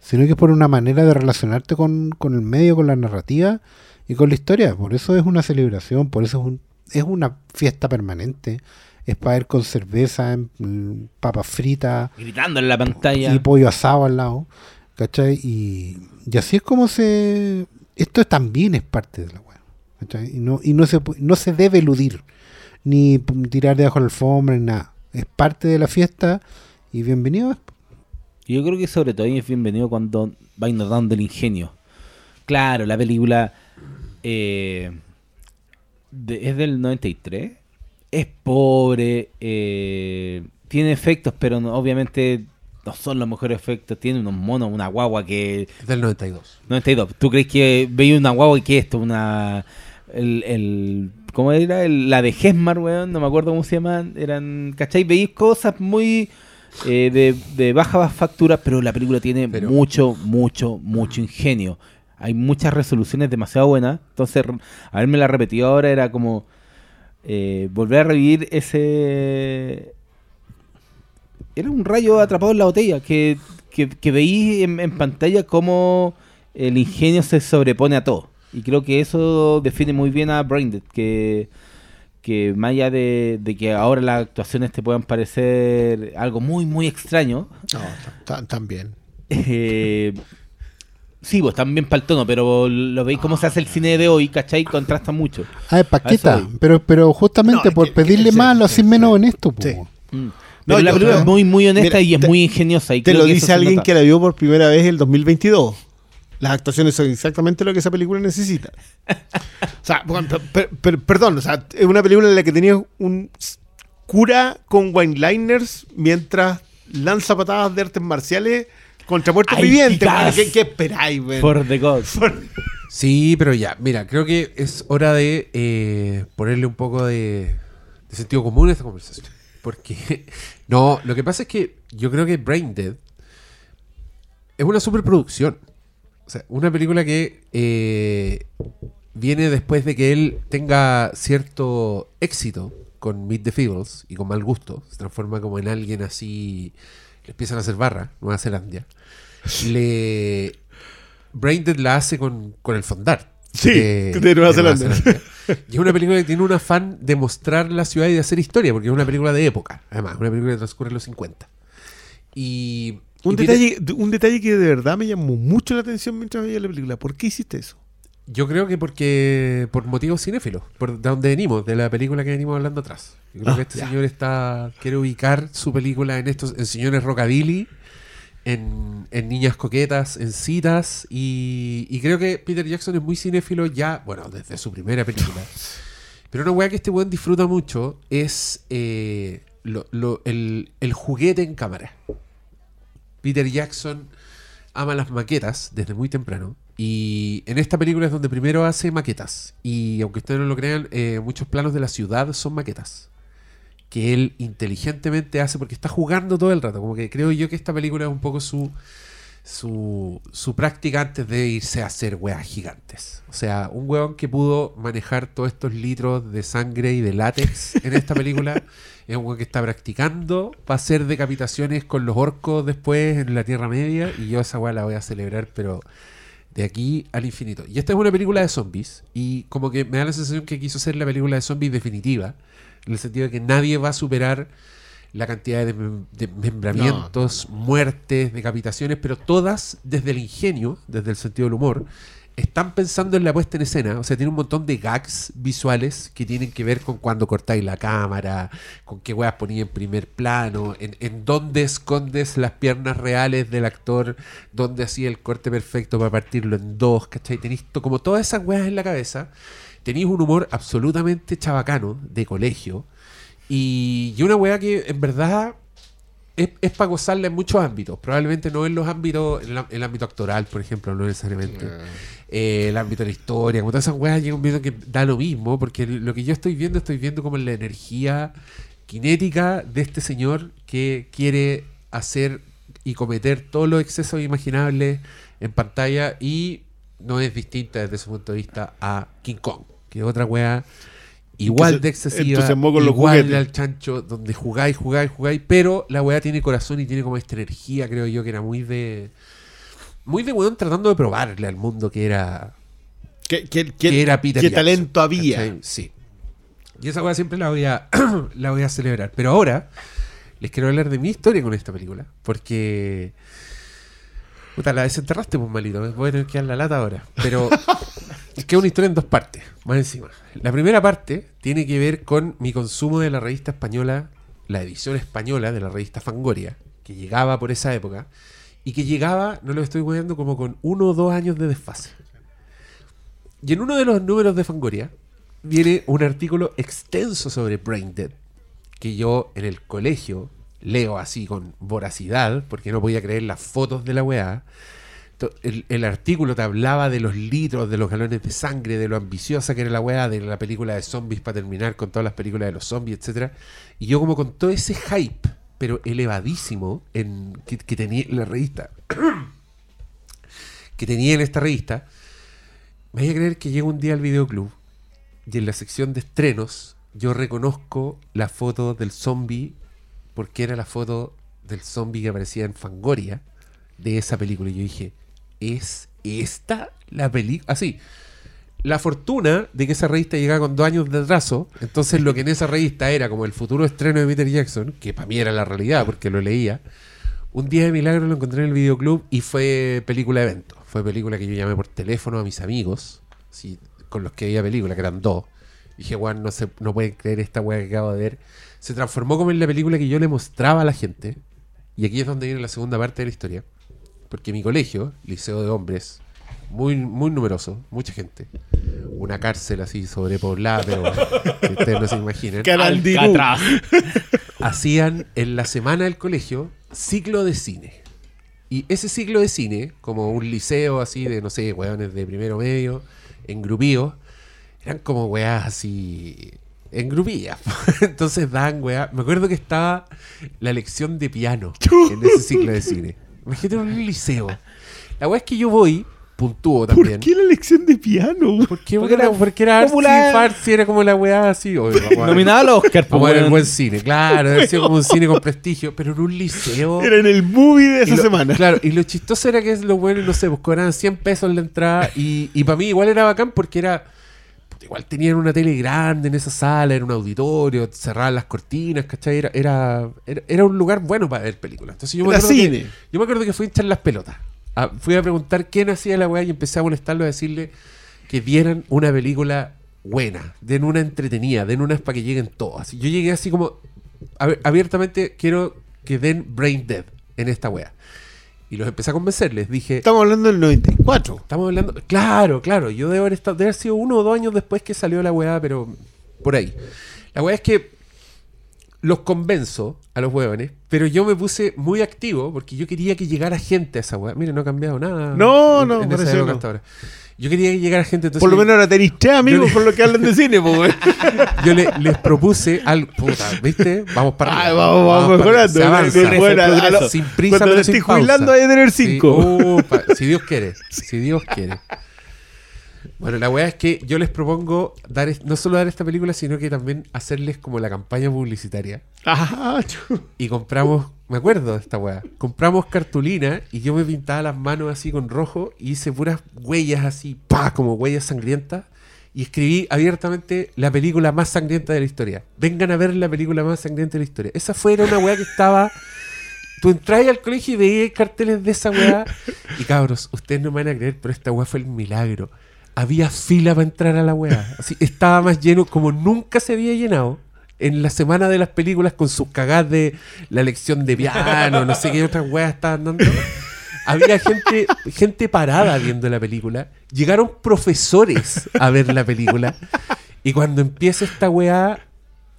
sino que es por una manera de relacionarte con, con el medio, con la narrativa y con la historia. Por eso es una celebración, por eso es, un, es una fiesta permanente. Es para ir con cerveza, papas fritas, Gritando en la pantalla. y pollo asado al lado, Y, así es como se... Esto también es parte de la web. Y no, y no, se, no se debe eludir, ni tirar debajo de la alfombra, ni nada. Es parte de la fiesta y bienvenido. Yo creo que sobre todo es bienvenido cuando vais notando el ingenio. Claro, la película eh, de- es del 93. Es pobre. eh, tiene efectos, pero no- obviamente no son los mejores efectos. Tiene unos monos, una guagua que... Del 92. 92. ¿Tú crees que veía una guagua y que esto? Una... El, el- ¿Cómo era? El- la de Hesmar, weón. No me acuerdo cómo se llaman. Eran... ¿Cachai? Veis cosas muy... eh, de, de baja factura, pero la película tiene Pero- mucho, mucho, mucho ingenio. Hay muchas resoluciones demasiado buenas. Entonces, haberme la repetido ahora era como eh, volver a revivir ese. Era un rayo atrapado en la botella que, que, que veí en, en pantalla cómo el ingenio se sobrepone a todo. Y creo que eso define muy bien a Braindead, que, que más allá de, de que ahora las actuaciones te puedan parecer algo muy, muy extraño, No, ta- ta- también. eh, sí, pues también para el tono, pero lo veis cómo se hace el cine de hoy, ¿cachai? Contrasta mucho. Ah, es paqueta, pero, pero justamente No, por que- que- pedirle sí, más lo sí. menos honesto. po. Sí. Mm. No, Pero la película creo- es muy, muy honesta Mira, y es te- muy ingeniosa. Y Te creo lo que dice alguien nota. que la vio por primera vez el 2022. Las actuaciones son exactamente lo que esa película necesita. o sea, bueno, per- per- perdón, o sea, es una película en la que tenías un cura con wineliners mientras lanza patadas de artes marciales contra muertos vivientes. ¿Qué, qué esperáis, weón? For the God. [LAUGHS] Sí, pero ya, mira, creo que es hora de eh, ponerle un poco de, de sentido común a esta conversación. Porque, [LAUGHS] no, lo que pasa es que yo creo que Brain Dead es una superproducción. O sea, una película que eh, viene después de que él tenga cierto éxito con Meet the Feebles y con mal gusto. Se transforma como en alguien así. Le empiezan a hacer barra, Nueva Zelanda. Le. Braindead la hace con, con el fondar. Sí, de Nueva Zelanda. [LAUGHS] Y es una película que tiene un afán de mostrar la ciudad y de hacer historia, porque es una película de época, además, una película que transcurre en los 50. Y. Un y detalle, un detalle que de verdad me llamó mucho la atención mientras veía la película. ¿Por qué hiciste eso? Yo creo que porque por motivos cinéfilos, por de donde venimos, de la película que venimos hablando atrás. Yo creo Ah, que este ya. señor está quiere ubicar su película en estos en señores rockabilly, en, en niñas coquetas, en citas y, y creo que Peter Jackson es muy cinéfilo ya, bueno, desde su primera película. [LAUGHS] Pero una weá que este weón disfruta mucho es eh, lo- lo- el, el juguete en cámara. Peter Jackson ama las maquetas desde muy temprano. Y en esta película es donde primero hace maquetas. Y aunque ustedes no lo crean, eh, muchos planos de la ciudad son maquetas. Que él inteligentemente hace porque está jugando todo el rato. Como que creo yo que esta película es un poco su, su, su práctica antes de irse a hacer weas gigantes. O sea, un weón que pudo manejar todos estos litros de sangre y de látex en esta película [LAUGHS] es un weón que está practicando para hacer decapitaciones con los orcos después en la Tierra Media. Y yo esa wea la voy a celebrar, pero de aquí al infinito. Y esta es una película de zombies. Y como que me da la sensación que quiso ser la película de zombies definitiva. En el sentido de que nadie va a superar la cantidad de mem- desmembramientos, muertes, decapitaciones, pero todas desde el ingenio, desde el sentido del humor, están pensando en la puesta en escena. O sea, tiene un montón de gags visuales que tienen que ver con cuando cortáis la cámara, con qué weas ponía en primer plano, en, en dónde escondes las piernas reales del actor, dónde hacía el corte perfecto para partirlo en dos, ¿cachai? Tenéis como todas esas weas en la cabeza. Tenéis un humor absolutamente chabacano de colegio. Y, y una weá que en verdad es, es para gozarla en muchos ámbitos. Probablemente no en los ámbitos, en la- el ámbito actoral, por ejemplo, no necesariamente. Eh, el ámbito de la historia, como todas esas weas, llega un momento que da lo mismo, porque lo que yo estoy viendo, estoy viendo como la energía cinética de este señor que quiere hacer y cometer todos los excesos imaginables en pantalla y no es distinta desde su punto de vista a King Kong, que otra wea igual de excesiva, igual juguetes. al chancho, donde jugáis, jugáis, jugáis, pero la weá tiene corazón y tiene como esta energía, creo yo, que era muy de... Muy de weón tratando de probarle al mundo que era ¿Qué, qué- qué- que era Peter qué Jackson, talento había? ¿cachai? Sí. Y esa weá siempre la voy a [CLEARS THROAT] la voy a celebrar. Pero ahora les quiero hablar de mi historia con esta película. Porque. Puta, la desenterraste, pues malito. Voy a tener que dar la lata ahora. Pero. [LAUGHS] es que es una historia en dos partes, más encima. La primera parte tiene que ver con mi consumo de la revista española, la edición española de la revista Fangoria, que llegaba por esa época. Y que llegaba, no lo estoy weando, como con uno o dos años de desfase. Y en uno de los números de Fangoria viene un artículo extenso sobre Brain Dead, que yo en el colegio leo así con voracidad, porque no podía creer las fotos de la weá. El, artículo te hablaba de los litros, de los galones de sangre, de lo ambiciosa que era la weá, de la película de zombies para terminar con todas las películas de los zombies, etcétera Y yo como con todo ese hype, pero elevadísimo, en, que, que tenía en la revista, [COUGHS] que tenía en esta revista, me voy a creer que llego un día al videoclub y en la sección de estrenos yo reconozco la foto del zombie porque era la foto del zombie que aparecía en Fangoria de esa película. Y yo dije, ¿es esta la película? Así. La fortuna de que esa revista llegaba con dos años de atraso, entonces lo que en esa revista era como el futuro estreno de Peter Jackson, que para mí era la realidad porque lo leía, un día de milagro lo encontré en el videoclub y fue película de evento. Fue película que yo llamé por teléfono a mis amigos, así, con los que veía película, que eran dos. Dije, Juan, no, no pueden creer esta weá que acabo de ver. Se transformó como en la película que yo le mostraba a la gente. Y aquí es donde viene la segunda parte de la historia. Porque mi colegio, liceo de hombres, muy, muy numeroso, mucha gente. Una cárcel así sobrepoblada, pero que ustedes no se imaginan Carandinú. [LAUGHS] Alcatraz. [LAUGHS] hacían en la semana del colegio ciclo de cine. Y ese ciclo de cine, como un liceo así de, no sé, weones de primero medio, en grupillos, eran como weas así, en grupillas. [LAUGHS] Entonces dan weas. Me acuerdo que estaba la lección de piano en ese ciclo de cine. Imagínate en un liceo. La wea es que yo voy, puntúo ¿Por también. qué la lección de piano? ¿Por qué? Porque era, era porque era artsy, popular. farsi, era como la weá así. Nominada al Oscar. Vamos a ver el pues, buen cine, claro, ser como un cine con prestigio, pero en un liceo. Era en el movie de esa lo- semana. Claro, y lo chistoso era que los buenos, no sé, pues cobraban 100 pesos la entrada y, y para mí igual era bacán porque era. Igual tenían una tele grande en esa sala, era un auditorio, cerraban las cortinas, ¿cachai? Era, era, era, era un lugar bueno para ver películas. Entonces yo me acuerdo que- cine. yo me acuerdo que fui a echar las pelotas. Ah, fui a preguntar quién hacía la weá y empecé a molestarlo a decirle que dieran una película buena, den una entretenida, den unas para que lleguen todas. Yo llegué así como a abiertamente quiero que den Brain Dead en esta weá. Y los empecé a convencer, les dije, Estamos hablando del 94. estamos hablando, claro, claro, yo debo haber, estado, debe haber sido uno o dos años después que salió la weá, pero por ahí. La weá es que los convenzo a los huevones, pero yo me puse muy activo porque yo quería que llegara gente a esa weá. Mire, no ha cambiado nada. No, en- no, en esa época no. hasta ahora. Yo quería que llegara gente. Entonces Por lo menos ahora tenéis tres amigos le- con los que hablan de cine, pues, [LAUGHS] yo le- les propuse al. Puta, ¿viste? Vamos para Ah, vamos, vamos para mejorando. Se avanza. A- a lo- sin prisa, Cuando pero te estés jubilando, hay de tener Sí, cinco. si Dios quiere. [LAUGHS] Si Dios quiere. Bueno, la weá es que yo les propongo dar es- no solo dar esta película, sino que también hacerles como la campaña publicitaria. Ah. Y compramos, me acuerdo de esta weá, compramos cartulina y yo me pintaba las manos así con rojo y hice puras huellas así, pa, como huellas sangrientas. Y escribí abiertamente la película más sangrienta de la historia. Vengan a ver la película más sangrienta de la historia. Esa fue era una weá que estaba. [LAUGHS] Tú entras al colegio y veías carteles de esa weá. Y cabros, ustedes no me van a creer, pero esta weá fue el milagro. Había fila para entrar a la weá. Así, estaba más lleno como nunca se había llenado. En la semana de las películas con sus cagadas de la lección de piano, no sé qué otras weas estaban dando. había gente, gente parada viendo la película. Llegaron profesores a ver la película. Y cuando empieza esta weá,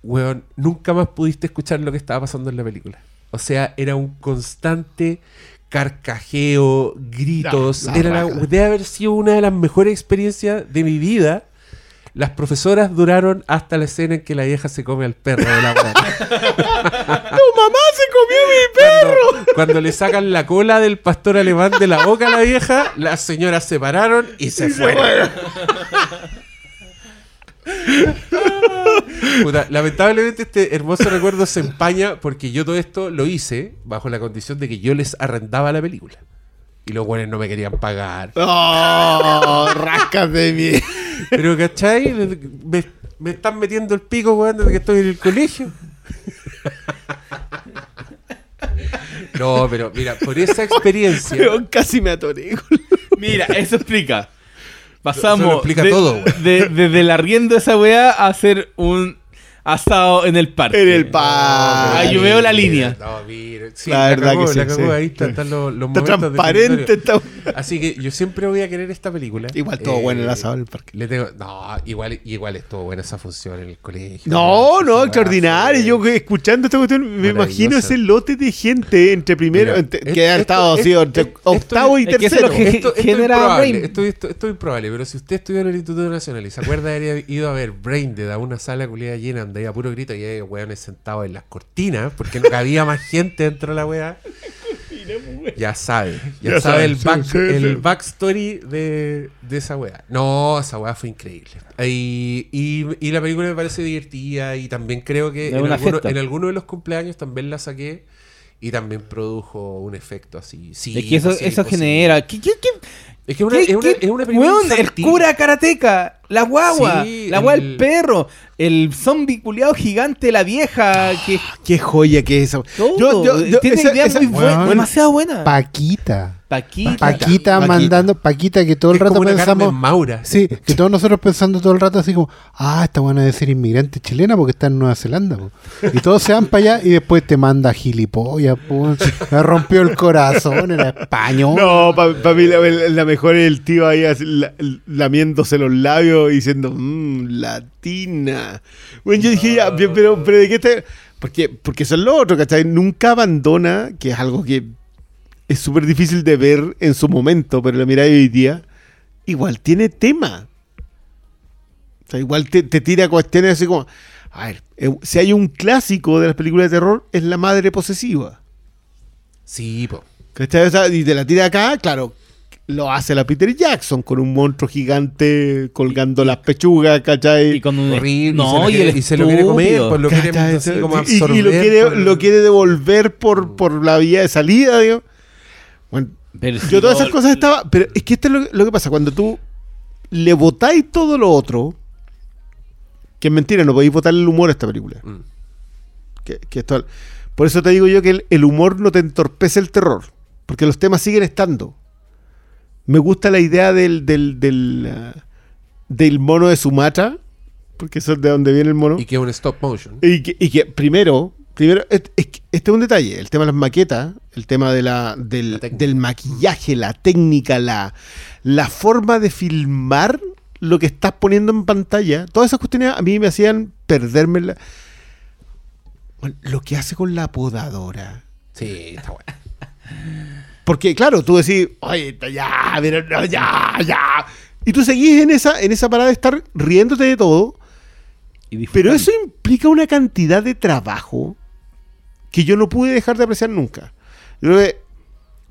weón, nunca más pudiste escuchar lo que estaba pasando en la película. O sea, era un constante carcajeo, gritos. Era la- debe haber sido una de las mejores experiencias de mi vida. Las profesoras duraron hasta la escena en que la vieja se come al perro de la weá. [LAUGHS] ¡Tu mamá se comió mi perro! Cuando, cuando le sacan la cola del pastor alemán de la boca a la vieja, las señoras se pararon y se fueron. [LAUGHS] Puta, lamentablemente este hermoso recuerdo se empaña porque yo todo esto lo hice bajo la condición de que yo les arrendaba la película. Y los buenos no me querían pagar. [LAUGHS] ¡Oh! ¡Rascas de mí! Pero, ¿cachai? Me, me están metiendo el pico, weón, desde que estoy en el colegio. No, pero mira, por esa experiencia. Casi me atoré. Mira, eso explica. Eso Pasamos lo explica de- todo, de- desde el arriendo de esa weá a hacer un asado en el parque. En el parque. Ah, yo veo la línea. No, mira. Sí, La la, verdad cagó, que sí, la cagó. sí. Ahí está- están los, los Está momentos transparente. Está... Así que yo siempre voy a querer esta película. Igual todo Eh, bueno el asado en el parque. Le tengo, no, igual, igual estuvo buena esa función en el colegio. No, no, extraordinario. Yo escuchando esta cuestión me imagino ese lote de gente entre primero, Mira, entre- esto- que ha estado así, esto- entre esto- octavo y es es tercero. que- Esto, esto es genera improbable, Brain. esto, esto- esto es improbable, pero si usted estudió en el Instituto Nacional y se acuerda de haber ido a ver Brain a una sala culiada llena donde había puro grito y hay weones sentados en las cortinas porque no cabía más [LAUGHS] gente dentro de la weá, ya sabe, ya, Ya sabe sabe, el, sí, back, sí, el sí. backstory de, de esa weá. No, esa weá fue increíble. Y, y, y la película me parece divertida y también creo que en alguno, en alguno de los cumpleaños también la saqué. Y también produjo un efecto así. Sí, es que eso, eso genera. ¿Qué, qué, qué- Es que es una, qué- es una, qué- es una película weón, el cura karateca, la guagua, Sí, la guagua del el- perro, el zombie culiado gigante, la vieja, que Qué joya que es esa. todo. Yo- yo- yo- tiene esa- esa- muy demasiado buenas. Paquita. Paquita. Paquita Paquita. mandando, Paquita que todo el Es rato como una pensamos. Carmen Maura. Sí, que todos nosotros pensando todo el rato así como, ah, esta buena de ser inmigrante chilena porque está en Nueva Zelanda. po". Y todos se van para allá y después te manda gilipollas. po. Me rompió el corazón, era español. No, para mí la, la mejor es el tío ahí así, la- lamiéndose los labios diciendo, mmm, latina. Bueno, yo dije, ya, pero, pero ¿de qué te...? Porque, porque eso es lo otro, ¿cachai? Nunca abandona, que es algo que es súper difícil de ver en su momento, pero la mirada hoy día, igual tiene tema. O sea, igual te, te tira cuestiones así como, a ver, eh, si hay un clásico de las películas de terror, es la madre posesiva. Sí, po. ¿Cachai? O sea, y de la tira acá, claro, lo hace la Peter Jackson con un monstruo gigante colgando las pechugas, ¿cachai? Y con un Horrible. No, y, se lo, quiere- y se lo quiere comer, estúpido. pues lo quiere ¿Cachai? así como Y- absorber. y, lo quiere, por- lo quiere devolver por, por la vía de salida, digo. Bueno, Pero si yo todas no- esas cosas estaba. Pero es que esto es lo, lo que pasa. Cuando tú le botáis todo lo otro, que es mentira, no podéis botar el humor a esta película. Mm. Que, que esto- por eso te digo yo que el, el humor no te entorpece el terror. Porque los temas siguen estando. Me gusta la idea del, del, del, ah, del mono de Sumatra. Porque eso es de donde viene el mono. Y que es un stop motion. Y que, y que primero, primero este es un detalle, el tema de las maquetas, el tema de la, del, La del maquillaje, la técnica, la, la forma de filmar lo que estás poniendo en pantalla, todas esas cuestiones a mí me hacían perderme la- Bueno, lo que hace con la podadora. Sí, está bueno. [LAUGHS] Porque, claro, tú decís, oye, ya, no, ya, ya. Y tú seguís en esa, en esa parada de estar riéndote de todo. y. Pero eso implica una cantidad de trabajo que yo no pude dejar de apreciar nunca. Yo creo que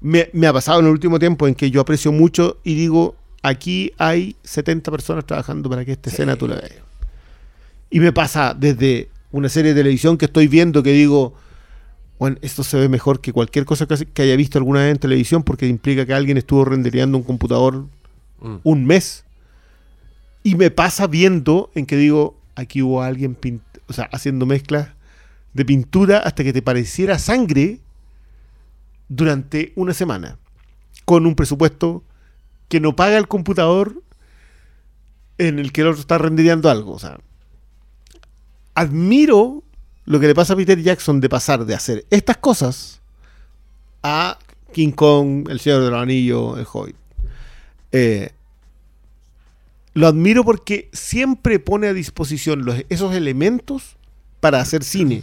me, me ha pasado en el último tiempo en que yo aprecio mucho y digo, aquí hay 70 personas trabajando para que esta escena tú la veas. Y me pasa desde una serie de televisión que estoy viendo que digo, bueno, esto se ve mejor que cualquier cosa que, haya visto alguna vez en televisión porque implica que alguien estuvo rendereando un computador Mm. un mes. Y me pasa viendo en que digo, aquí hubo alguien pint- o sea, haciendo mezclas de pintura hasta que te pareciera sangre durante una semana. Con un presupuesto que no paga el computador en el que el otro está rendereando algo. O sea, admiro lo que le pasa a Peter Jackson de pasar de hacer estas cosas a King Kong, El Señor de los Anillos, El Hobbit. Eh, lo admiro porque siempre pone a disposición esos elementos para hacer cine.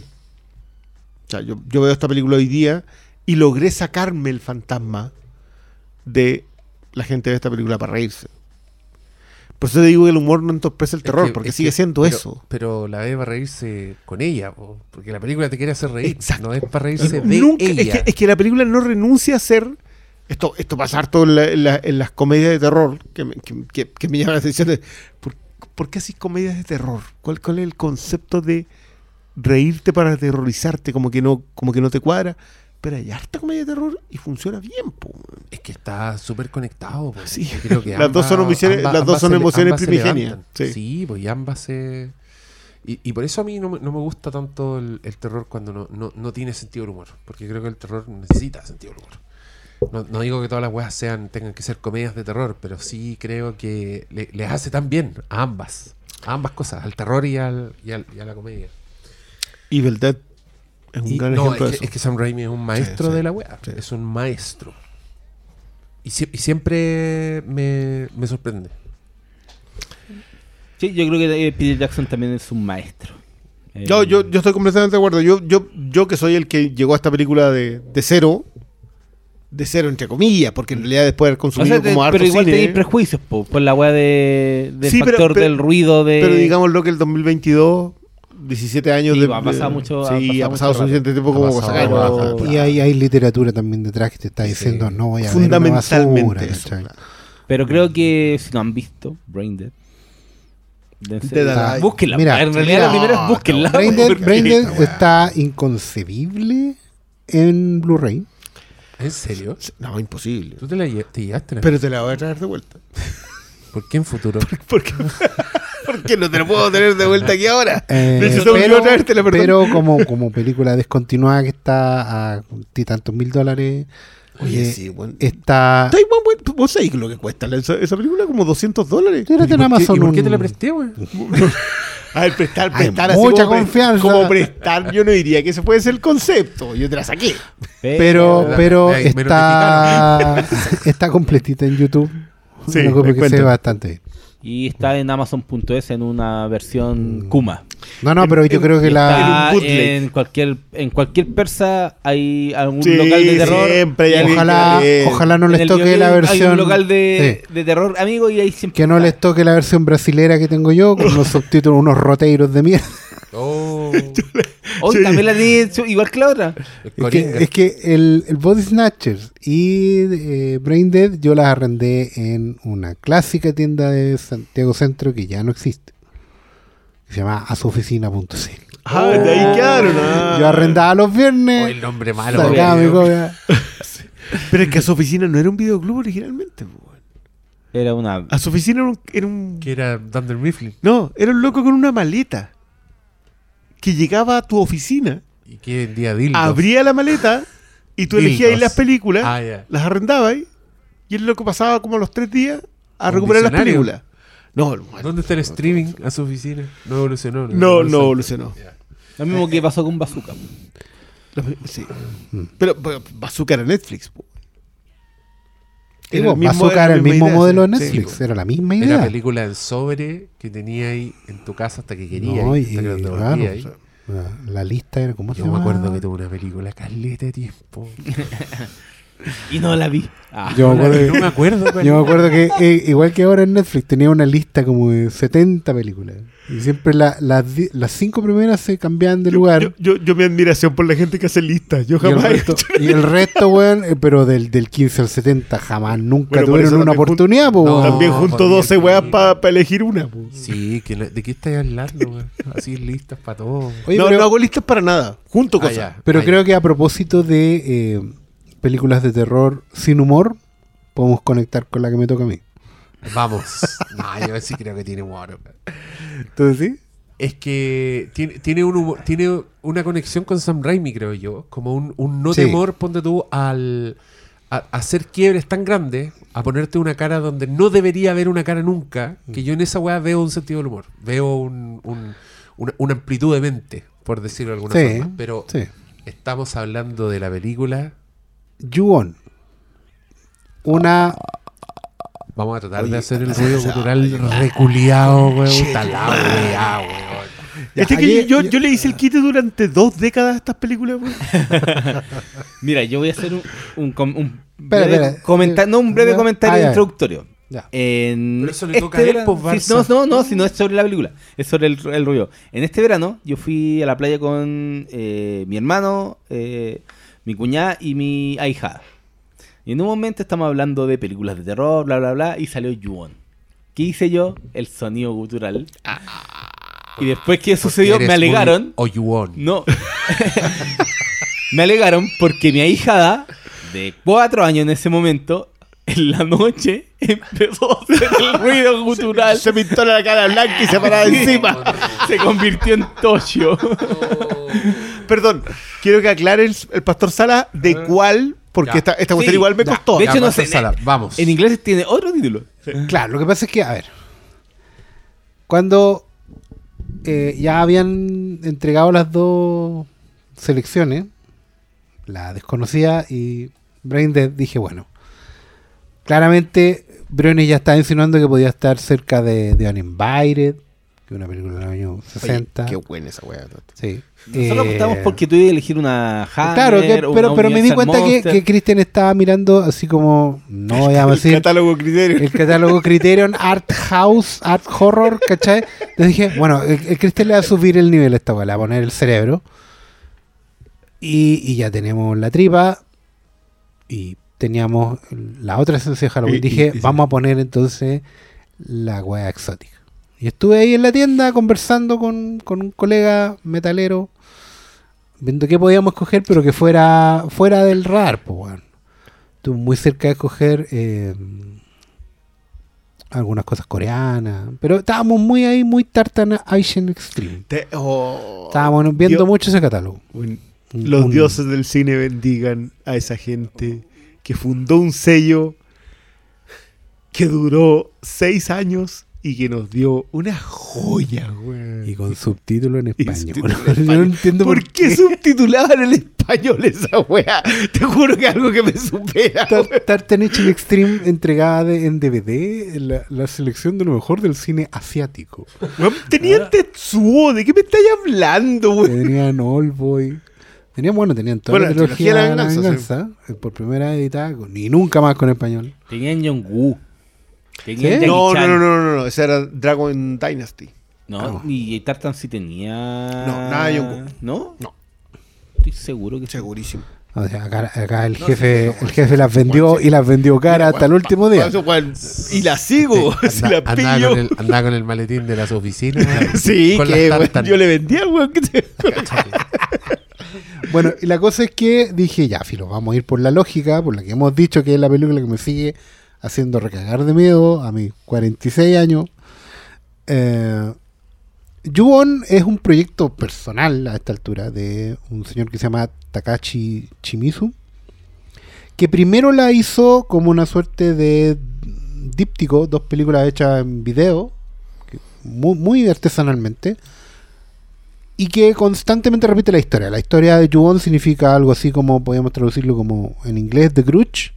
O sea, yo, yo veo esta película hoy día y logré sacarme el fantasma de la gente de esta película para reírse. Por eso te digo que el humor no entorpece el Es terror, que- porque sigue que- siendo pero- eso. Pero la ve para reírse con ella, po, porque la película te quiere hacer reír. Exacto. No es para reírse de Nunca- es, ella. que, es que la película no renuncia a ser. Esto, esto pasa harto en, la- en la- en las comedias de terror, que me, que, me llama la atención. de, ¿por, por qué así comedias de terror? ¿Cuál, ¿Cuál es el concepto de reírte para aterrorizarte? Como que no, como que no te cuadra. Pero hay harta comedia de terror y funciona bien, po. Es que está súper conectado. po. Sí. Yo creo que [LAUGHS] Las dos son emociones- las dos son primigenias. Sí. Sí. pues y ambas se... Y, y por eso a mí no, me- no me gusta tanto el, el terror cuando no, no, no tiene sentido del humor. Porque creo que el terror necesita sentido del humor. No, no digo que todas las weas sean, tengan que ser comedias de terror, pero sí creo que le- les hace tan bien a ambas. A ambas cosas, al terror y, al, y, al- y a la comedia. Evil Dead es un Y- gran no, ejemplo es de que, eso. es que Sam Raimi es un maestro Sí, sí, de la wea. sí. Es un maestro. Y, sie- y siempre me, me sorprende. Sí, yo creo que eh, Peter Jackson también es un maestro. Eh, Yo, yo, yo estoy completamente de acuerdo. Yo, yo, yo que soy el que llegó a esta película de, de cero, de cero entre comillas, porque en realidad después de haber o consumido sea, te- como harto pero igual tenéis prejuicios po, por la weá de, del Sí, pero- factor pero- del ruido de. pero digámoslo que el 2022, 17 años Sí, de... ha pasado de- mucho- ha Sí, pasado ha pasado suficiente tiempo Ha como sacarlo. Y hay, hay literatura también detrás que te está Sí. diciendo no voy a ver Fundamentalmente basura, eso. ¿cachai? claro. Pero creo que si no han visto Brain Dead. deben ser- Dead Alive. Búsquenla. Mira, en realidad mira, lo primero es búsquenla. Brain Dead- porque- Brain Dead esta weá. está inconcebible en Blu-ray. ¿En serio? No, imposible. ¿Tú te la lle- te llevaste? la- Pero te la voy a traer de vuelta. [LAUGHS] ¿Por qué en futuro? Porque, porque no te lo puedo tener de vuelta aquí ahora. Eh, pero, traértela, pero como, como película descontinuada que está a ti tantos mil dólares, Oye, eh, sí, bueno. está... Está igual, bueno, ¿Vos sabés lo que cuesta esa, esa película? Como 200 dólares. Tírate en ¿Y por qué- Amazon ¿Y por qué te la presté, güey? A ver, prestar, Hay prestar. así mucha como pre- confianza. Como prestar, yo no diría que ese puede ser el concepto. Yo te la saqué. Pero, pero me está, está completita en YouTube. Sí, Una cosa que se ve bastante bien. Y está en Amazon.es en una versión Kuma. No, no, pero yo en- creo que la... Está en cualquier en cualquier persa hay algún Sí, local de terror. siempre hay Ojalá, ojalá no les toque la Hay versión... un local de, Sí. de terror, amigo, y ahí siempre. Que no está. les toque la versión brasilera que tengo yo, con los [LAUGHS] subtítulos, unos roteiros de mierda. Oh, [LAUGHS] Hoy Sí. también la tiene igual que la otra. Es que, es que el, el Body Snatchers y eh, Brain Dead yo las arrendé en una clásica tienda de Santiago Centro que ya no existe. Que se llama asuoficina.cl. Ah, de ahí quedaron. ah. Yo arrendaba los Oh, viernes, el nombre malo. sacaba mi copia. [LAUGHS] Pero es que a su oficina no era un videoclub originalmente. weón. Era una. A su oficina era un, era un- Que era Dunder Mifflin. No, era un loco con una maleta. Que llegaba a tu oficina, Y que vendía dildos. abría la maleta y tú Dildos. elegías ahí las películas, Ah, ya. las arrendabas ahí, y el loco pasaba como a los tres días a Un recuperar las visionario. películas. No, el- ¿Dónde está el streaming a su oficina? No evolucionó. no, no evolucionó. Ya. Lo mismo que pasó con Bazooka. Lo- Sí. Pero, pero Bazooka era Netflix. po. Era el mismo- Bazooka era la el mismo idea, modelo de sí. Netflix, Sí, era la misma Era idea. película en sobre que tenía ahí en tu casa hasta que querías. No, y, hasta que claro, ahí. o sea, la, lista era como Yo me acuerdo que tuve una película caleta de tiempo. [LAUGHS] Y no la vi. Ah. Yo me acuerdo [LAUGHS] que- no me acuerdo. Yo me era. acuerdo que, eh, igual que ahora en Netflix, tenía una lista como de 70 películas. Y siempre la- las cinco primeras se cambiaban de lugar. Yo, yo, yo mi admiración por la gente que hace listas. Yo y, el jamás. he y el resto, weón, eh, pero del, del 15 al 70 jamás, nunca Bueno, tuvieron una oportunidad, po, No, weón. También junto Dios, 12 weas para elegir una. po. Sí, que ¿de qué estáis hablando? güey? Así listas para todo. Oye, no, pero, no hago listas para nada. Junto Ah, cosas. ya. pero Ah, creo ya. que a propósito de eh, películas de terror sin humor, podemos conectar con la que me toca a mí. Vamos. No, yo sí creo que tiene humor. Entonces, ¿sí? Es que tiene, tiene, un humor- tiene una conexión con Sam Raimi, creo yo. Como un, un no Sí. temor, ponte tú, al a, a hacer quiebres tan grandes, a ponerte una cara donde no debería haber una cara nunca, que yo en esa weá veo un sentido del humor. Veo un- un- una, una amplitud de mente, por decirlo de alguna Sí, forma. Pero sí. estamos hablando de la película You On. una. Vamos a tratar de hacer el [LAUGHS] ruido cultural reculiado, [LAUGHS] weón. Talado, weá, weón. Este que ayer- yo, yo le hice el quite durante dos décadas a estas películas, weón. [LAUGHS] Mira, yo voy a hacer un, un, com- un breve, espera. comenta- no, un breve Ya. comentario Ah, ya. introductorio. Ya. En Pero eso le toca a él, verano- pues, sí, no, no, no, si no es sobre la película, es sobre el, el ruido. En este verano yo fui a la playa con eh, mi hermano, eh, mi cuñada y mi ahijada. Y en un momento estamos hablando de películas de terror, bla, bla, bla, y salió Yuon. ¿Qué hice yo? El sonido gutural. Y después que sucedió, me alegaron. muy oyuón. No. [LAUGHS] me alegaron porque mi ahijada, de cuatro años en ese momento, en la noche [LAUGHS] empezó a hacer el ruido gutural. Se pintó la cara blanca y se paraba encima. Se convirtió en Tocho. Perdón, quiero que aclare el, el pastor Sala de cuál, porque Ya. esta, esta cuestión Sí, igual me ya. costó. De Ya, hecho, no Pastor sé. Sala, vamos. En inglés tiene otro título. Claro, lo que pasa es que, a ver, cuando eh, ya habían entregado las dos selecciones, la desconocida y Brain Dead, dije, bueno, claramente Briones ya estaba insinuando que podía estar cerca de, de Uninvited, que una película del año 60. Qué buena esa weá. sí. Nosotros Eh, optamos porque tú ibas a elegir una Hammer, Claro, que- una pero, pero me di cuenta que, Monster. que Christian estaba mirando así como, no voy a El decir, catálogo criterio. el catálogo Criterion Art House, Art Horror, ¿cachai? Entonces dije, bueno, el, el Cristian le va a subir el nivel a esta weá, le va a poner el cerebro. Y, y ya tenemos la tripa. Y teníamos la otra esencia de Halloween. Y- dije, y- y- vamos a poner entonces la weá exótica. Y estuve ahí en la tienda conversando con, con un colega metalero, viendo qué podíamos escoger, pero que fuera fuera del radar, pues, weón. Estuve muy cerca de escoger eh, algunas cosas coreanas, pero estábamos muy ahí, muy Tartana Asian Extreme. Te- oh, Estábamos viendo Dios- mucho ese catálogo. un- Un- Los un- dioses del cine bendigan a esa gente que fundó un sello que duró seis años y que nos dio una joya, güey. Y con subtítulo en español. subtítulo [LAUGHS] en Yo español. no entiendo ¿Por qué subtitulaban en español esa weá? Te juro que es algo que me supera. Tar-. Tartan Extreme entregada de- en DVD, la, la selección de lo mejor del cine asiático. Tenían Tetsuo, ¿de qué me estáis hablando, güey? tenían Oldboy. Tenían, bueno, tenían toda Bueno, la trilogía trilogía de de la la venganza, eh, por primera vez editada, y nunca más con español. Tenían Jong-Woo. ¿Sí? No, no, no, no, no, no, ese era Dragon Dynasty. No, Ah. y Tartan sí tenía. No, nada de Jong-Woo. ¿No? No. Estoy seguro que sí. Segurísimo. O sea, acá, acá el jefe el jefe las vendió y las vendió cara hasta el último día. Y la sigo, [LAUGHS] si la Anda- andaba, pillo. con el, andaba con el maletín de las oficinas. [LAUGHS] Sí, que las yo le vendía, weón. [LAUGHS] Bueno, y la cosa es que dije, ya, filo, vamos a ir por la lógica, por la que hemos dicho que es la película que me sigue haciendo recagar de miedo a mis 46 años. Eh, es un proyecto personal a esta altura de un señor que se llama Takashi Shimizu, que primero la hizo como una suerte de díptico, dos películas hechas en video, muy, artesanalmente, y que constantemente repite la historia. La historia de Ju-On significa algo así como, podríamos traducirlo como en inglés, The Grudge,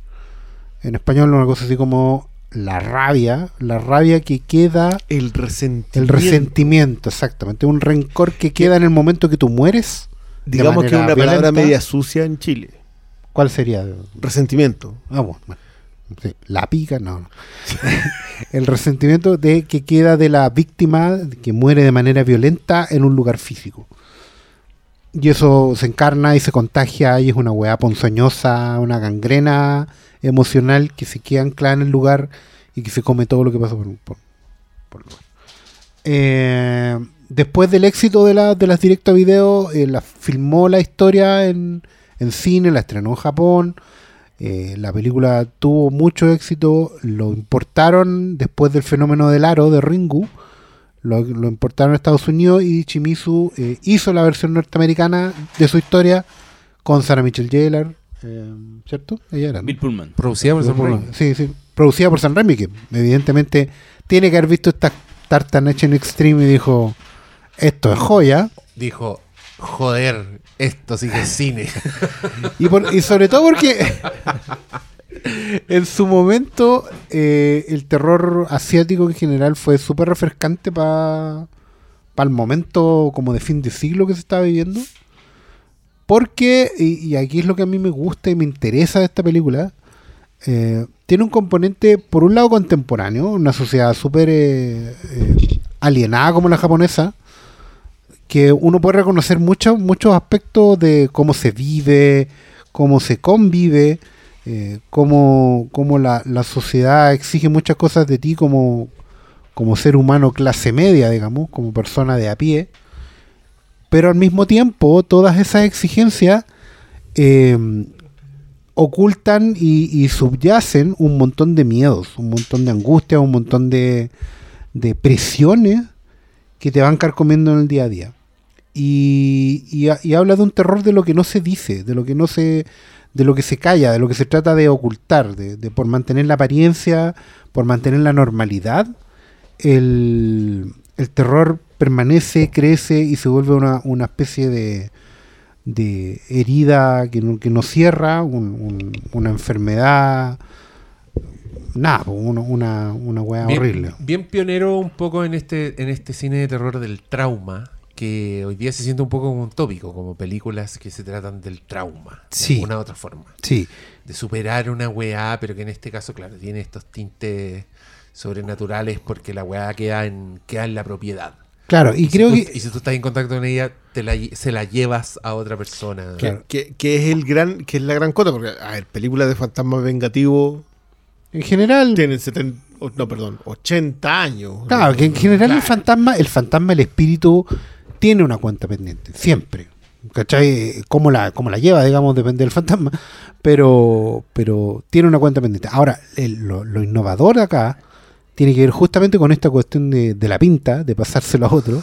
en español una cosa así como la rabia, la rabia que queda El resentimiento. el resentimiento, exactamente. Un rencor que queda en el momento que tú mueres. Digamos que es una palabra violenta. media sucia en Chile. ¿Cuál sería? Resentimiento. Ah, bueno, bueno. Sí, La pica, no. no. [LAUGHS] el resentimiento de que queda de la víctima que muere de manera violenta en un lugar físico. Y eso se encarna y se contagia y es una weá ponzoñosa, una gangrena emocional que se queda anclada en el lugar y que se come todo lo que pasa por, por- por lugar. Eh, después del éxito de, la- de las directo a video, eh, la, filmó la historia en, en cine, la estrenó en Japón. Eh, la película tuvo mucho éxito, lo importaron después del fenómeno del aro de Ringu, lo, lo importaron a Estados Unidos y Shimizu eh, hizo la versión norteamericana de su historia con Sarah Michelle Gellar, eh, ¿cierto? Ella era. Bill Pullman. Producida por Sam Raimi. Sí, sí, producida por San Raimi, que evidentemente tiene que haber visto esta Tartan en Extreme y dijo, esto es joya. Dijo, joder, esto sí que es cine. Y, por- y sobre todo porque [LAUGHS] en su momento, eh, el terror asiático en general fue súper refrescante para el momento como de fin de siglo que se estaba viviendo. Porque, y, aquí es lo que a mí me gusta y me interesa de esta película, eh, tiene un componente, por un lado, contemporáneo, una sociedad súper eh, alienada como la japonesa, que uno puede reconocer muchos muchos aspectos de cómo se vive, cómo se convive, eh, cómo, cómo la, la sociedad exige muchas cosas de ti como, como ser humano clase media, digamos, como persona de a pie. Pero al mismo tiempo, todas esas exigencias eh, ocultan y, subyacen un montón de miedos, un montón de angustias, un montón de, de presiones que te van carcomiendo en el día a día. Y, y habla de un terror de lo que no se dice, de lo que no se, de lo que se calla, de lo que se trata de ocultar, de, de por mantener la apariencia, por mantener la normalidad, el, el terror permanece, crece y se vuelve una, una especie de, de herida que no, que no cierra, un- un- una enfermedad, nada, una, una weá bien, horrible. bien pionero un poco en este, en este cine de terror del trauma, que hoy día se siente un poco como un tópico, como películas que se tratan del trauma, Sí. de alguna otra forma. Sí, De superar una weá, pero que en este caso, claro, tiene estos tintes sobrenaturales porque la weá queda en, queda en la propiedad. claro, y si creo tú- que... y si tú estás en contacto con ella, te la se la llevas a otra persona. Claro. Que, que es el gran, que es la gran cota, porque, a ver, películas de fantasmas vengativos En general, tienen 70, o- no, perdón, 80 años. claro, que en general el fantasma, el fantasma, el espíritu, tiene una cuenta pendiente, siempre. ¿Cachai? Cómo la, cómo la lleva, digamos, depende del fantasma. Pero, pero tiene una cuenta pendiente. Ahora, el- lo, lo innovador acá tiene que ver justamente con esta cuestión de, de la pinta, de pasárselo a otro.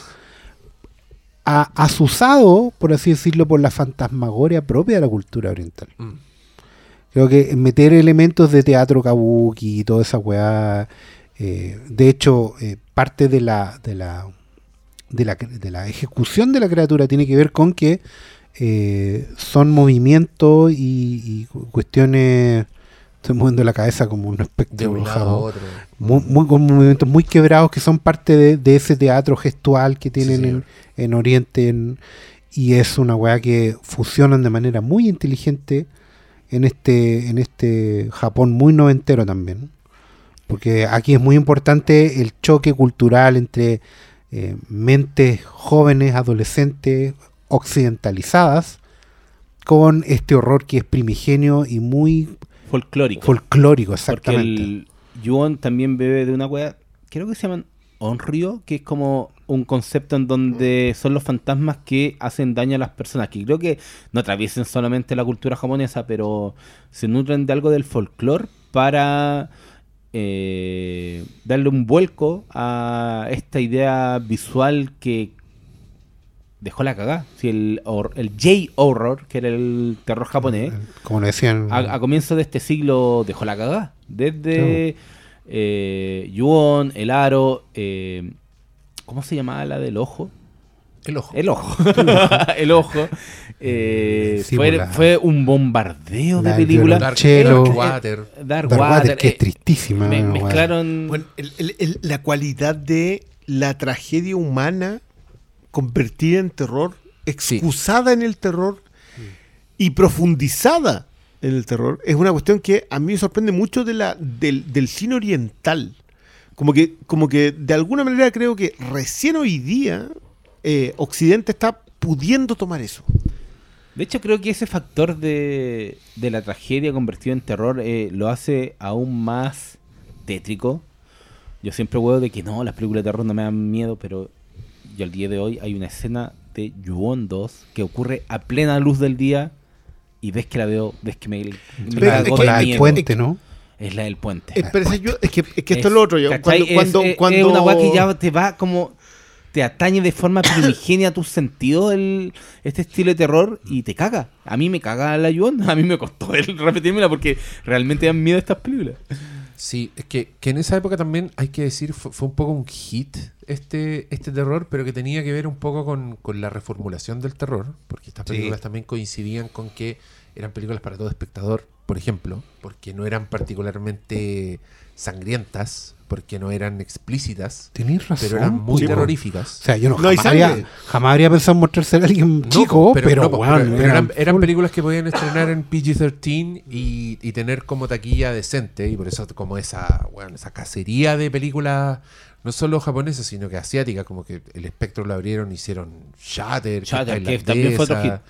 A, asusado, por así decirlo, por la fantasmagoria propia de la cultura oriental. Mm. Creo que meter elementos de teatro kabuki y toda esa weá. eh, de hecho, eh, parte de la, de la de la de la ejecución de la criatura tiene que ver con que eh, son movimientos y, y cu- cuestiones. Estoy moviendo la cabeza como un espectro. Muy, muy- con movimientos muy quebrados que son parte de, de ese teatro gestual que tienen Sí, en, en Oriente en- y es una weá que fusionan de manera muy inteligente en este en este Japón muy noventero también porque aquí es muy importante el choque cultural entre eh, mentes jóvenes adolescentes occidentalizadas con este horror que es primigenio y muy Folclórico. folclórico Porque exactamente el Yuon también bebe de una wea, creo que se llaman Onryo, que es como un concepto en donde son los fantasmas que hacen daño a las personas, que creo que no atraviesen solamente la cultura japonesa, pero se nutren de algo del folclore para eh, darle un vuelco a esta idea visual que dejó la cagada. Si el, el J-horror, que era el terror japonés, como lo decían a, a comienzos de este siglo dejó la cagada. Desde eh, Yuon, El Aro, eh, ¿cómo se llamaba la del ojo? El ojo. El ojo. el ojo. [LAUGHS] eh, Sí, fue, un bombardeo de la películas. Dark, Chelo. Dark Water. Dark Dark Water, Water, que es eh, tristísima me- mezclaron. Bueno, el- el- el- la cualidad de la tragedia humana convertida en terror, excusada en el terror y profundizada en el terror, es una cuestión que a mí me sorprende mucho de la, del, del cine oriental. Como que, como que de alguna manera creo que recién hoy día eh, Occidente está pudiendo tomar eso. De hecho, creo que ese factor de, de la tragedia convertido en terror eh, lo hace aún más tétrico. Yo siempre huevo de que no, las películas de terror no me dan miedo, pero yo al día de hoy hay una escena de Yuon 2 que ocurre a plena luz del día y ves que la veo, ves que me, me Pero es de la del puente, ¿no? Es la del puente. Eh, yo- es que, es que esto es, Es- lo otro. Cuando, cuando, es, es- cuando- es una weá que ya te va como. Te atañe de forma [COUGHS] primigenia a tus sentidos el, este estilo de terror y te caga. A mí me caga la Yuon. A mí me costó el repetírmela porque realmente dan miedo estas películas. Sí, es que, que en esa época también, hay que decir, fue, fue un poco un hit este, este terror, pero que tenía que ver un poco con, con la reformulación del terror, porque estas Sí. películas también coincidían con que eran películas para todo espectador, por ejemplo, porque no eran particularmente sangrientas, porque no eran explícitas, Tenés razón. pero eran muy terroríficas. O sea, yo no, No jamás, habría, jamás habría pensado en mostrarse a alguien No, chico, pero, no, weón, pero- pero eran, eran películas que podían estrenar en PG-13 y, y tener como taquilla decente, y por eso como esa, bueno, esa cacería de películas, no solo japonesas, sino que asiáticas, como que el espectro lo abrieron, hicieron Shatter, Shatter, que, también fue otro tailandesa,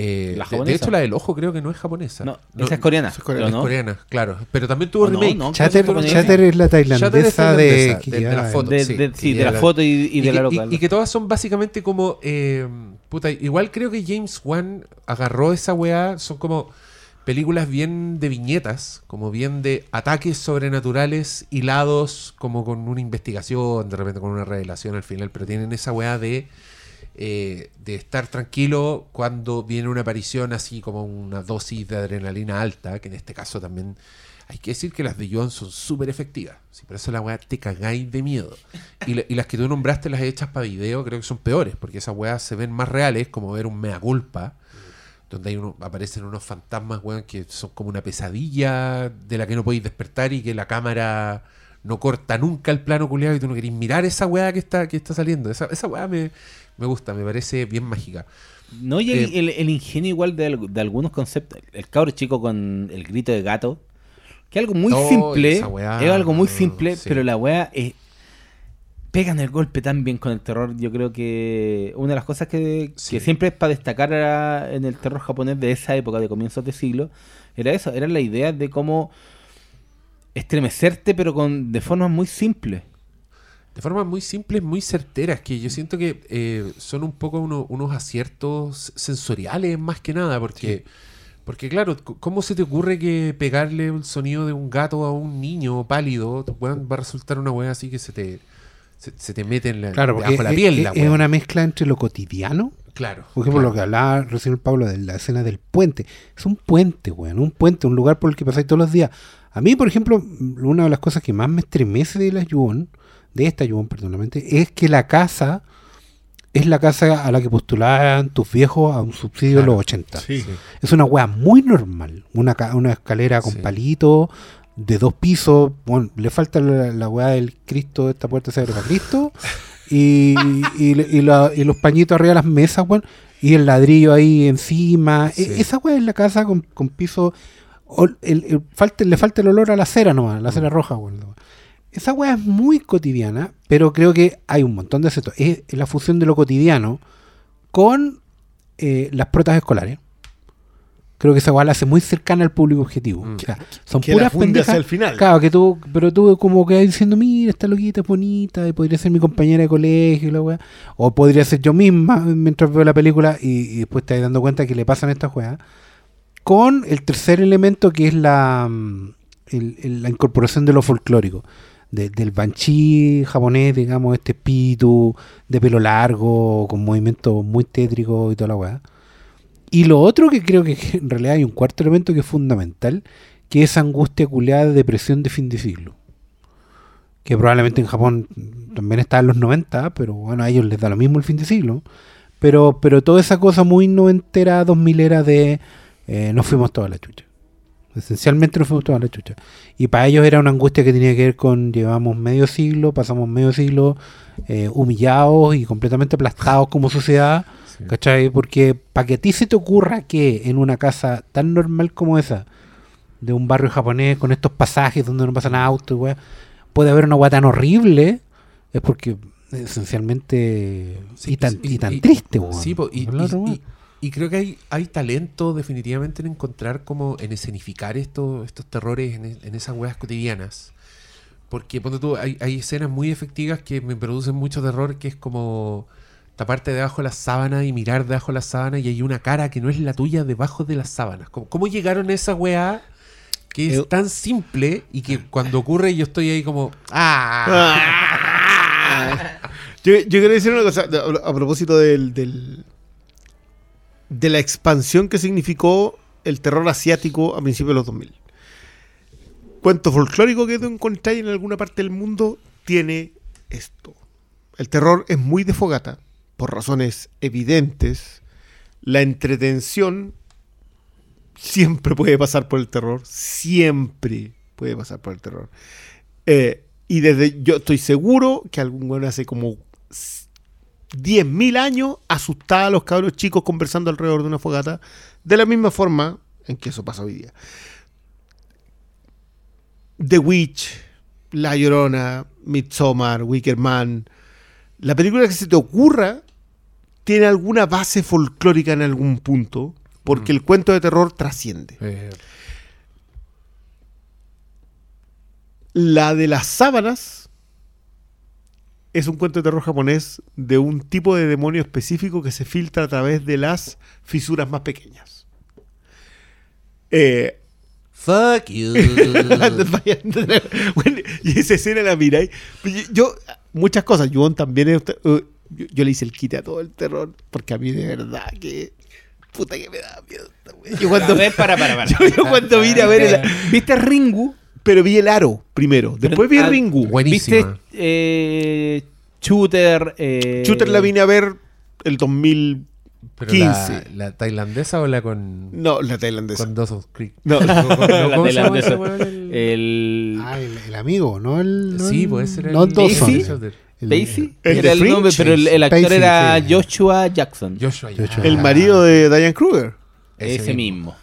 eh, La de- hecho, la del ojo creo que no es japonesa. No, esa es coreana. esa es coreana. Es claro. Pero también tuvo no, remake. no, Chatter, Chatter es la tailandesa de, de- de la foto. De, sí, de- sí, la la- foto y, y de la local. y que todas son básicamente como. eh, puta, igual creo que James Wan agarró esa weá. Son como películas bien de viñetas, como bien de ataques sobrenaturales hilados, como con una investigación, de repente con una revelación al final, pero tienen esa weá de. Eh, de estar tranquilo cuando viene una aparición así como una dosis de adrenalina alta, que en este caso también hay que decir que las de Joan son súper efectivas. Sí, por eso la weá te cagáis de miedo. Y las que tú nombraste, las hechas para video, creo que son peores, porque esas weas se ven más reales, como ver un mea culpa, donde hay uno, aparecen unos fantasmas, weón, que son como una pesadilla de la que no podéis despertar y que la cámara no corta nunca el plano culiado y tú no querés mirar esa weá que está, que está saliendo. Esa, esa weá me, me gusta, me parece bien mágica. No, y el, Eh, el- el ingenio igual de, al- de algunos conceptos. El cabro chico con el grito de gato. Que es algo muy Oh, simple. weá, es algo muy simple, sí. pero la weá es. Pegan el golpe tan bien con el terror. Yo creo que una de las cosas que, Sí. que siempre es para destacar en el terror japonés de esa época, de comienzos de siglo, era eso, era la idea de cómo estremecerte, pero con de formas muy simples. De formas muy simples, muy certeras, que yo siento que eh, son un poco uno- unos aciertos sensoriales más que nada, porque, porque claro, ¿cómo se te ocurre que pegarle el sonido de un gato a un niño pálido va a resultar una weá así que se te, se, se te mete en la, Claro, porque de la es, piel? es- la es una mezcla entre lo cotidiano, Claro. por ejemplo, claro. lo que hablaba recién el Pablo de la escena del puente. Es un puente, weón, un puente, un lugar por el que pasáis todos los días. A mí, por ejemplo, una de las cosas que más me estremece de la Yuon, de esta Yuon, perdónamente, es que la casa es la casa a la que postulaban tus viejos a un subsidio de Claro. los 80. Sí. Es una weá muy normal. Una, una escalera con Sí. palito, de dos pisos. Bueno, le falta la, la weá del Cristo, de esta puerta se abre para Cristo. [LAUGHS] Y, y, y la- y los pañitos arriba de las mesas, weón. Y el ladrillo ahí encima. E- Sí. esa weá es la casa con, con piso. o- el- el- falta- le falta el olor a la cera nomás, la Mm. cera roja, weón. Esa weá es muy cotidiana, pero creo que hay un montón de acentos. Es la fusión de lo cotidiano con eh, las protas escolares. Creo que esa weá la hace muy cercana al público objetivo. Mm. O sea, son Que puras pendejas. el final. Claro, que tú, pero tú como que diciendo, mira, esta loquita es bonita, y podría ser mi compañera de colegio, la weá. O podría ser yo misma mientras veo la película y, y después te vas dando cuenta que le pasan estas weas. Con el tercer elemento que es la, mm, el- el- la incorporación de lo folclórico. De- del banshee japonés, digamos, este espíritu de pelo largo, con movimientos muy tétricos y toda la weá. Y lo otro que creo que [LAUGHS] en realidad hay un cuarto elemento que es fundamental, que es angustia culeada de depresión de fin de siglo. Que probablemente en Japón también está en los 90, pero bueno, a ellos les da lo mismo el fin de siglo. Pero, pero toda esa cosa muy noventera, dos milera de eh, nos fuimos toda la chucha. Esencialmente nos fuimos toda la chucha. Y para ellos era una angustia que tenía que ver con llevamos medio siglo, pasamos medio siglo eh, humillados y completamente aplastados como sociedad. Sí. ¿Cachai? Porque para que a ti se te ocurra que en una casa tan normal como esa, de un barrio japonés, con estos pasajes donde no pasan autos, weá, puede haber una weá tan horrible, es porque esencialmente. Sí, y tan, y- y tan triste, weón. Sí, po, y, weá. Y- creo que hay, hay talento definitivamente en encontrar como en escenificar estos, estos terrores en, en esas weas cotidianas. Porque ponte tú, hay, hay escenas muy efectivas que me producen mucho terror, que es como taparte debajo de las sábanas y mirar debajo de las sábanas y hay una cara que no es la tuya debajo de las sábanas. ¿Cómo, cómo llegaron a esa weá que es Eh, tan simple y que cuando ocurre yo estoy ahí como... ¡Ah! [LAUGHS] Yo, yo quiero decir una cosa a, a propósito del, del- de la expansión que significó el terror asiático a principios de los 2000. Cuento folclórico que tú encontráis en alguna parte del mundo tiene esto. El terror es muy de fogata, por razones evidentes. La entretención siempre puede pasar por el terror. Siempre puede pasar por el terror. Eh, y desde yo estoy seguro que algún weón hace como 10.000 años asustaba a los cabros chicos conversando alrededor de una fogata, de la misma forma en que eso pasa hoy día. The Witch, La Llorona, Midsommar, Wicker Man, la película que se te ocurra tiene alguna base folclórica en algún punto, porque Mm. el cuento de terror trasciende. Eh, La de las sábanas es un cuento de terror japonés de un tipo de demonio específico que se filtra a través de las fisuras más pequeñas. Eh, Fuck you. [LAUGHS] bueno, y esa escena la miráis. Yo, yo- muchas cosas. Yuon también es- uh, yo, yo le hice el quite a todo el terror porque a mí de verdad que puta que me da miedo. Yo cuando, A ver, para, para, para. [LAUGHS] yo, yo cuando vine a ver el, ¿Viste Ringu? Pero vi el aro primero, después vi Ah, Ringu. Buenísima. ¿Viste eh, Shooter? Eh, Shooter la vine a ver el 2000. Pero 15. La, ¿La tailandesa o la con, No, la tailandesa. con Dawson's Creek? No, [LAUGHS] ¿Cómo- cómo- La tailandesa. ese? El- El. Ah, el, el amigo, ¿no? El, no Sí, puede ser el No Dawson. Daisy. Daisy. el Era el nombre, pero el, el actor Pacey, era sí. Joshua Jackson. Joshua. Joshua. el marido de Diane Kruger. Ese mismo.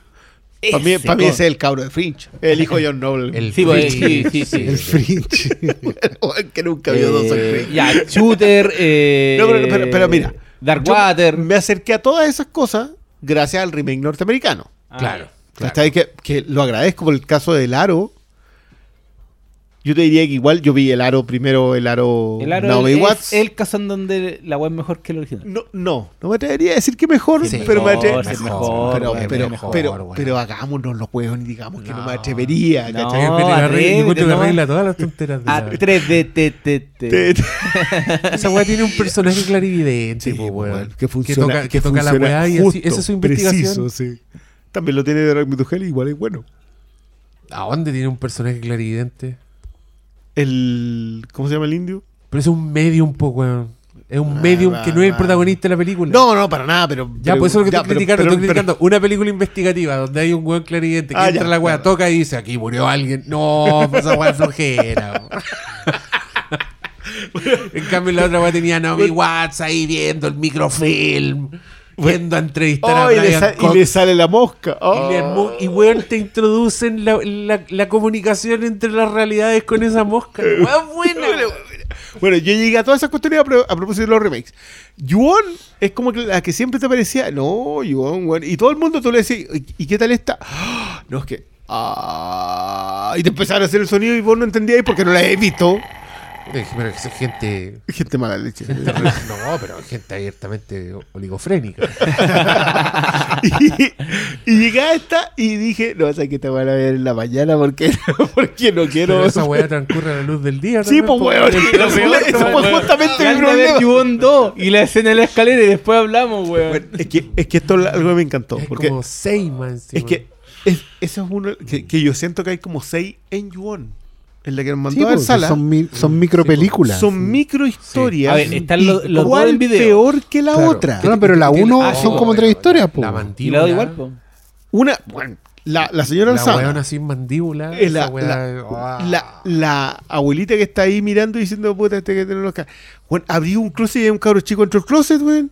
Para mí, Ese pa' mí es el cabro de Fringe. El hijo de John Noble. El Sí, Fringe. sí, sí, sí. El Fringe. [LAUGHS] que nunca vio dos Eh, ya, Shooter. [LAUGHS] Eh, No, pero- pero- pero mira, Dark Yo Water. Me acerqué a todas esas cosas gracias al remake norteamericano. Ah, Claro. claro. Que, que lo agradezco por el caso del aro. Yo te diría que igual yo vi el aro primero, el aro, El aro Naomi es Watts. el caso en donde la web es mejor que el original. No, no, no me atrevería a decir que mejor, Sí, pero me mejor, atrevería. sí, mejor, pero, pero, mejor, pero, hagámonos los juegos y digamos que no, me atrevería. No. arregla- atrévete, todas las tonteras de A la- 3D, te, te, te. Te- te- [LAUGHS] Esa weá tiene un personaje clarividente, que funciona, que toca, que toca la weá y esa es su investigación. preciso, sí. También lo tiene de Drag Me to Hell y igual es bueno. ¿A dónde tiene un personaje clarividente? El. ¿Cómo se llama el indio? Pero es un medium, po, weón. Es un Ah, medium va, que no es el va. protagonista de la película. No, no, para nada, pero. Ya, pero- por eso es lo que ya, estoy pero- criticando. pero- estoy pero- criticando una película investigativa donde hay un weón clarividente que Ah, entra ya, la weá, claro. toca y dice, aquí murió alguien. No, pues esa weá es flojera. [LAUGHS] en cambio, la otra weá tenía a Naomi Watts ahí viendo el microfilm, viendo a entrevistar Oh, a y, le sa- y Cox. le sale la mosca. Oh. Y, le y weón, te introducen la, la- la comunicación entre las realidades con esa mosca. Weón, buena. Bueno, yo llegué a todas esas cuestiones a, pro- a propósito de los remakes. Yuon es como que la que siempre te parecía, no, Yuon, weón. Y todo el mundo tú le decías, ¿y y qué tal está? [GASPS] No, es que. Ah, y te empezaron a hacer el sonido y vos no entendías porque no la habéis visto. Pero que es gente. Gente mala leche. [LAUGHS] No, pero gente abiertamente oligofrénica. [LAUGHS] y, y llegué a esta y dije, no, sé que te van a ver en la mañana porque, [LAUGHS] porque no quiero. Pero esa weá transcurre a la luz del día. Sí, también, pues, weón. Eso fue- no, justamente mi problema. Yuon 2 y la escena en la escalera y después hablamos, weón. Bueno, es, que, es que esto es algo que me encantó. Es Porque como Seima encima. es que es, eso es uno que, que yo siento que hay como seis en Yuon. En la que nos mandó Sí, a ver porque Sala. son, mi- son micropelículas. Son micro historias. A ver, están los- los dos ¿cuál en video. peor que la Claro. otra. Claro, pero la uno ah, son sí, como tres weón. historias, po. La mandíbula. igual, po. Una, bueno, la, la señora La Alzada. weona sin mandíbula. es la, la, ah. la- la abuelita que está ahí mirando y diciendo, puta, este que tiene los ca-". Bueno, abrió un closet y hay un cabro chico entre el closet, weón.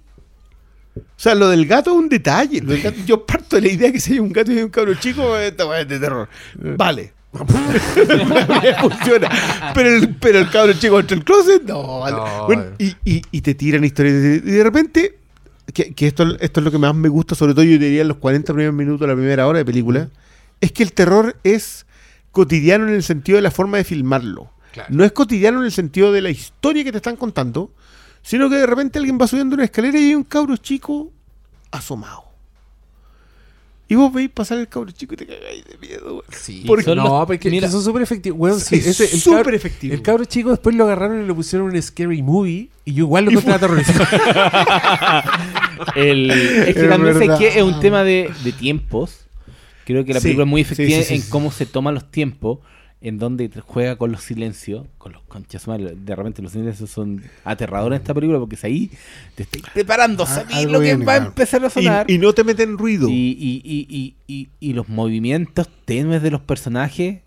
O sea, lo del gato es un detalle. Lo del gato- yo parto de la idea que si hay un gato y hay un cabro chico, esta weá es de terror. Vale. [LAUGHS] Funciona. Pero el, pero el cabro chico entre el closet, no. vale. No, Bueno, y, y, y te tiran historias. Y de repente, que, que esto, esto es lo que más me gusta, sobre todo yo diría en los 40 primeros minutos, la primera hora de película, es que el terror es cotidiano en el sentido de la forma de filmarlo. Claro. No es cotidiano en el sentido de la historia que te están contando, sino que de repente alguien va subiendo una escalera y hay un cabro chico asomado. Y vos veis pasar el cabro chico y te cagáis de miedo, weón. Sí, Porque- no, los- porque mira. son súper efectivos. Weón, sí, Es ese- el súper cabro- efectivo. El cabro chico después lo agarraron y lo pusieron en un scary movie y yo igual lo encontré aterrorizado. [LAUGHS] El- es que Es también sé que es un tema de, de tiempos. Creo que la Sí, película es muy sí, efectiva sí, sí, en sí. cómo se toman los tiempos. En donde juega con los silencios, con los conchas madre, de repente los silencios son aterradores en esta película porque es ahí te estoy preparando, Ah, sabes algo lo que va a empezar a sonar. Y, y no te meten ruido. Y, y- y- y- y- y los movimientos tenues de los personajes,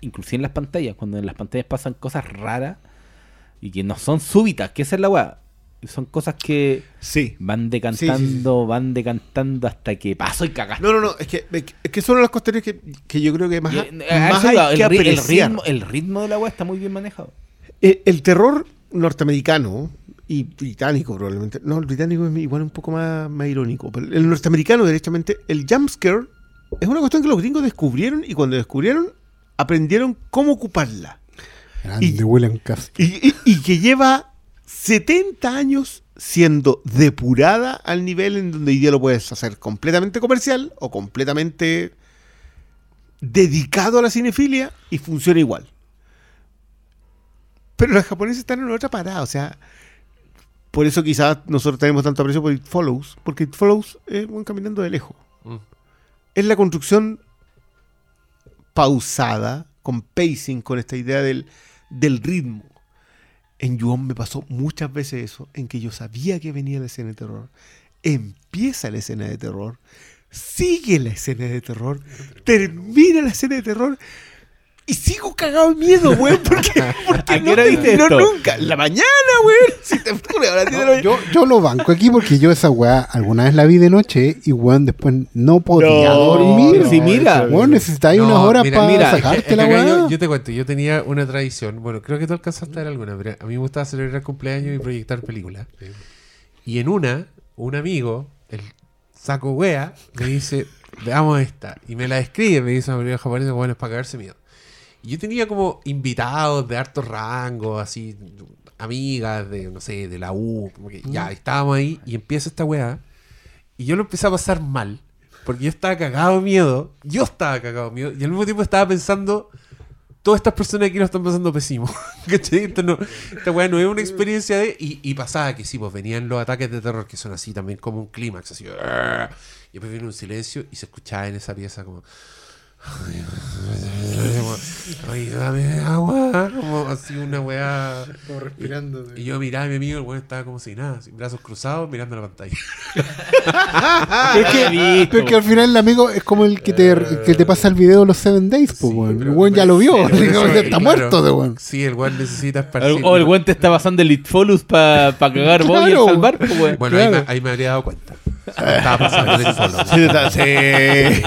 inclusive en las pantallas, cuando en las pantallas pasan cosas raras y que no son súbitas, que esa es la weá. Son cosas que Sí. van decantando, van decantando hasta que paso y cagaste. No, no, no. Es que, es que son las cuestiones que, que yo creo que más, Y, más eh, eso hay que el, el ritmo, el ritmo de la weá está muy bien manejado. Eh, el terror norteamericano y británico probablemente. No, el británico es igual un poco más, más irónico. Pero el norteamericano, derechamente, el jumpscare es una cuestión que los gringos descubrieron y cuando descubrieron, aprendieron cómo ocuparla. Grande Y- William. Y, y- y que lleva 70 años siendo depurada al nivel en donde hoy día lo puedes hacer completamente comercial o completamente dedicado a la cinefilia y funciona igual. Pero los japoneses están en otra parada, o sea, por eso quizás nosotros tenemos tanto aprecio por It Follows, porque It Follows es un caminando de lejos. Mm. Es la construcción pausada, con pacing, con esta idea del, del ritmo. En Yuon me pasó muchas veces eso, en que yo sabía que venía la escena de terror. Empieza la escena de terror, sigue la escena de terror, termina la escena de terror y sigo cagado de miedo, weón. Porque, [LAUGHS] porque ¿A qué no terminó nunca. La mañana. [LAUGHS] Si te la- Yo, yo lo banco aquí porque yo esa weá alguna vez la vi de noche y weón después no podía No, dormir. si mira, weón, necesitáis No, unas horas para sacarte la weá. yo, yo te cuento, yo tenía una tradición, bueno, creo que tú alcanzaste a ver alguna, pero a mí me gustaba celebrar cumpleaños y proyectar películas. Y en una, un amigo, el saco wea, me dice, veamos esta. Y me la describe, me dice una película japonesa, bueno, es para cagarse miedo. Y yo tenía como invitados de hartos rangos, así, amigas de, no sé, de la U, como que ya, estábamos ahí y empieza esta weá. Y yo lo empecé a pasar mal, porque yo estaba cagado de miedo, yo estaba cagado de miedo, y al mismo tiempo estaba pensando, todas estas personas aquí lo están pasando pésimo. [LAUGHS] ¿Cachai? Esto no- esta weá no es una experiencia de. Y, y pasaba que sí, pues venían los ataques de terror que son así también como un clímax, así. Y después viene un silencio y se escuchaba en esa pieza como. Ay, dame agua. Como así una weá. respirando. Y yo miraba a mi amigo, el weón estaba como si nada, así, brazos cruzados, mirando la pantalla. [LAUGHS] Es que, que al final el amigo es como el que te, el que te pasa el video de los Seven Days, pues, Sí. El weón ya lo vio, [LAUGHS] Sí, está claro. muerto de weón. Sí, el weón necesita O esparcir. o el weón te está pasando el Litfolus para cagar vos y el Claro. salvar, pues. Bueno, ahí, Claro. me, ahí me habría dado cuenta. Estaba pasando el follow. Sí, está- sí.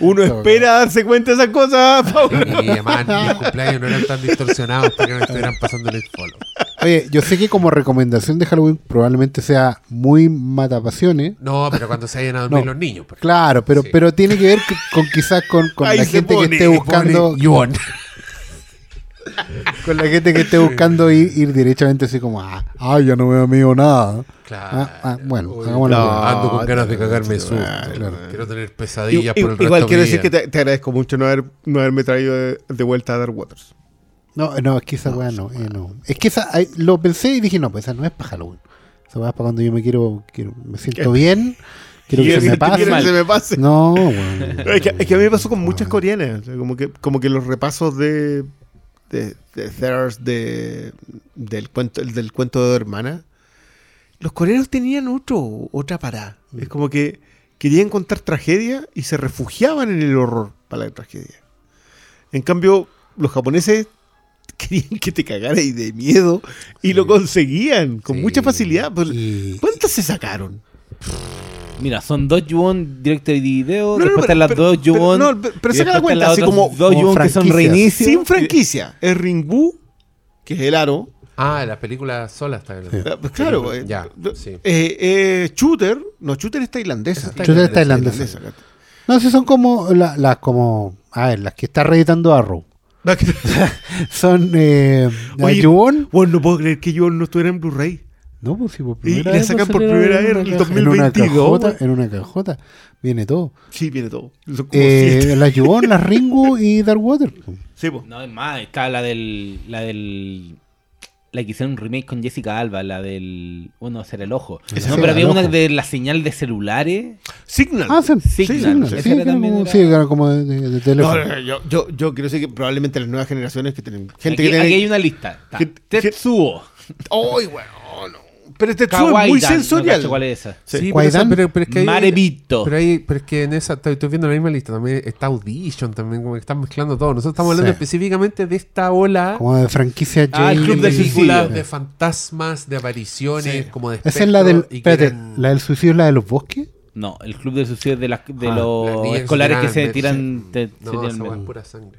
Uno espera darse cuenta de esas cosas, Pablo. Y además mis cumpleaños no eran tan distorsionados para que no estuvieran pasando el follow. Oye, yo sé que como recomendación de Halloween probablemente sea muy matapasiones. No, pero cuando se vayan a dormir No. los niños. por Claro, pero, Sí. pero tiene que ver c- con quizás con, con Ahí la se gente pone, que esté buscando Pobre Yuon. Con la gente que esté buscando ir, ir directamente así como ah, ah, ya no veo amigo nada. Claro. Ah, ah, bueno, Uy, hagámoslo no, ando con ganas de cagarme su. claro. Quiero tener pesadillas i- por el igual resto quiero decir que te, te agradezco mucho no, haber, no haberme traído de, de vuelta a Dark Waters. No, no, es que esa weá no, eh, no. Es que esa, lo pensé y dije, no, pues esa no es para Halloween. Esa weá es para cuando yo me quiero, quiero me siento bien, quiero que se me que- pase. que se me pase. No, weón. [LAUGHS] Es que, es que a mí me pasó con muchas coreanas. como, que, como que los repasos de, de, de de, del, cuento, el del cuento de hermana, los coreanos tenían otro, otra parada. Es como que querían contar tragedia y se refugiaban en el horror para la tragedia. En cambio, los japoneses [LAUGHS] querían que te cagaras y de miedo y lo conseguían con Sí. mucha facilidad. Pues, Y- ¿Cuántas se sacaron? Mira, son dos Yuon directo de video, No, después están las pero- dos Yuon. no, pero- la después cuenta, las así como- dos Yuon que son reinicio. Sin franquicia. Es Ringbu, que es el aro. Ah, la película sola está bien. Eh, pues claro, eh, Ya, eh, sí. eh, eh, Shooter, no, Shooter es tailandesa. Esa es Shooter es tailandesa. No, si son como la- las como, a ver, las que está reeditando Arrow. [LAUGHS] [LAUGHS] Son eh, la Oye, Yuon. Bueno, no puedo creer que yo no estuviera en Blu-ray. No, pues sí, por Y primera la vez sacan por primera en vez una en el caja- En una 2022, cajota, en una cajota. Viene todo. Sí, viene todo. Eh, la [LAUGHS] Yuon, la Ringu y Dark Water. Sí. No, es más, está la del. La del. la que hicieron un remake con Jessica Alba, la del. Bueno, hacer el ojo. Esa No, pero había una de la señal de celulares. Signal. Ah, sí, Signal, Signal, sí, era era- era- sí, que era como de, de- de No, teléfono. no, no, yo, yo, yo quiero decir que probablemente las nuevas generaciones que tienen gente aquí, que tiene. aquí hay una lista. Está Tetsuo. ¡Ay, bueno! No. Pero este es Kawaii muy no sensorial. ¿Cuál es esa? Sí. Sí, pero, esa- pero, pero es que hay- Marebito. Pero, hay- pero es que en esa, estoy, estoy viendo la misma lista, también está Audition, también como que están mezclando todo. Nosotros estamos hablando Sí. específicamente de esta ola Como de franquicia Ah, el Club de películas Suicidio. de fantasmas, de apariciones, Sí. como de Esa es la del. Espérate, eran- ¿la del suicidio es la de los bosques? No, el club del suicidio de, las- de Ah, las los que escolares que se tiran. verse. te- se No, tiran esa es pura sangre.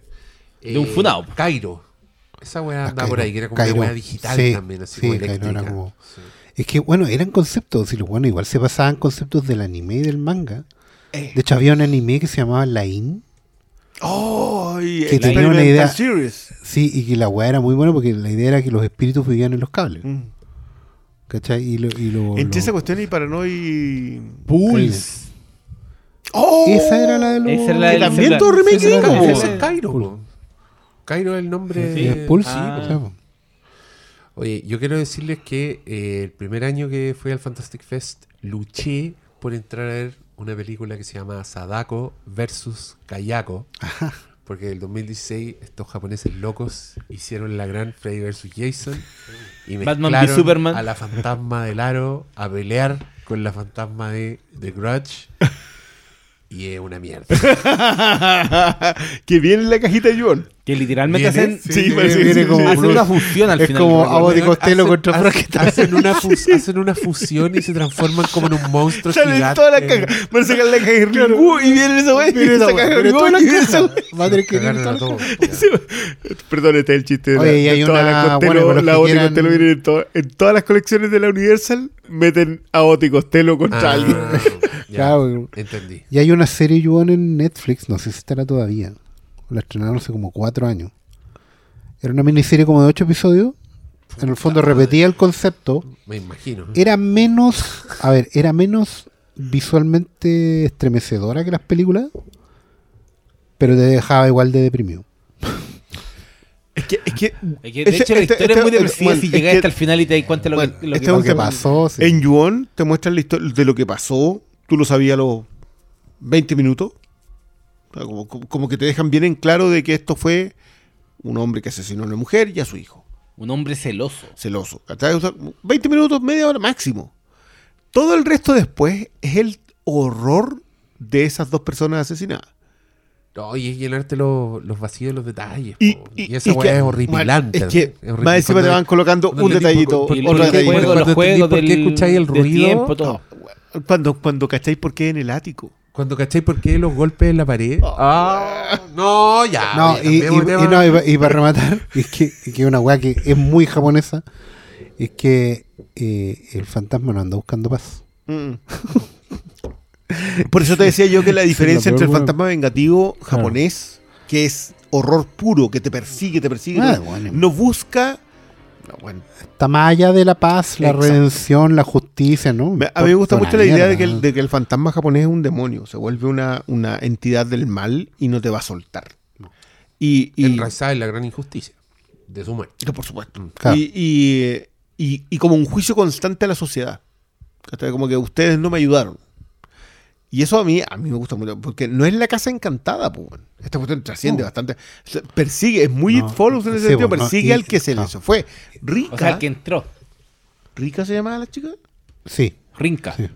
De un funao. Cairo. Esa weá andaba por ahí, que era como Cairo. una weá digital Sí, también, así sí, como Cairo era eléctrica. como- Sí. Es que, bueno, eran conceptos. Y los bueno, igual se pasaban conceptos del anime y del manga. Eh. De hecho, había un anime que se llamaba Lain. ¡Ay! Que el tenía una idea- Series. Sí, y que la weá era muy buena porque la idea era que los espíritus vivían en los cables. Mm. ¿Cachai? Y lo. Y lo, Entre lo- esa cuestión y Paranoid. Pulse. ¡Oh! Esa era la de los. Esa era la Que del también todo remake Ese es Cairo. Cairo es el nombre. Sí. Eh, Pulse. Ah. Oye, yo quiero decirles que eh, el primer año que fui al Fantastic Fest luché por entrar a ver una película que se llama Sadako versus Kayako. Porque en el 2016 estos japoneses locos hicieron la gran Freddy versus Jason y Batman v mezclaron Superman. a la fantasma del aro a pelear con la fantasma de The Grudge [LAUGHS] y es una mierda. [LAUGHS] que viene en la cajita de John. Que literalmente Viene, hacen, Sí, viene- parece que viene sí, como sí, hacen sí. una fusión al Es final. como. Abbott y Costello contra hacen- Frankenstein. hacen una [LAUGHS] fus- hacen una fusión y se transforman como en un monstruo Sale gigante. toda la caja. Van a sacar la caja de Ringu y viene esa wey. Viene esa viene toda la y viene esa caja. wey. Va a tener que ir Cagaron a todos. caja. Perdón, este es el chiste de, Oye, la, y de hay todas una- las bueno, Costello. para los la que quieran- Costello vienen en, to- en todas las colecciones de la Universal. Meten a Bot y Costello contra Ah, alguien. Ya, Claro. entendí. Y hay una serie Yuon en Netflix, no sé si estará todavía. La estrenaron hace como cuatro años. Era una miniserie como de ocho episodios. En el fondo repetía el concepto. Me imagino. Era menos, a ver, era menos visualmente estremecedora que las películas, pero te dejaba igual de deprimido. [LAUGHS] Es que, es que, Es que, de hecho, la este- historia este- es muy depresiva bueno, si llegas hasta el final y te das cuenta de lo bueno, que, lo este que Lo que pasó, sí. en Yuon te muestran la historia de lo que pasó. Tú lo sabías a los 20 minutos. O sea, como, como- que te dejan bien en claro de que esto fue un hombre que asesinó a una mujer y a su hijo. Un hombre celoso. celoso. ¿cachai? O sea, 20 minutos, media hora máximo. Todo el resto después es el horror de esas dos personas asesinadas. No, y es llenarte los, los vacíos, los detalles. Y, y- Y, esa weá que- es horripilante. Es que Es más encima te van colocando un detallito, Y Otro los detallito. juegos, los por qué escucháis el ruido, tiempo, todo. No, Cuando, cuando cacháis por qué en el ático. Cuando cacháis por qué los golpes en la pared. Ah, no, ya. No, y, no, y pa- y para rematar, [LAUGHS] es que, es que una weá que es muy japonesa, es que eh, el fantasma no anda buscando paz. Mm. [LAUGHS] Por eso te decía yo que la [LAUGHS] diferencia la entre el fantasma vengativo japonés, que es horror puro, que te persigue, te persigue, Ah, bueno. no busca. No, bueno, Está más allá de la paz, la Exacto. redención, la justicia, ¿no? A mí me gusta mucho la idea de que, el, de que el fantasma japonés es un demonio, se vuelve una, una entidad del mal y no te va a soltar. Y, y- Enraizada en la gran injusticia de su muerte. No, por supuesto. Claro. Y, y- y- y como un juicio constante a la sociedad. Como que ustedes no me ayudaron. Y eso a mí, a mí me gusta mucho, porque no es la casa encantada, pues. weón. Esta cuestión trasciende No. bastante. Persigue, es muy No, It Follows en ese sí, sentido, no, persigue y- al que se no. le hizo. Fue Rica. O sea, el que entró. ¿Rica se llamaba la chica? Sí, Rinca. Sí.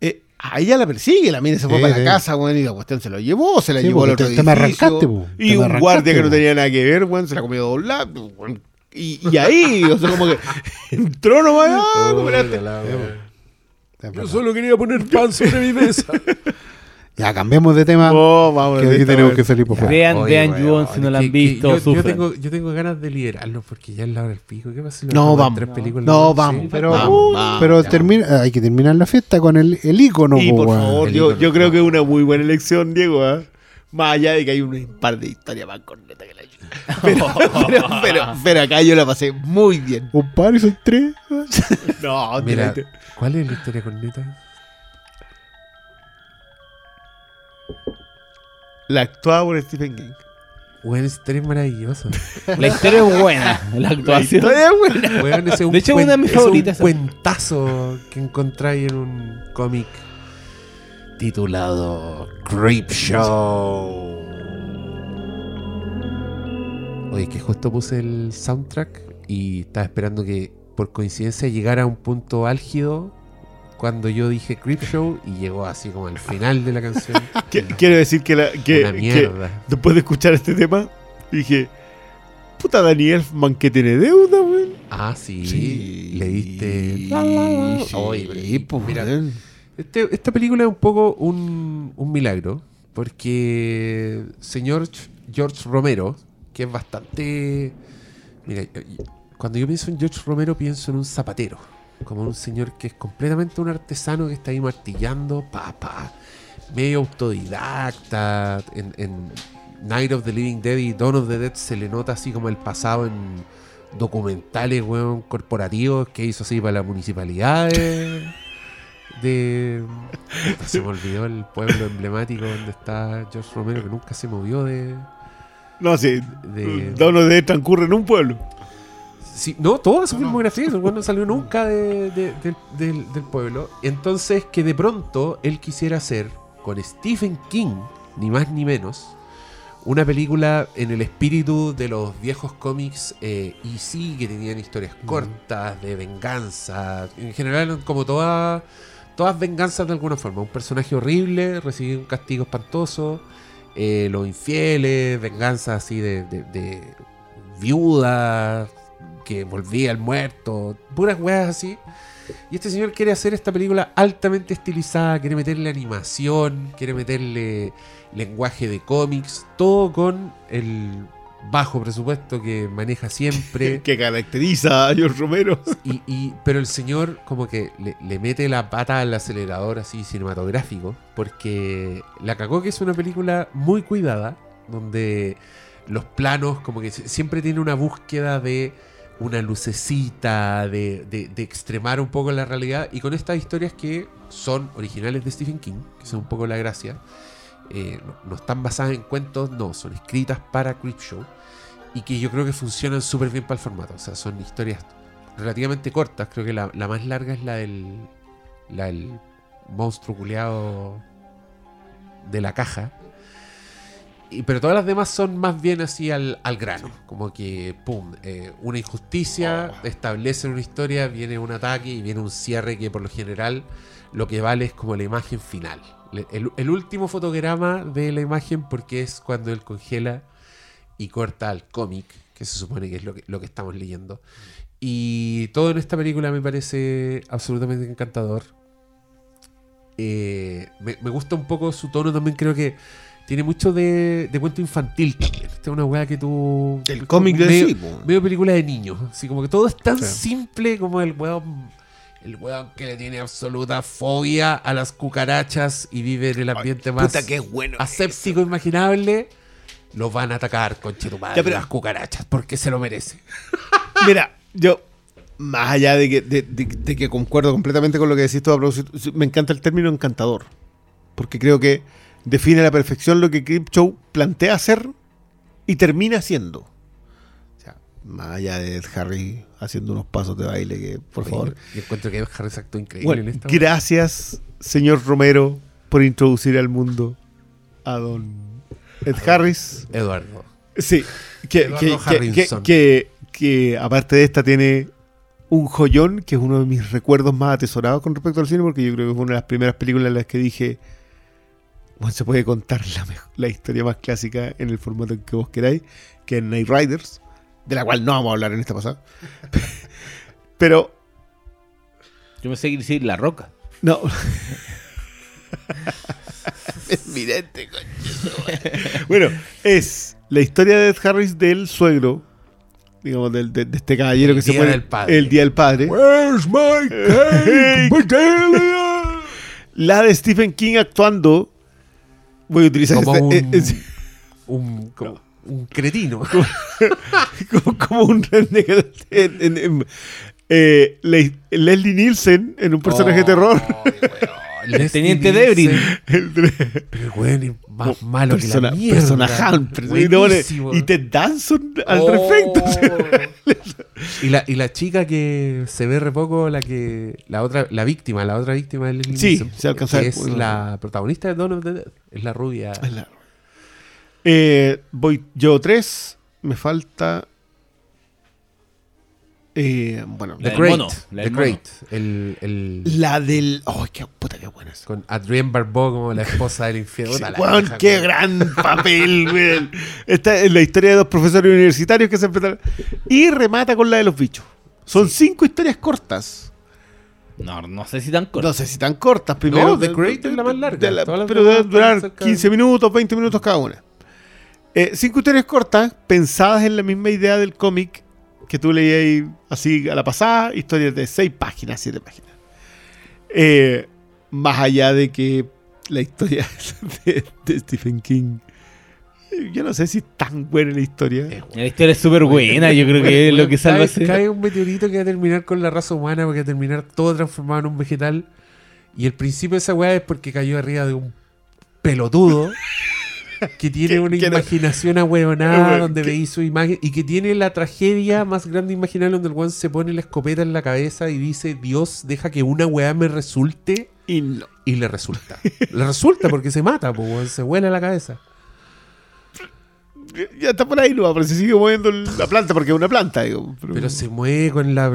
Eh, a ella la persigue, la mina se fue para la casa, weón, y la cuestión se lo llevó, se la Sí, llevó al otro te- te me edificio, arrancaste, po. Te Y un arrancaste, guardia que no tenía nada que ver, weón, se la comió doblada, weón. Y, y ahí, o sea, como que [LAUGHS] entró nomás, ah, [LAUGHS] verdad. solo quería poner pan sobre mi mesa. [LAUGHS] Ya, cambiemos de tema. Oh, vamos, que aquí tenemos que salir por fuera. Vean, Oye, vean si no la han que visto, yo, yo tengo, yo tengo ganas de liderarlo porque ya es la hora del pico. ¿Qué pasa si lo No, vamos. tres películas? No, Sí. vamos. Pero, Vamos, uh, vamos, pero termina, hay que terminar la fiesta con el, el icono. Y po, por favor, El yo, ícono. yo creo que es una muy buena elección, Diego, ¿ah? Más allá de que hay un par de historias más cornetas que. [LAUGHS] Pero, pero, pero, pero acá yo la pasé muy bien. Un par y son tres. [LAUGHS] No, Mira, te- ¿cuál es la historia con neta? la actuaba por Stephen King. Weón, esa historia es maravillosa. [LAUGHS] La historia es buena, la actuación. Historia buena. Weón, ese es un De hecho, una de mis es un cuentazo que encontráis en un cómic titulado Creep Show. Oye, que justo puse el soundtrack y estaba esperando que por coincidencia llegara a un punto álgido cuando yo dije Creep Show y llegó así como al final de la canción. [LAUGHS] Qui- Quiero decir que, la- que, Una que después de escuchar este tema, dije, puta Danny Elfman que tiene deuda, weón. Ah, sí. Sí. Leíste. Sí, Oye, pues, mira. Este- esta película es un poco un, un milagro, porque señor George Romero, que es bastante... Mira, cuando yo pienso en George Romero pienso en un zapatero, como un señor que es completamente un artesano que está ahí martillando, pa, pa, medio autodidacta, en, en Night of the Living Dead y Dawn of the Dead se le nota así como el pasado en documentales, weón, corporativos que hizo así para la municipalidad de... de- se me olvidó el pueblo emblemático donde está George Romero que nunca se movió de... No, sí. de Dono de transcurre en un pueblo. Sí, no, toda su filmografía, el weón no salió nunca de- de- del- del, del pueblo. Entonces, que de pronto él quisiera hacer con Stephen King, ni más ni menos, una película en el espíritu de los viejos cómics eh, y sí, que tenían historias cortas, de venganza. En general, como todas todas venganzas de alguna forma. Un personaje horrible, recibir un castigo espantoso. Eh, los infieles, venganza así de, de, viudas, que volvía el muerto, puras weas así. Y este señor quiere hacer esta película altamente estilizada, quiere meterle animación, quiere meterle lenguaje de cómics, todo con el bajo presupuesto que maneja siempre. [LAUGHS] Que caracteriza a George Romero. Y, y- pero el señor como que le, le mete la pata al acelerador así cinematográfico, porque la cagó que es una película muy cuidada, donde los planos como que si- siempre tiene una búsqueda de una lucecita, de, de- de extremar un poco la realidad, y con estas historias que son originales de Stephen King, que son un poco la gracia, eh, no, no están basadas en cuentos, no, son escritas para Creepshow, y que yo creo que funcionan súper bien para el formato, o sea, son historias relativamente cortas. Creo que la, la más larga es la del, la del monstruo culeado de la caja. Y, pero todas las demás son más bien así al, al grano. Como que, pum, eh, una injusticia, establecen una historia, viene un ataque y viene un cierre que por lo general lo que vale es como la imagen final. El, el último fotograma de la imagen porque es cuando él congela y corta al cómic, que se supone que es lo que, lo que estamos leyendo. Y todo en esta película me parece absolutamente encantador. Eh, me, me gusta un poco su tono también, creo que tiene mucho de, de cuento infantil también. Esta es una weá que tú... El cómic de medio, sí, medio película de niños. Así como que todo es tan simple como el weón... El weón que le tiene absoluta fobia a las cucarachas y vive en el ambiente más Puta, qué bueno. aséptico imaginable. Los van a atacar, conchetumadre, pero- las cucarachas, porque se lo merece. [LAUGHS] Mira, yo, más allá de que, de, de- de que concuerdo completamente con lo que decís tú, me encanta el término encantador. Porque creo que define a la perfección lo que Show plantea hacer y termina haciendo. Más allá de Ed Harry haciendo unos pasos de baile que, por favor. Yo encuentro que Ed Harris actuó increíble Bueno, en esta. gracias, señor Romero, por introducir al mundo a don Ed Harris. Eduardo. Sí, que, Eduardo que, que, que, aparte de esta tiene un joyón que es uno de mis recuerdos más atesorados con respecto al cine, porque yo creo que fue una de las primeras películas en las que dije, bueno, se puede contar la, la historia más clásica en el formato que vos queráis, que es Night Riders, de la cual no vamos a hablar en esta pasada. [LAUGHS] Pero, Yo me sé que decir La Roca. no. [LAUGHS] es evidente, coño. Bueno, es la historia de Ed Harris del suegro, digamos, del- de, de este caballero El que se Día muere del Padre. el día del padre. Where's my cake? [LAUGHS] La de Stephen King actuando. Voy a utilizar Como este- un, eh, un, como un cretino. [LAUGHS] como, como un renegado. en- en- en- eh, Le- Leslie Nielsen en un personaje de terror. [LAUGHS] Leslie Teniente Debrin. Pero es más malo persona, que la mierda. persona Hamper. Y, Ted Danson al Oh. respecto. [LAUGHS] Y la, y la chica que se ve re poco, la que. La otra, la víctima, la otra víctima de Leslie Sí, Nielsen, se alcanza Es bueno. la protagonista de Dawn of the Dead. Es la rubia. Claro. Eh, voy yo tres. Me falta. eh, bueno, La The del Great. mono, la The del Great. El, el- la del. ¡Oh, qué puta, qué buena es! con Adrienne Barbeau como la esposa del infierno. Sí, weón, qué weón. gran papel, weón. Esta es la historia de dos profesores universitarios que se enfrentaron. Y remata con la de los bichos. Son cinco historias cortas. No, no sé si tan corto. No sé si tan cortas. Primero, No, The Great es la más larga. la- pero deben durar están cerca 15 minutos, 20 minutos cada una. Eh, cinco historias cortas, pensadas en la misma idea del cómic que tú leías así a la pasada. Historias de 6 páginas, 7 páginas. Eh, más allá de que la historia [LAUGHS] de, de Stephen King. eh, Yo no sé si es tan buena la historia. La historia es súper buena, yo creo que es lo que salva cae, cae un meteorito que va a terminar con la raza humana, porque va a terminar todo transformado en un vegetal. Y el principio de esa weá es porque cayó arriba de un pelotudo [LAUGHS] que tiene [LAUGHS] una imaginación [LAUGHS] ahueonada donde veis su imagen y que tiene la tragedia más grande imaginable donde el weón se pone la escopeta en la cabeza y dice, Dios, deja que una weá me resulte. Y no. Y le resulta. le resulta porque se mata, weón, se vuela la cabeza. Ya está por ahí, no, pero se sigue moviendo la planta porque es una planta. Digo, Pero se mueve con la,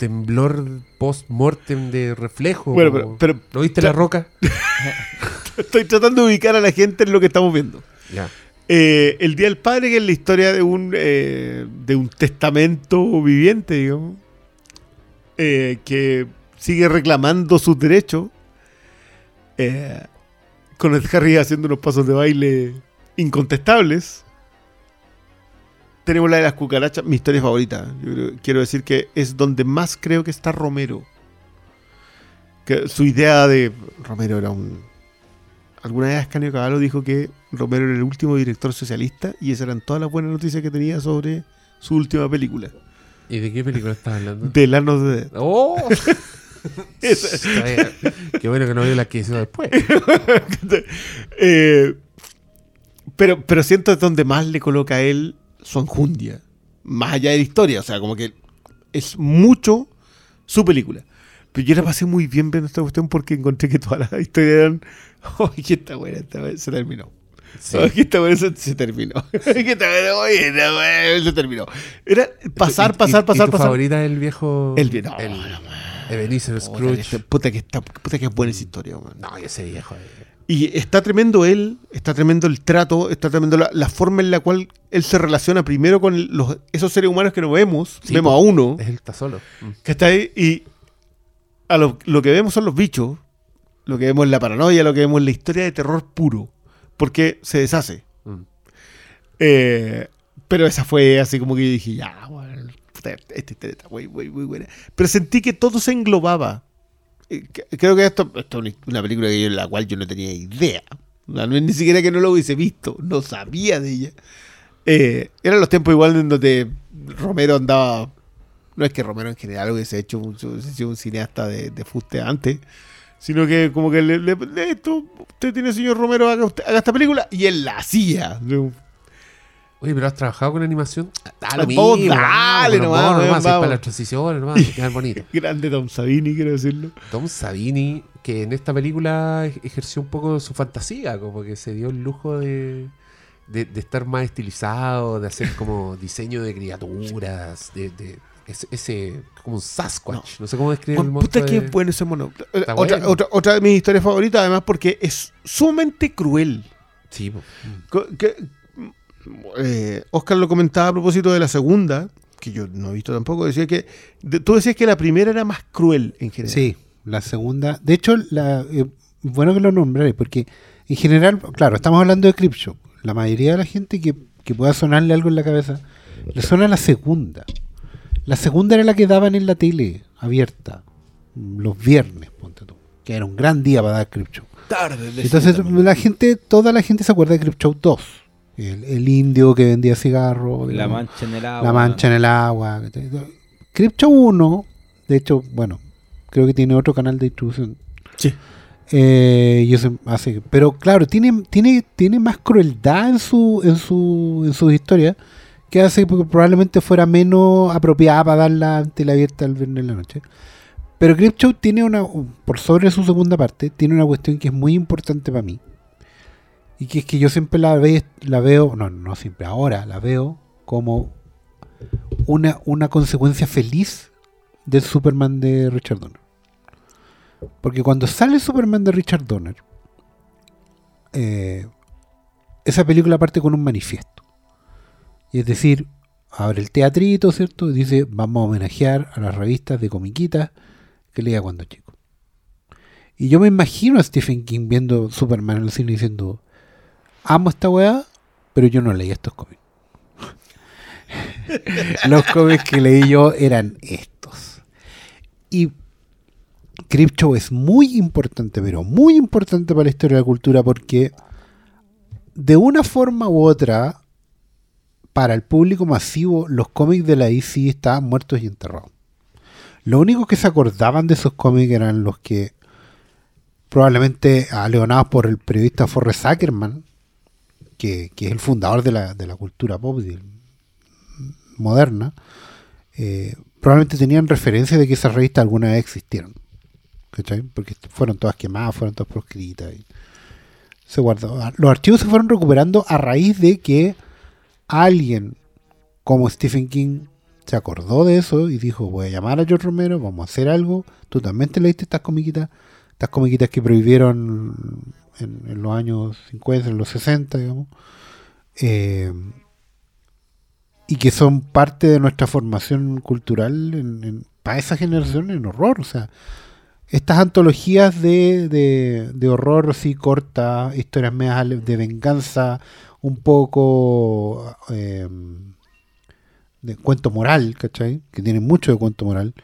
temblor post-mortem de reflejo. Bueno, pero- pero- ¿No viste la roca? [LAUGHS] Estoy tratando de ubicar a la gente en lo que estamos viendo. Ya. Eh, el Día del Padre, que es la historia de un, eh, de un testamento viviente, digamos, eh, que sigue reclamando sus derechos, con el Harry haciendo unos pasos de baile incontestables. Tenemos la de las cucarachas, mi historia favorita. Yo creo- quiero decir que es donde más creo que está Romero. Que su idea de Romero era un Alguna vez Ascanio Caballo dijo que Romero era el último director socialista y esas eran todas las buenas noticias que tenía sobre su última película. ¿Y de qué película estás hablando? De Lanos de. ¡Oh! [LAUGHS] Qué bueno que no vio la que hizo después. [LAUGHS] Eh, pero, pero siento es donde más le coloca a él su enjundia. Más allá de la historia. O sea, como que es mucho su película. Pero yo la pasé muy bien viendo esta cuestión porque encontré que todas las historias eran. [LAUGHS] ¡Ay, que está buena! Esta vez se terminó. Sí. Que esta buena se, se terminó. [LAUGHS] que está buena, oye, esta buena se terminó. Era pasar, ¿Y- pasar, y- pasar, y tu pasar. favorita es el viejo. El vie- no, el no, Ebenezer Scrooge. puta que está, puta que es buena esa historia, man. No, ese viejo. eh. Y está tremendo él, está tremendo el trato, está tremendo la, la forma en la cual él se relaciona primero con los, esos seres humanos que no vemos. Sí, vemos a uno, Es él está solo. Mm. que está ahí, y a lo, lo que vemos son los bichos, lo que vemos es la paranoia, lo que vemos es la historia de terror puro, porque se deshace. Mm. Eh, pero esa fue así como que yo dije, ya, bueno, puta, esta historia está muy, muy, muy buena. Pero sentí que todo se englobaba. Creo que esto, esto es una película que en la cual yo no tenía idea. Ni siquiera que no lo hubiese visto, no sabía de ella. Eh, eran los tiempos igual en donde Romero andaba. No es que Romero en general hubiese hecho un, cineasta de, de fuste antes, sino que como que le, le- esto, usted tiene señor Romero, haga esta película, y él la hacía. Oye, pero has trabajado con animación. Da lo Vos mismo, dale vamos, nomás, es para las transiciones, nomás, que quedan bonitos. [LAUGHS] Grande Tom Savini, quiero decirlo. Tom Savini, que en esta película ej- ejerció un poco su fantasía, como que se dio el lujo de, de, de estar más estilizado, de hacer como diseño de criaturas, de, de ese, ese- como un Sasquatch, no, sé cómo describir el Puta monstruo. que de- bueno ese mono. Otra, bueno. otra, otra de mis historias favoritas, además, porque es sumamente cruel. Sí, que- eh, Oscar lo comentaba a propósito de la segunda, que yo no he visto tampoco, decía que de- tú decías que la primera era más cruel en general. Sí, la segunda. De hecho, la, eh, bueno que lo nombraré, porque en general, claro, estamos hablando de Creepshow. La mayoría de la gente que, que pueda sonarle algo en la cabeza, le suena la segunda. La segunda era la que daban en la tele abierta, los viernes, ponte tú, que era un gran día para dar Creepshow. Tarde. de Entonces, la gente, toda la gente se acuerda de Creepshow 2. El, el indio que vendía cigarros. La digamos. mancha en el agua. La mancha en el agua. Crypto 1, de hecho, bueno, creo que tiene otro canal de distribución. Sí. Eh, y eso hace, pero claro, tiene, tiene, tiene más crueldad en su, en su, en sus historias que hace que probablemente fuera menos apropiada para darla ante la abierta el viernes en la noche. Pero Creepshow tiene una, por sobre su segunda parte, tiene una cuestión que es muy importante para mí. Y que es que yo siempre la, ve, la veo, no, no siempre, ahora la veo como una, una consecuencia feliz del Superman de Richard Donner. Porque cuando sale Superman de Richard Donner, eh, esa película parte con un manifiesto. Y es decir, abre el teatrito, ¿cierto? Y dice, vamos a homenajear a las revistas de comiquitas que leía cuando chico. Y yo me imagino a Stephen King viendo Superman en el cine diciendo, amo esta weá, pero yo no leí estos cómics. [LAUGHS] Los cómics que leí yo eran estos. Y Creepshow es muy importante, pero muy importante para la historia de la cultura porque de una forma u otra, para el público masivo, los cómics de la DC estaban muertos y enterrados. Lo único que se acordaban de esos cómics eran los que probablemente aleonados por el periodista Forrest Ackerman, que, es el fundador de la, de la cultura pop de- moderna, eh, probablemente tenían referencia de que esas revistas alguna vez existieron. ¿cachai? Porque fueron todas quemadas, fueron todas proscritas. y se guardó. Los archivos se fueron recuperando a raíz de que alguien como Stephen King se acordó de eso y dijo, voy a llamar a George Romero, vamos a hacer algo. Tú también te leíste estas comiquitas, estas comiquitas que prohibieron en, los años 50, en los 60, digamos. Eh, y que son parte de nuestra formación cultural para esa generación en horror. O sea, estas antologías de, de, de horror así cortas, historias medias de venganza, un poco eh, de cuento moral, ¿cachai? Que tienen mucho de cuento moral.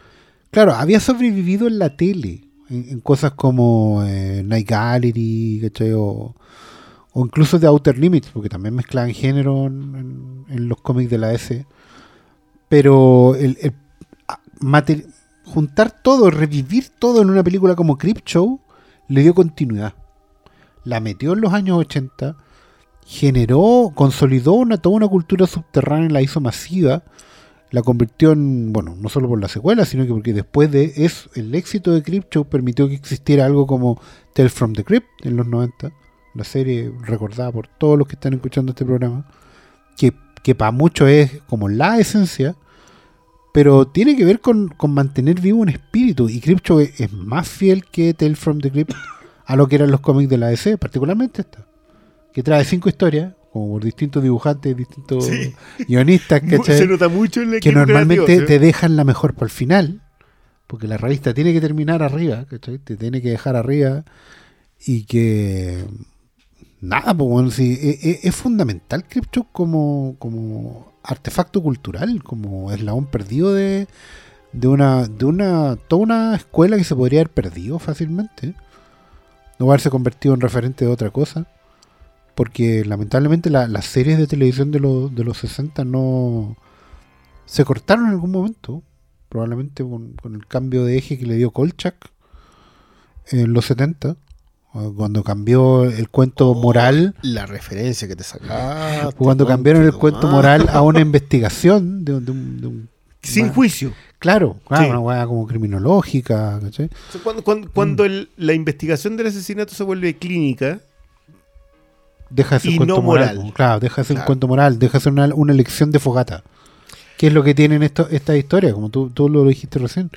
Claro, había sobrevivido en la tele, en, cosas como eh, Night Gallery, ¿cachai? O, o incluso de Outer Limits, porque también mezclaban género en, los cómics de la S. Pero el, juntar todo, revivir todo en una película como Creepshow, le dio continuidad. La metió en los años 80, generó, consolidó una, toda una cultura subterránea, la hizo masiva, la convirtió en, bueno, no solo por la secuela, sino que porque después de eso, el éxito de Creepshow permitió que existiera algo como Tales from the Crypt en los 90, la serie recordada por todos los que están escuchando este programa, que, que para muchos es como la esencia, pero tiene que ver con, con mantener vivo un espíritu, y Creepshow es, es más fiel que Tales from the Crypt a lo que eran los cómics de la DC, particularmente esta, que trae cinco historias, como por distintos dibujantes, distintos Sí. guionistas, [LAUGHS] ¿cachai? Se nota mucho el que normalmente te dejan la mejor para el final, porque la revista tiene que terminar arriba, ¿cachai? Te tiene que dejar arriba y que nada, pues bueno, sí, e- e- es, fundamental Crypto como, como artefacto cultural, como eslabón perdido de, de una, de una, toda una escuela que se podría haber perdido fácilmente, no haberse convertido en referente de otra cosa. Porque lamentablemente la- las series de televisión de, los de los 60 no, se cortaron en algún momento, probablemente con, con el cambio de eje que le dio Kolchak en los 70, o cuando cambió el cuento moral, La referencia que te sacaste. cuando cambiaron el cuento moral a una [LAUGHS] investigación de, un- de un, de un- Sin juicio. Claro, claro, Sí. una weá como criminológica, ¿cachai? O sea, cuando cuando, cuando el- la investigación del asesinato se vuelve clínica, Deja de ser Y cuento no moral. moral. Claro, deja de ser un cuento moral, deja de ser una, una elección de fogata. ¿Qué es lo que tienen esto, esta historia? Como tú, tú lo dijiste recién.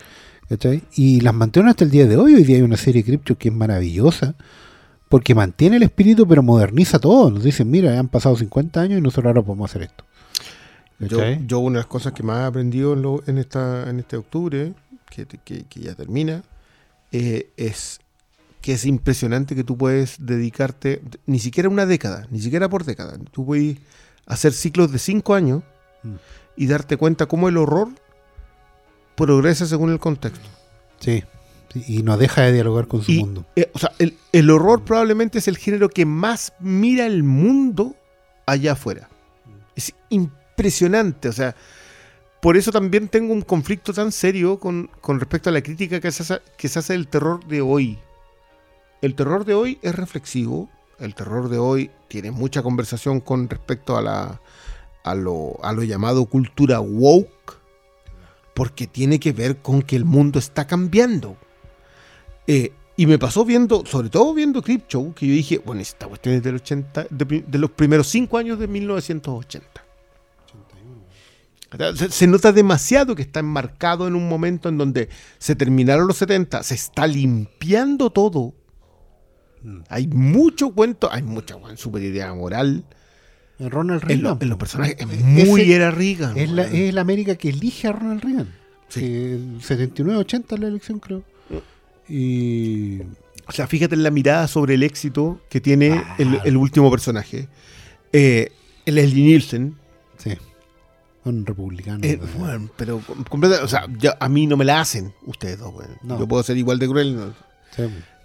¿cachai? Y las mantienen hasta el día de hoy. Hoy día hay una serie Crypto que es maravillosa. Porque mantiene el espíritu, pero moderniza todo. Nos dicen, mira, han pasado 50 años y nosotros ahora podemos hacer esto. yo, yo una de las cosas que más he aprendido en, lo- en esta, en este octubre, que, que- que ya termina, eh, es que es impresionante que tú puedes dedicarte, ni siquiera una década, ni siquiera por década, tú puedes hacer ciclos de cinco años Mm. y darte cuenta cómo el horror progresa según el contexto. Sí. Y no deja de dialogar con su Y, mundo. eh, o sea, el, el horror probablemente es el género que más mira el mundo allá afuera. Es impresionante, o sea, por eso también tengo un conflicto tan serio con, con respecto a la crítica que se hace, que se hace del terror de hoy. El terror de hoy es reflexivo. El terror de hoy tiene mucha conversación con respecto a la a lo, a lo llamado cultura woke, porque tiene que ver con que el mundo está cambiando. Eh, y me pasó viendo, sobre todo viendo Clip Show, que yo dije, bueno, esta cuestión es del 80, de, de los primeros cinco años de 1980. O sea, Se, se nota demasiado que está enmarcado en un momento en donde se terminaron los 70, se está limpiando todo. Hay mucho cuento, hay mucha weón, superioridad moral. Ronald En, lo- Reagan. en los personajes es Ese- muy era Reagan. Es la, es la América que elige a Ronald Reagan. Sí. El 79-80 es la elección, creo. Y. O sea, fíjate en la mirada sobre el éxito que tiene Ah. el, el último personaje. Eh, el Leslie Nielsen. Sí. Un republicano. eh, bueno, pero com- completa- o sea, a mí no me la hacen ustedes dos. No. Yo puedo ser igual de cruel. ¿no? Sí,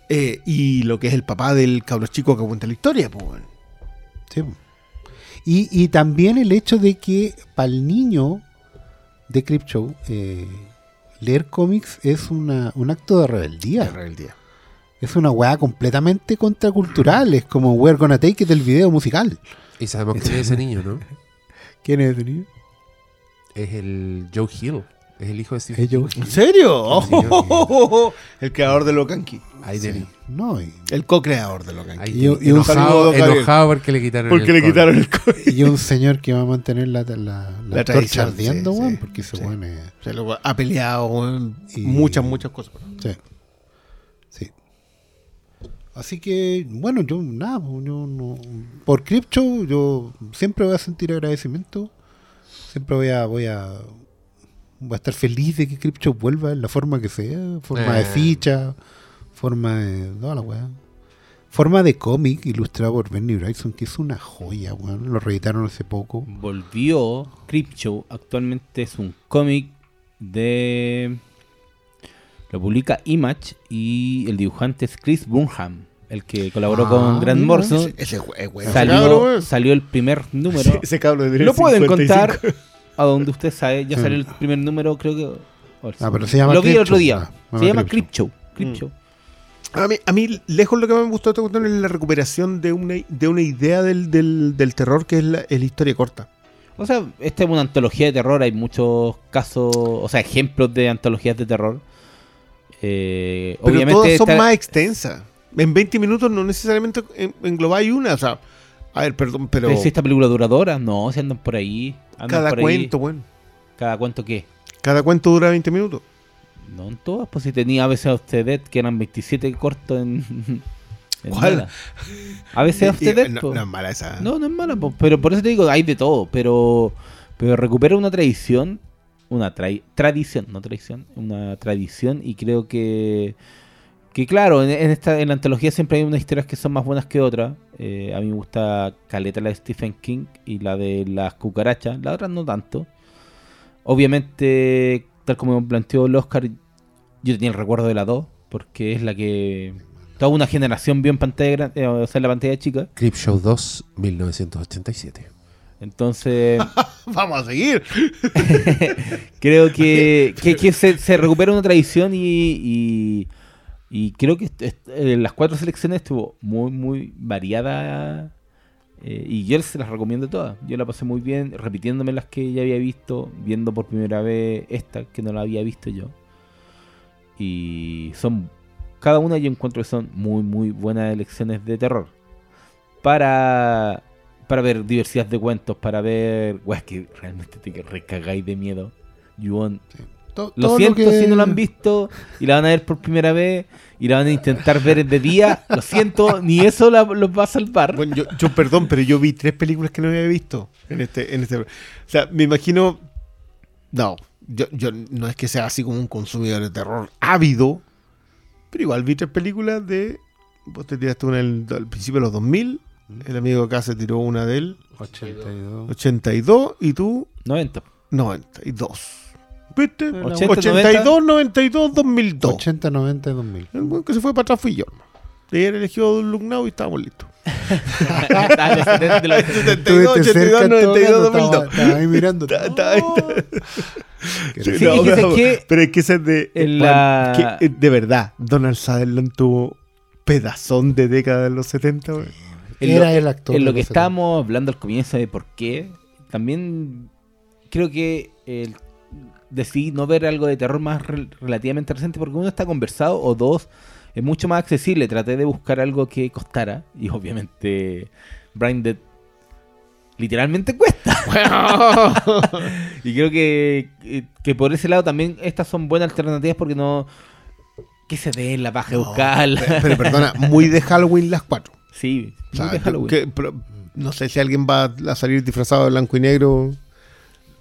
Eh, y lo que es el papá del cabro chico que cuenta la historia, pues, sí. Y, y también el hecho de que para el niño de Crypto eh, leer cómics es una, un acto de rebeldía. La rebeldía. Es una weá completamente contracultural. Es como We're Gonna Take It del video musical. Y sabemos quién es ese niño, ¿no? [LAUGHS] ¿Quién es ese niño? Es el Joe Hill. Es el hijo de Joe ¿En serio? Sí, señor. [LAUGHS] el creador de Locanqui. Ahí tenía. No, y, El co-creador de Locanqui. Ahí Y- un enojado, porque le quitaron Porque el le quitaron el [LAUGHS] y un señor que va a mantener la, la, la, La tradición, ardiendo, sí, sí, porque sí. sea, lo- ha peleado weón, Y- muchas, muchas cosas. Sí. Sí. Así que, bueno, yo nada, yo no. Por Crypto, yo siempre voy a sentir agradecimiento. Siempre voy a, voy a, voy a estar feliz de que Crypto vuelva en la forma que sea, forma de Eh. ficha, forma de. toda la weá. Forma de cómic ilustrado por Bernie Bryson, que es una joya, weón. Lo reeditaron hace poco. Volvió Crypto. Actualmente es un cómic de. Lo publica Image y el dibujante es Chris Burnham, el que colaboró Ah, con Grant mira, Morrison. Ese, ese ese Salió, salió el primer número. Ese- ese cabro de Lo pueden 55. contar a donde usted sabe. Ya salió el primer número, creo que. Ah, pero se llama Lo vi el otro día. Ah, se llama Clip Show. Clip Show. A mí, a mí, lejos lo que me gustó de esta cuestión es la recuperación de una, de una idea del, del, del terror que es la, es la historia corta. O sea, esta es una antología de terror. Hay muchos casos, o sea, ejemplos de antologías de terror. Eh, Pero obviamente todas son esta- más extensas. En 20 minutos no necesariamente en- englobáis una. O sea, a ver, perdón, pero ¿Es esta película duradora? No, se andan por ahí. andan cada por ahí. cuento, bueno. ¿Cada cuento qué? Cada cuento dura 20 minutos. No en todas, pues si tenía a veces of the Dead, que eran 27 cortos en. en ¿Cuál? A veces [LAUGHS] Dead, no, no es mala esa. No, no es mala, po, pero por eso te digo, hay de todo, pero pero recupera una tradición, una trai- tradición, no tradición, una tradición y creo que que claro, en, en esta en la antología siempre hay unas historias que son más buenas que otras. Eh, a mí me gusta Caleta la de Stephen King y la de las cucarachas, la otra no tanto. Obviamente, tal como planteó el Oscar, yo tenía el recuerdo de la 2, porque es la que toda una generación vio en pantalla grande, eh, o sea, en la pantalla chica. Clip Show 2, 1987. Entonces, [LAUGHS] Vamos a seguir. [LAUGHS] creo que, [LAUGHS] que, que se, se recupera una tradición y, y, y creo que eh, las cuatro selecciones estuvo muy, muy variada. eh, y yo se las recomiendo todas. Yo la pasé muy bien, repitiéndome las que ya había visto, viendo por primera vez esta que no la había visto yo. Y son, cada una yo encuentro que son muy, muy buenas elecciones de terror. Para, para ver diversidad de cuentos, para ver, weas que realmente te recagáis de miedo. Yuon, To- lo siento que- si no lo han visto y la van a ver por primera vez y la van a intentar ver de día. Lo siento, ni eso la- los va a salvar. Bueno, yo, yo perdón, pero yo vi tres películas que no había visto en este, en este. O sea, me imagino. No, yo, yo no es que sea así como un consumidor de terror ávido, pero igual vi tres películas de. Vos te tiraste una el- al principio de los 2000, el amigo acá se tiró una del 82. 82 y tú 90. 92. ¿Viste? 80, 82, 92, 2002. 80, 90 y 2000. El weón que se fue para atrás fui yo. Ayer eligió Lugnau y estábamos listos. Está en el 70 de los 60. 72, 82, 92, 2002. Estaba ahí mirando. Pero, es que ese es de. Juan, la- que, eh, de verdad, Donald Sutherland tuvo pedazón de década de los 70, güey. En Era lo- el actor. En lo que estábamos hablando al comienzo de por qué, también creo que el- decidí no ver algo de terror más rel- relativamente reciente porque uno está conversado o dos es mucho más accesible. Traté de buscar algo que costara y obviamente Brain Dead literalmente cuesta. [LAUGHS] [LAUGHS] y creo que, que- que por ese lado también estas son buenas alternativas porque no... Que se dé la paja de buscarla. Pero, pero perdona, [LAUGHS] muy de Halloween las cuatro. Sí, O sea, muy de Halloween. que- pero no sé si alguien va a salir disfrazado de blanco y negro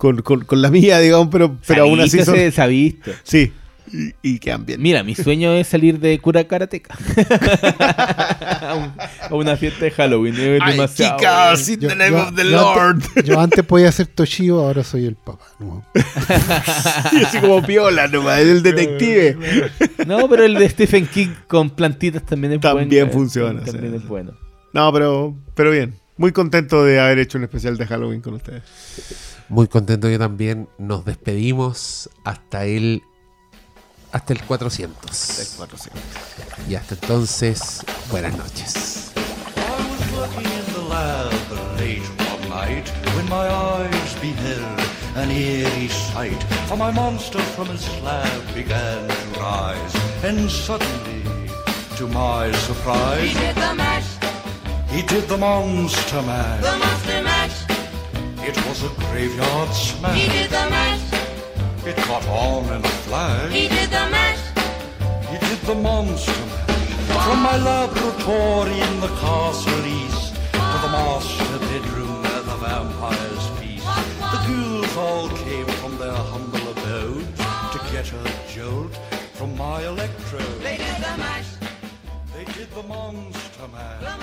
con, con- con la mía, digamos, pero, pero aún así son- se ha visto. Sí, y, y quedan bien. Mira, mi sueño es salir de cura karateca. a, [LAUGHS] un- a una fiesta de Halloween. Es Ay, demasiado chicas, bueno. in Yo- the name yo- of the yo Lord. Antes, yo antes podía ser Toshio, ahora soy el papá. ¿no? [LAUGHS] y así como piola nomás, el detective. [LAUGHS] No, pero el de Stephen King con plantitas también es También bueno. funciona, También sí. es bueno. No, pero, pero bien. Muy contento de haber hecho un especial de Halloween con ustedes. Muy contento yo también. Nos despedimos hasta el hasta el 400. Y hasta entonces, buenas noches. I was working in the lab late one night when my eyes beheld an eerie sight. For my monster from his slab began to rise, and suddenly, to my surprise, He did the mash, he did the monster the monster mash. It was a graveyard smash. He did the mash, It caught on in a flash. he did the mash. He did the monster mash. From my laboratory in the castle east to the master bedroom where the vampires feast. The ghouls all came from their humble abode to get a jolt from my electrode. They did the mash, They did the monster the monster mash.